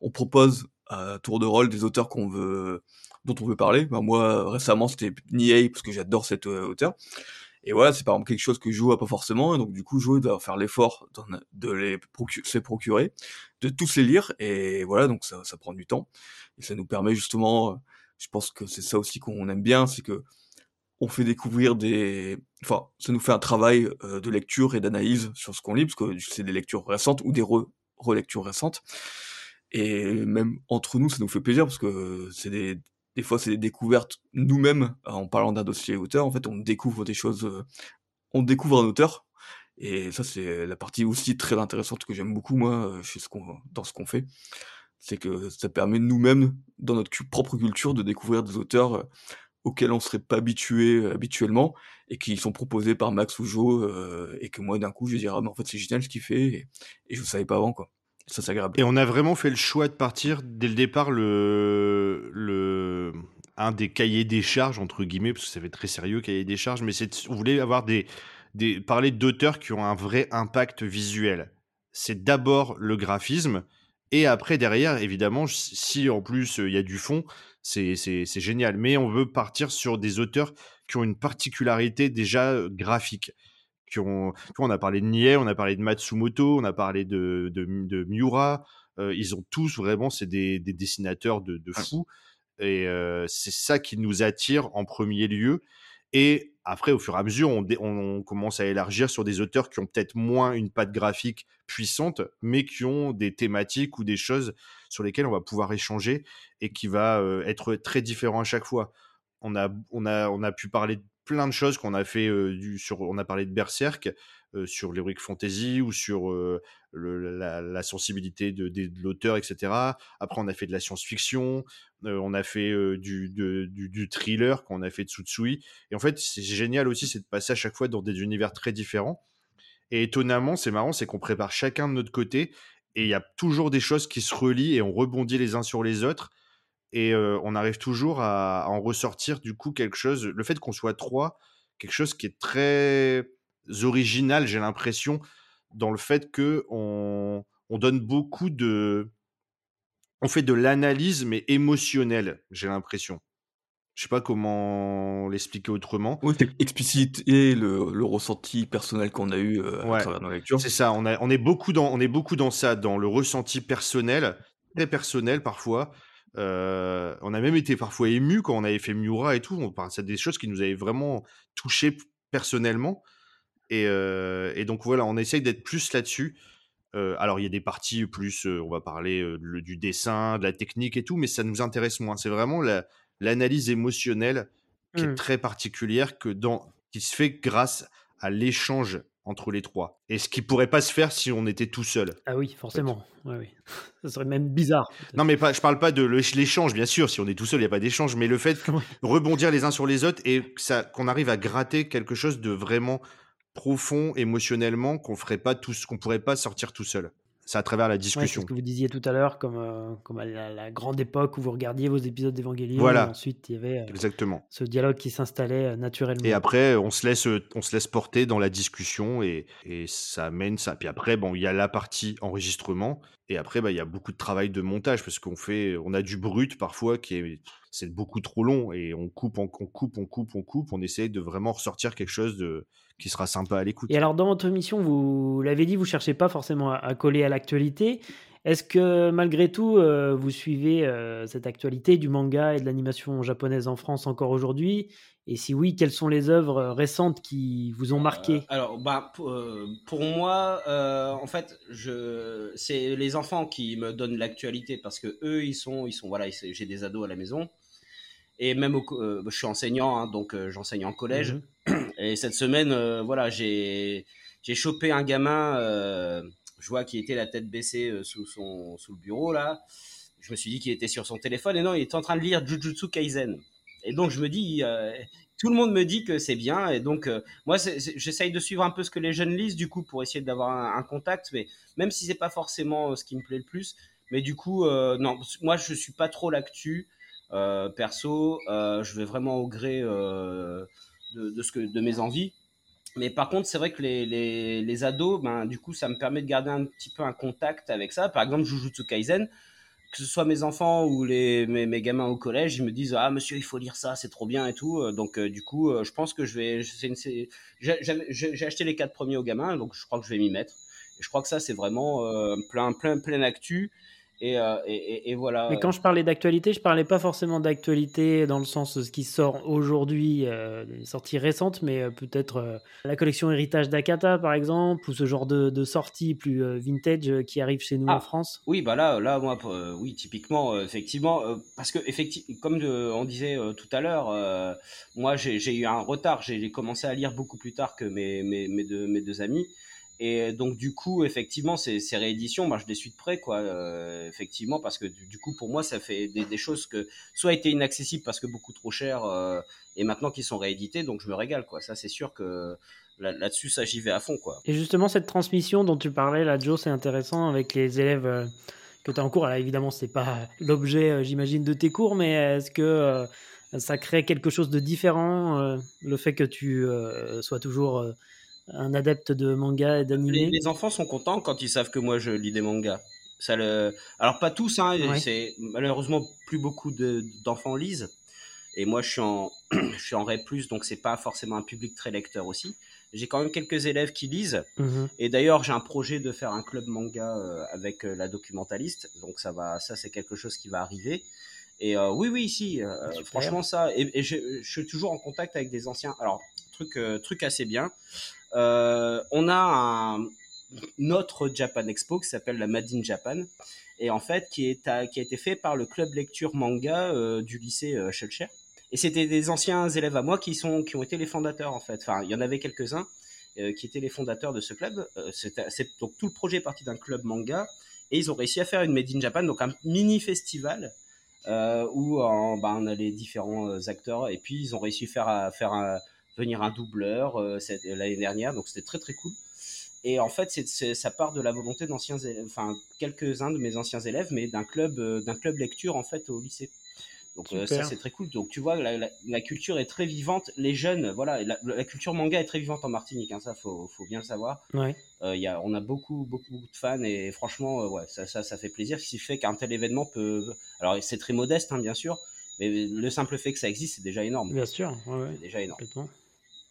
on propose à tour de rôle des auteurs qu'on veut dont on veut parler. Ben, moi, récemment, c'était Niei, parce que j'adore cette euh, auteur. Et voilà, c'est par exemple quelque chose que Joe a pas forcément, et donc du coup, Joe doit faire l'effort de les se procurer, de tous les lire, et voilà, donc ça, ça prend du temps. Et ça nous permet justement, euh, je pense que c'est ça aussi qu'on aime bien, c'est que on fait découvrir des, enfin, ça nous fait un travail euh, de lecture et d'analyse sur ce qu'on lit, parce que c'est des lectures récentes ou des relectures récentes. Et même entre nous, ça nous fait plaisir parce que c'est des, des fois, c'est des découvertes nous-mêmes en parlant d'un dossier auteur. En fait, on découvre des choses, euh, on découvre un auteur. Et ça, c'est la partie aussi très intéressante que j'aime beaucoup, moi, euh, chez ce qu'on, dans ce qu'on fait. C'est que ça permet nous-mêmes, dans notre propre culture, de découvrir des auteurs euh, auxquels on serait pas habitué habituellement et qui sont proposés par Max ou Joe et que moi d'un coup je vais dire ah mais en fait c'est génial ce qu'il fait et, et je ne savais pas avant quoi et on a vraiment fait le choix de partir dès le départ le le un des cahiers des charges entre guillemets parce que ça fait très sérieux cahier des charges mais on voulait avoir des, des parler d'auteurs qui ont un vrai impact visuel. C'est d'abord le graphisme et après derrière évidemment si en plus il y a du fond c'est c'est génial. Mais on veut partir sur des auteurs qui ont une particularité déjà euh, graphique qui ont, on a parlé de Nie, on a parlé de Matsumoto, on a parlé de, de, de Miura. Euh, ils ont tous vraiment, c'est des, des, dessinateurs de, de fous. Et euh, c'est ça qui nous attire en premier lieu. Et après, au fur et à mesure, on, on, commence à élargir sur des auteurs qui ont peut-être moins une patte graphique puissante, mais qui ont des thématiques ou des choses sur lesquelles on va pouvoir échanger et qui va euh, être très différent à chaque fois. On a, on a, on a pu parler plein de choses qu'on a fait sur, on a parlé de Berserk, sur l'heroic fantasy ou sur la, sensibilité de, l'auteur, etc. Après, on a fait de la science-fiction, on a fait du, du, thriller, qu'on a fait de Tsutsui. Et en fait, c'est génial aussi, c'est de passer à chaque fois dans des univers très différents. Et étonnamment, c'est marrant, c'est qu'on prépare chacun de notre côté et il y a toujours des choses qui se relient et on rebondit les uns sur les autres et on arrive toujours à, à, en ressortir du coup quelque chose. Le fait qu'on soit trois, quelque chose qui est très original, j'ai l'impression, dans le fait que on, on, donne beaucoup de. On fait de l'analyse, mais émotionnelle, j'ai l'impression. Je sais pas comment l'expliquer autrement. Oui, expliciter le, le ressenti personnel qu'on a eu euh, à travers nos lectures. C'est ça, on, a, on, est beaucoup dans, on est beaucoup dans ça, dans le ressenti personnel, très personnel parfois. Euh, on a même été parfois ému quand on avait fait Miura et tout. C'est des choses qui nous avaient vraiment touchés personnellement. Et, donc voilà, on essaye d'être plus là-dessus. alors il y a des parties plus, on va parler du dessin, de la technique et tout, mais ça nous intéresse moins. C'est vraiment l'analyse émotionnelle qui est mmh. très particulière que dans, qui se fait grâce à l'échange entre les trois. Et ce qui pourrait pas se faire si on était tout seul. Ah oui, forcément. oui. Ça serait même bizarre. Non, mais pas, je parle pas de l'échange, bien sûr. Si on est tout seul, il n'y a pas d'échange. Mais le fait de rebondir les uns sur les autres et qu'on arrive à gratter quelque chose de vraiment profond émotionnellement qu'on ferait pas tous, qu'on pourrait pas sortir tout seul. C'est à travers la Ouais, discussion. c'est ce que vous disiez tout à l'heure, comme, euh, comme à la, la grande époque où vous regardiez vos épisodes d'Evangelion. Voilà. et ensuite, il y avait euh, Exactement. ce dialogue qui s'installait euh, naturellement. Et après, on se laisse, on se laisse porter dans la discussion et, et ça amène ça. Puis après, bon, il y a la partie enregistrement et après, bah, il y a beaucoup de travail de montage parce qu'on fait, on a du brut parfois qui est, c'est beaucoup trop long et on coupe, on, on coupe, on coupe, on coupe. On essaye de vraiment ressortir quelque chose de qui sera sympa à l'écoute. Et alors, dans votre mission, vous l'avez dit, vous cherchez pas forcément à, à coller à l'actualité. Est-ce que malgré tout, euh, vous suivez euh, cette actualité du manga et de l'animation japonaise en France encore aujourd'hui? Et si oui, quelles sont les œuvres récentes qui vous ont marqué? Euh, alors, bah, pour, euh, moi, euh, en fait, je, c'est les enfants qui me donnent l'actualité parce que eux, ils sont, ils sont, voilà, j'ai des ados à la maison et même, au, euh, je suis enseignant, hein, donc euh, j'enseigne en collège. Mhm. Et cette semaine, euh, voilà, j'ai, j'ai chopé un gamin, euh, je vois qu'il était la tête baissée euh, sous son, sous le bureau là. Je me suis dit qu'il était sur son téléphone et non, il était en train de lire Jujutsu Kaisen. Et donc je me dis, euh, tout le monde me dit que c'est bien et donc euh, moi j'essaye de suivre un peu ce que les jeunes lisent du coup pour essayer d'avoir un, contact, mais même si c'est pas forcément ce qui me plaît le plus, mais du coup non, moi je suis pas trop l'actu perso, je vais vraiment au gré de ce que de mes envies. Mais par contre, c'est vrai que les, les, les ados, ben, du coup, ça me permet de garder un petit peu un contact avec ça. Par exemple, Jujutsu Kaisen, que ce soit mes enfants ou les, mes, mes gamins au collège, ils me disent Ah, monsieur, il faut lire ça, c'est trop bien et tout. Euh, Donc, euh, du coup, euh, je pense que je vais. c'est une- j'ai acheté les quatre premiers aux gamins, donc je crois que je vais m'y mettre. Et je crois que ça, c'est vraiment euh, plein, plein, plein actu. Et, euh, et, voilà. Mais quand je parlais d'actualité, je parlais pas forcément d'actualité dans le sens de ce qui sort aujourd'hui, euh, des sorties récentes, mais euh, peut-être euh, la collection Héritage d'Akata, par exemple, ou ce genre de, de sorties plus euh, vintage euh, qui arrivent chez nous Ah. en France. Oui, bah là, là, moi, euh, oui, typiquement, euh, effectivement, euh, parce que effectivement, comme on disait euh, tout à l'heure, euh, moi, j'ai eu un retard. J'ai j'ai commencé à lire beaucoup plus tard que mes mes, mes deux mes deux amis. Et donc du coup, effectivement, ces, ces rééditions, bah, je les suis de près, quoi. euh, effectivement, parce que du, coup, pour moi, ça fait des, des choses que soit étaient inaccessibles parce que beaucoup trop chères, euh, et maintenant qui sont rééditées, donc je me régale, quoi. Ça, c'est sûr que là- là-dessus, ça, j'y vais à fond, quoi. Et justement, cette transmission dont tu parlais, là, Joe, c'est intéressant avec les élèves euh, que tu as en cours. Alors évidemment, c'est pas l'objet, euh, j'imagine, de tes cours, mais est-ce que euh, ça crée quelque chose de différent, euh, le fait que tu euh, sois toujours euh, un adepte de manga et les, d'anime les enfants sont contents quand ils savent que moi je lis des mangas. Ça le... Alors pas tous, hein, Ouais. c'est malheureusement plus beaucoup de- d'enfants lisent. Et moi je suis en, je suis en REP+, donc c'est pas forcément un public très lecteur aussi. J'ai quand même quelques élèves qui lisent. Mhm. Et d'ailleurs j'ai un projet de faire un club manga euh, avec euh, la documentaliste, donc ça va, ça c'est quelque chose qui va arriver. Et euh, oui, oui, si, euh, Super. franchement ça. Et, et je, je suis toujours en contact avec des anciens. Alors truc, euh, truc assez bien. Euh, on a un, notre Japan Expo qui s'appelle la Made in Japan et en fait qui, est qui a été fait par le club lecture manga euh, du lycée euh. Et c'était des anciens élèves à moi qui sont qui ont été les fondateurs en fait. Enfin, il y en avait quelques-uns euh, qui étaient les fondateurs de ce club. Euh, c'est donc tout le projet est parti d'un club manga et ils ont réussi à faire une Made in Japan, donc un mini festival euh, où en- bah, on a les différents acteurs et puis ils ont réussi à faire, à faire un- venir un doubleur euh, l'année dernière, donc c'était très très cool. Et en fait, c'est, ça part de la volonté d'anciens élèves, enfin quelques-uns de mes anciens élèves, mais d'un club, euh, d'un club lecture en fait au lycée. Donc euh, ça c'est très cool. Donc tu vois, la, la- la culture est très vivante. Les jeunes, voilà, la, la culture manga est très vivante en Martinique. Hein, ça faut, faut bien le savoir. Ouais. Euh, y a, on a beaucoup, beaucoup, beaucoup de fans et franchement, ouais, ça, ça, ça fait plaisir. Ce qui fait qu'un tel événement peut, alors c'est très modeste, hein, bien sûr, mais le simple fait que ça existe, c'est déjà énorme. Bien sûr, ouais, ouais, C'est déjà énorme.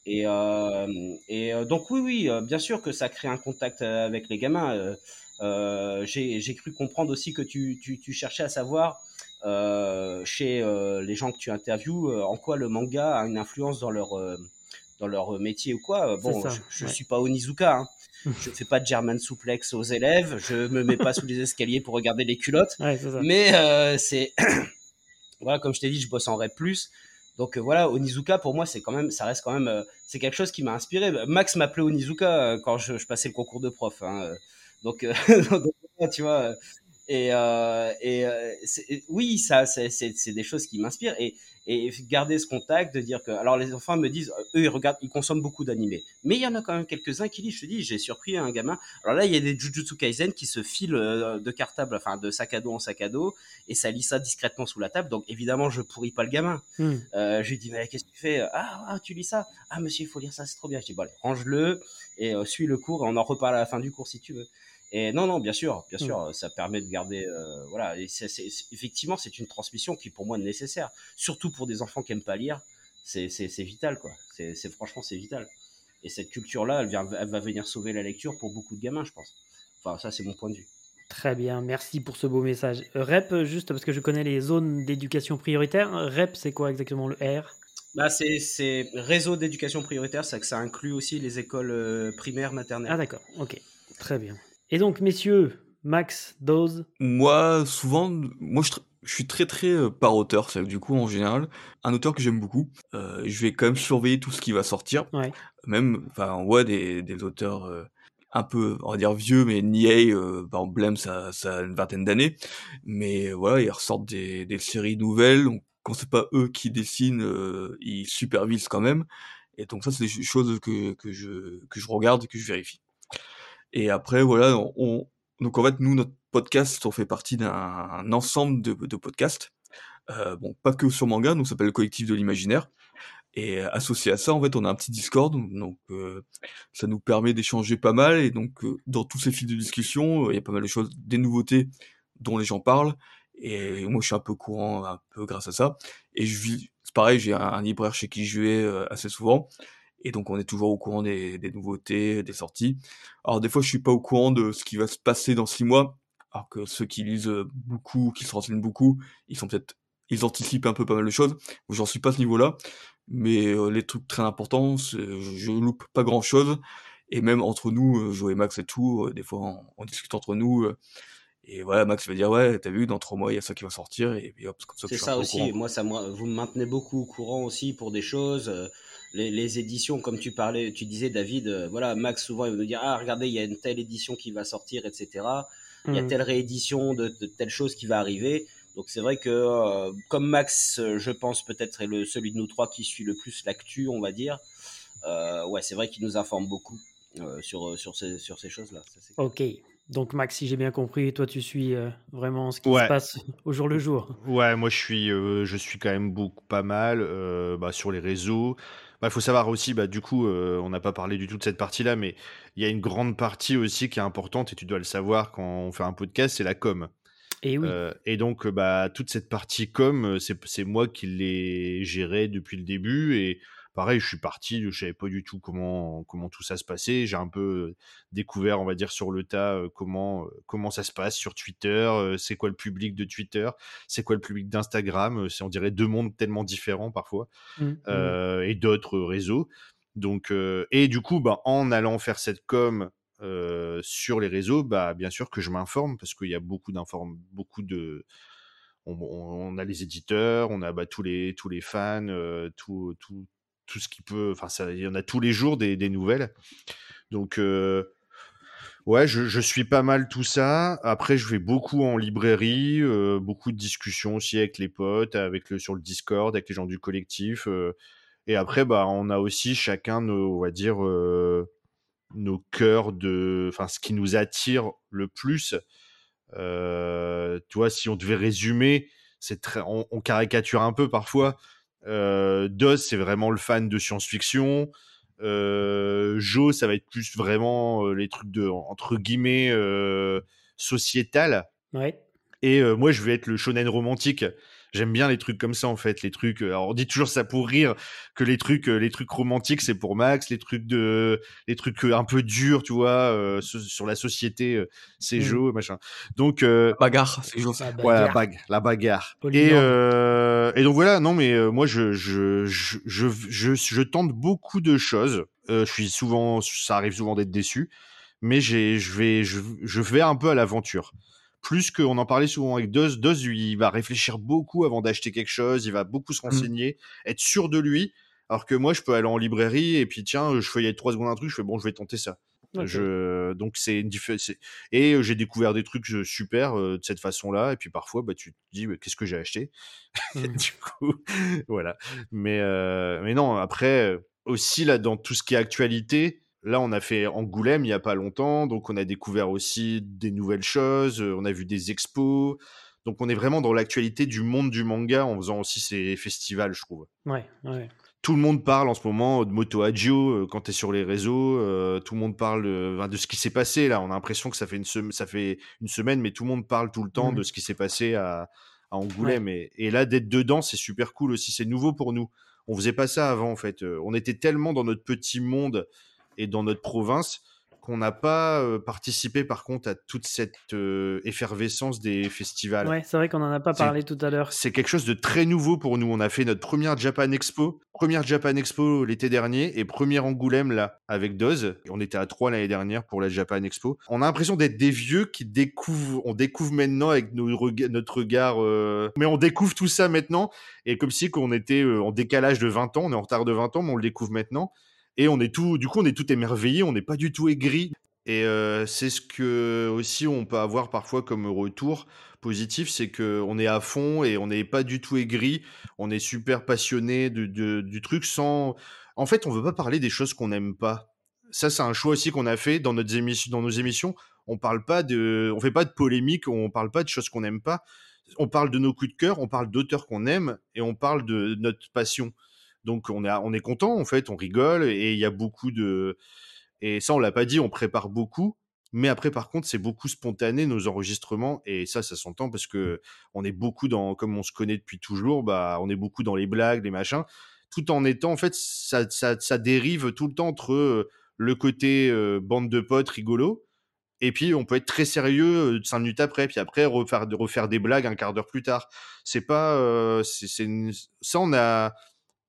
Et, euh, et euh, donc oui, oui, euh, bien sûr que ça crée un contact avec les gamins. J'ai j'ai cru comprendre aussi que tu, tu, tu cherchais à savoir chez les gens que tu interviews en quoi le manga a une influence dans leur dans leur métier ou quoi. Bon, ça, je, ouais. suis pas Onizuka, hein. je fais pas de German suplex aux élèves, je me mets pas sous les escaliers pour regarder les culottes. Ouais. Mais euh, c'est voilà, comme je t'ai dit, je bosse en plus. Donc euh, voilà, Onizuka pour moi c'est quand même, ça reste quand même, euh, c'est quelque chose qui m'a inspiré. Max m'appelait Onizuka euh, quand je, je passais le concours de prof. hein, euh. donc, euh, donc, tu vois. Euh, Et, euh, et euh, oui, ça, c'est des choses qui m'inspirent. Et, et garder ce contact, de dire que. Alors, les enfants me disent, eux, ils regardent, ils consomment beaucoup d'animés. Mais il y en a quand même quelques-uns qui disent, je te dis, j'ai surpris un gamin. Alors là, il y a des Jujutsu Kaisen qui se filent euh, de cartable, enfin, de sac à dos en sac à dos, et ça lit ça discrètement sous la table. Donc, évidemment, je pourris pas le gamin. Hmm. Euh, je lui dis, mais qu'est-ce que tu fais? Ah, ah, tu lis ça? Ah, monsieur, il faut lire ça, c'est trop bien. Je dis, bon, allez, range-le, et euh, suis le cours, et on en reparle à la fin du cours si tu veux. Et non, non, bien sûr, bien sûr, mmh. ça permet de garder, euh, voilà. Et effectivement, c'est une transmission qui pour moi est nécessaire, surtout pour des enfants qui aiment pas lire. C'est, vital, quoi. C'est, franchement, c'est vital. Et cette culture-là, elle, vient, elle va venir sauver la lecture pour beaucoup de gamins, je pense. Enfin, ça, c'est mon point de vue. Très bien, merci pour ce beau message. REP, juste parce que je connais les zones d'éducation prioritaire. REP, c'est quoi exactement le R? Bah, c'est, réseau d'éducation prioritaire, ça que ça inclut aussi les écoles euh, primaires, maternelles. Ah d'accord, ok, très bien. Et donc, messieurs, Max, Dose Moi, souvent, moi, je, suis très très euh, par auteur, c'est du coup, en général, un auteur que j'aime beaucoup. Euh, je vais quand même surveiller tout ce qui va sortir. Ouais. Même, enfin, on voit des, des auteurs euh, un peu, on va dire vieux, mais Niei, par exemple, Blem, ça, ça a une vingtaine d'années. Mais voilà, ils ressortent des, des séries nouvelles. quand c'est pas eux qui dessinent, ils supervisent quand même. Et donc ça, c'est des choses que, que, je, que je regarde, que je vérifie. Et après, voilà, on, donc en fait, nous, notre podcast, on fait partie d'un ensemble de, podcasts. Euh, bon, pas que sur manga, donc ça s'appelle le collectif de l'imaginaire. Et associé à ça, en fait, on a un petit Discord, donc euh, ça nous permet d'échanger pas mal. Et donc, euh, dans tous ces fils de discussion, il y a pas mal de choses, des nouveautés dont les gens parlent. Et moi, je suis un peu courant, un peu grâce à ça. Et je vis, pareil, j'ai un, un, libraire chez qui je vais assez souvent. Et donc on est toujours au courant des, des, nouveautés, des sorties. Alors des fois je suis pas au courant de ce qui va se passer dans six mois, alors que ceux qui lisent beaucoup, qui se renseignent beaucoup, ils sont peut-être, ils anticipent un peu pas mal de choses. J'en suis pas à ce niveau-là, mais euh, les trucs très importants, je loupe pas grand-chose. Et même entre nous, euh, Joe et Max et tout, euh, des fois on, on discute entre nous. Et voilà, Max va dire ouais, t'as vu, dans trois mois il y a ça qui va sortir et, puis hop, comme ça. C'est ça aussi. Moi, ça, moi, vous me maintenez beaucoup au courant aussi pour des choses les, éditions, comme tu parlais, tu disais David, euh, voilà, Max souvent il va nous dire ah regardez il y a une telle édition qui va sortir, etc. Il y a mm. telle réédition de, telle chose qui va arriver. Donc c'est vrai que euh, comme Max, euh, je pense peut-être est le celui de nous trois qui suit le plus l'actu, on va dire. ouais, c'est vrai qu'il nous informe beaucoup sur sur ces sur ces choses là. ok. Donc Max, si j'ai bien compris, toi tu suis vraiment ce qui se passe au jour le jour. Ouais, moi je suis, je suis quand même beaucoup pas mal bah, sur les réseaux. Il bah, faut savoir aussi, bah, du coup, euh, on n'a pas parlé du tout de cette partie-là, mais il y a une grande partie aussi qui est importante, et tu dois le savoir quand on fait un podcast, c'est la com. Et, oui. Euh, et donc, bah, toute cette partie com, c'est moi qui l'ai gérée depuis le début, et pareil, je suis parti, je savais pas du tout comment comment tout ça se passait. J'ai un peu découvert, on va dire sur le tas, comment comment ça se passe sur Twitter. c'est quoi le public de Twitter C'est quoi le public d'Instagram C'est on dirait deux mondes tellement différents parfois, mmh, mmh. et d'autres réseaux. Donc et du coup, bah, en allant faire cette com sur les réseaux, bah bien sûr que je m'informe parce qu'il y a beaucoup d'informations, beaucoup de on, a les éditeurs, on a bah, tous les tous les fans, tout, tout, tout ce qui peut. Enfin, il y en a tous les jours des, nouvelles. Donc, euh, ouais, je, suis pas mal tout ça. Après, je vais beaucoup en librairie, euh, beaucoup de discussions aussi avec les potes, avec le, sur le Discord, avec les gens du collectif. Euh. et après, bah, on a aussi chacun nos, on va dire, nos cœurs de. Enfin, ce qui nous attire le plus. tu vois, si on devait résumer, c'est très, on, caricature un peu parfois, euh, Doz, c'est vraiment le fan de science-fiction. Euh, Joe, ça va être plus vraiment euh, les trucs de, entre guillemets, euh, sociétal. Ouais. Et euh, moi, je vais être le shonen romantique. J'aime bien les trucs comme ça en fait, les trucs. Euh, alors on dit toujours ça pour rire que les trucs, euh, les trucs romantiques c'est pour Max, les trucs de, les trucs un peu durs, tu vois, euh, sur la société, c'est mmh. Joe, machin. Donc bagarre, c'est Joe. La bagarre. Ouais, la, bague, la bagarre. Et, et donc voilà, non mais moi je je, je je, je je tente beaucoup de choses. je suis souvent, ça arrive souvent d'être déçu, mais j'ai je vais je, je vais un peu à l'aventure plus qu'on en parlait souvent avec Doz. Doz, il va réfléchir beaucoup avant d'acheter quelque chose, il va beaucoup se mmh. renseigner, être sûr de lui. Alors que moi, je peux aller en librairie et puis tiens, je feuillette trois secondes un truc, je fais bon, je vais tenter ça. Je, donc c'est une diffé- c'est- Et j'ai découvert des trucs super euh, de cette façon-là. Et puis parfois, bah, tu te dis, qu'est-ce que j'ai acheté? Mhm. Du coup, voilà. Mais, euh, mais non, après, aussi, là, dans tout ce qui est actualité, là, on a fait Angoulême il n'y a pas longtemps. Donc, on a découvert aussi des nouvelles choses. euh, On a vu des expos. Donc, on est vraiment dans l'actualité du monde du manga en faisant aussi ces festivals, je trouve Ouais, ouais. tout le monde parle en ce moment de Moto Hagio euh, quand tu es sur les réseaux. euh, tout le monde parle de, ce qui s'est passé là. On a l'impression que ça fait, une sem- ça fait une semaine, mais tout le monde parle tout le temps Mhm. de ce qui s'est passé à, à Angoulême. Et, et là, d'être dedans, c'est super cool aussi. C'est nouveau pour nous. On faisait pas ça avant en fait. On était tellement dans notre petit monde et dans notre province qu'on n'a pas euh, participé par contre à toute cette euh, effervescence des festivals. Ouais, c'est vrai qu'on en a pas parlé tout à l'heure. C'est quelque chose de très nouveau pour nous. On a fait notre première Japan Expo, première Japan Expo l'été dernier et première Angoulême là avec Doz. Et on était à trois l'année dernière pour la Japan Expo. On a l'impression d'être des vieux qui découvrent, on découvre maintenant avec nos rega- notre regard, euh, mais on découvre tout ça maintenant et comme si qu'on était en décalage de 20 ans, on est en retard de 20 ans, mais on le découvre maintenant. Et on est tout, du coup, on est tout émerveillé, on n'est pas du tout aigri. Et euh, c'est ce que aussi on peut avoir parfois comme retour positif, c'est que on est à fond et on n'est pas du tout aigri. On est super passionné de, du truc sans. En fait, on veut pas parler des choses qu'on n'aime pas. Ça, c'est un choix aussi qu'on a fait dans, notre émission, dans nos émissions. On parle pas de, on fait pas de polémique, on parle pas de choses qu'on n'aime pas. On parle de nos coups de cœur, on parle d'auteurs qu'on aime et on parle de notre passion. Donc on est, on est content en fait, on rigole et il y a beaucoup de, et ça on l'a pas dit, on prépare beaucoup. Mais après, par contre, c'est beaucoup spontané nos enregistrements et ça, ça s'entend parce que on est beaucoup dans, comme on se connaît depuis toujours, bah, on est beaucoup dans les blagues, les machins, tout en étant, en fait, ça, ça, ça dérive tout le temps entre le côté euh, bande de potes rigolo et puis on peut être très sérieux cinq minutes après, puis après refaire, refaire des blagues un quart d'heure plus tard. C'est pas, euh, c'est, c'est une- ça on a,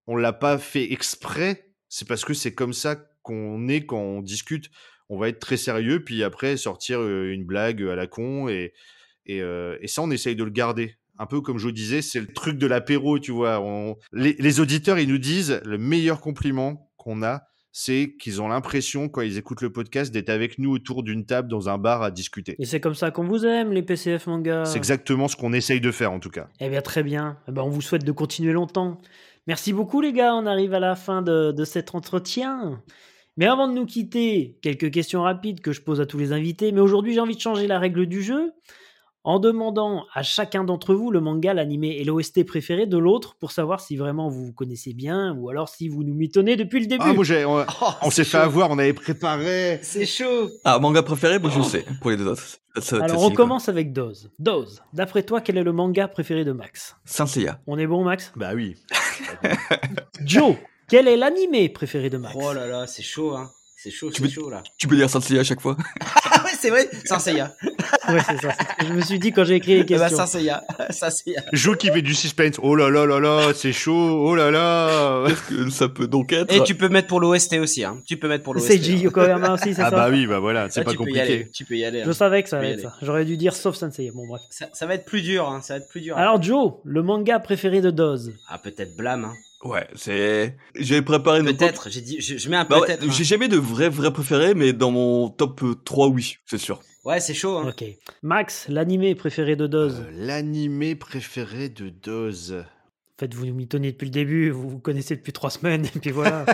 on l'a pas fait exprès. C'est parce que c'est comme ça qu'on est quand on discute. On va être très sérieux, puis après sortir une blague à la con et et, euh, et ça on essaye de le garder. Un peu comme je disais, c'est le truc de l'apéro, tu vois. On... Les, les auditeurs, ils nous disent le meilleur compliment qu'on a, c'est qu'ils ont l'impression, quand ils écoutent le podcast, d'être avec nous autour d'une table dans un bar à discuter. Et c'est comme ça qu'on vous aime, les PCF manga. C'est exactement ce qu'on essaye de faire, en tout cas. Eh bien, très bien. Eh ben, on vous souhaite de continuer longtemps. Merci beaucoup, les gars. On arrive à la fin de, de cet entretien. Mais avant de nous quitter, quelques questions rapides que je pose à tous les invités. Mais aujourd'hui, j'ai envie de changer la règle du jeu en demandant à chacun d'entre vous le manga, l'animé et l'OST préféré de l'autre pour savoir si vraiment vous vous connaissez bien ou alors si vous nous mitonnez depuis le début. Ah, moi, j'ai- on, Oh, on s'est fait chaud. avoir, on avait préparé. C'est chaud. Ah, manga préféré, moi je sais, pour les deux autres. Ça, alors, on quoi. commence avec Doz. Doz, d'après toi, quel est le manga préféré de Max? Saint Seiya. On est bon, Max? Bah oui. Joe, quel est l'animé préféré de Max? Oh là là, c'est chaud, hein. C'est chaud, Tu c'est peux- chaud là. Tu peux dire Saint Seiya à chaque fois Ah ouais, c'est vrai, Saint Seiya. Ouais, c'est ça. c'est ce que Je me suis dit quand j'ai écrit les Eh bah, questions. Saint Seiya. Saint Seiya. Jo qui fait du suspense. Oh là là là là, c'est chaud. Oh là là. Qu'est-ce que ça peut donc être Et tu peux mettre pour l'OST aussi, hein. Tu peux mettre pour l'OST. Seiji hein. Yokoyama aussi, c'est Ah ça bah oui, bah voilà, c'est pas tu peux y compliqué. aller, Tu peux y aller. Je hein. savais que ça allait être ça. J'aurais dû dire sauf Sensei. Bon, bref. Ça, ça va être plus dur, hein. Ça va être plus dur. Alors, Joe, le manga préféré de Doz Ah, peut-être Blam, hein. Ouais, c'est. J'ai préparé une Peut-être, j'ai dit, je, je mets un Bah ouais, peut-être. hein. j'ai jamais de vrai vrai préféré, mais dans mon top euh, 3, oui, c'est sûr. Ouais, c'est chaud, hein. Ok. Max, l'animé préféré de Doz Euh, L'animé préféré de Doz. En fait, vous nous mitonnez depuis le début, vous vous connaissez depuis trois semaines, et puis voilà.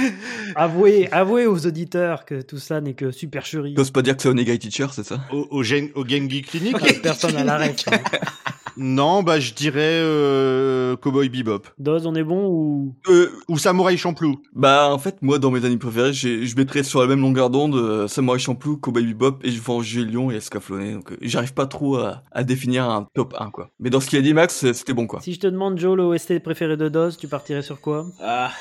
avouez, avouez aux auditeurs que tout ça n'est que supercherie. T'oses pas dire que c'est Onegai Teacher, c'est ça? Au, au, Gen- au Gengi Clinic? Ah, Personne à l'arrêt. Non, bah je dirais euh, Cowboy Bebop. Doz, on est bon ou? Euh, Ou Samurai Champloo. Bah, en fait, moi, dans mes animes préférés, j'ai- je mettrais sur la même longueur d'onde euh, Samurai Champloo, Cowboy Bebop, et je vends Lion et Escaflowne. Donc, euh, j'arrive pas trop à, à définir un top 1, quoi. Mais dans ce qu'il a dit Max, c'était bon, quoi. Si je te demande, Joe, le OST préféré de Doz, tu partirais sur quoi? Ah,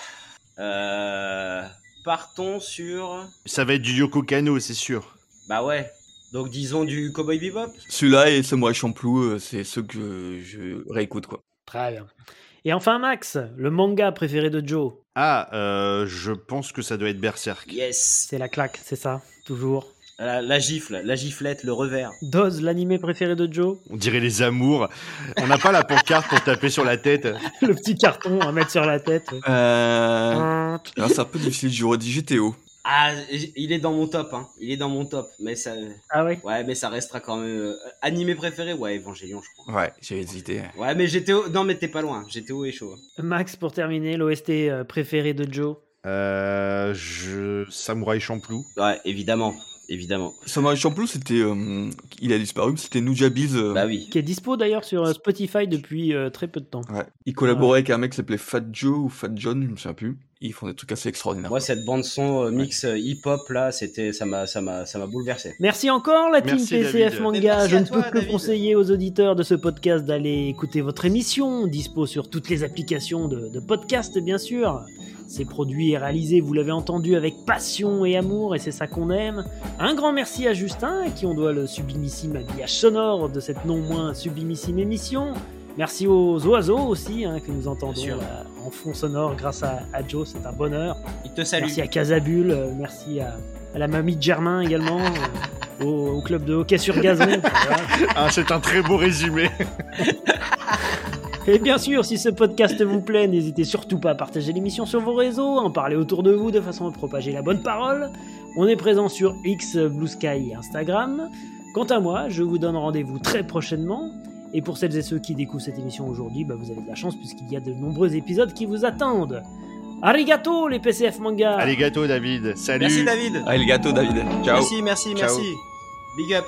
euh, partons sur. Ça va être du Yoko Kano, c'est sûr. Bah ouais. Donc disons du Cowboy Bebop? Celui-là et Samurai Champloo, euh, c'est ceux que je réécoute, quoi. Très bien. Et enfin, Max, le manga préféré de Joe Ah, euh, je pense que ça doit être Berserk. Yes. C'est la claque, c'est ça, toujours. La, la gifle, la giflette, le revers. Doz, l'animé préféré de Joe On dirait les amours. On n'a pas la pancarte pour taper sur la tête. Le petit carton à mettre sur la tête. Euh... alors, c'est un peu difficile, j'aurais dit GTO. Ah, il est dans mon top, hein. Il est dans mon top, mais ça. Ah ouais? Ouais, mais ça restera quand même euh, animé préféré. Ouais, Evangelion, je crois. Ouais, j'ai hésité. Ouais, mais GTO, non, mais t'es pas loin. GTO est chaud. Max, pour terminer, l'OST euh, préféré de Joe? Euh, je... Samouraï Champloo. Ouais, évidemment. Évidemment. Samurai Champloo, c'était. euh, il a disparu, mais c'était Nujabiz. euh, Bah oui. Qui est dispo d'ailleurs sur Spotify depuis euh, très peu de temps. ouais. Il collaborait avec un mec qui s'appelait Fat Joe ou Fat John, je me souviens plus. Ils font des trucs assez extraordinaires. Moi, cette bande son euh, mix euh, hip-hop là, c'était, ça m'a, ça m'a, ça m'a bouleversé. Merci encore la team Merci, PCF David. Manga. Je ne peux que David. conseiller aux auditeurs de ce podcast d'aller écouter votre émission, dispo sur toutes les applications de, de podcast bien sûr. C'est produit et réalisé, vous l'avez entendu, avec passion et amour, et c'est ça qu'on aime. Un grand merci à Justin, à qui on doit le sublimissime habillage sonore de cette non moins sublimissime émission. Merci aux oiseaux aussi, hein, que nous entendons là, en fond sonore grâce à, à Joe, c'est un bonheur. Il te salue. Merci à Casabule, euh, merci à, à la mamie de Germain également, euh, au, au club de hockey sur gazon. Ah, c'est un très beau résumé. Et bien sûr, si ce podcast vous plaît, n'hésitez surtout pas à partager l'émission sur vos réseaux, à en parler autour de vous de façon à propager la bonne parole. On est présent sur X, Blue Sky et Instagram. Quant à moi, je vous donne rendez-vous très prochainement. Et pour celles et ceux qui découvrent cette émission aujourd'hui, bah, vous avez de la chance puisqu'il y a de nombreux épisodes qui vous attendent. Arigato les PCF manga Allez, gâteau, David. Salut. Merci David. Gâteau, David. Ciao. Merci, merci, Ciao. merci. Big up.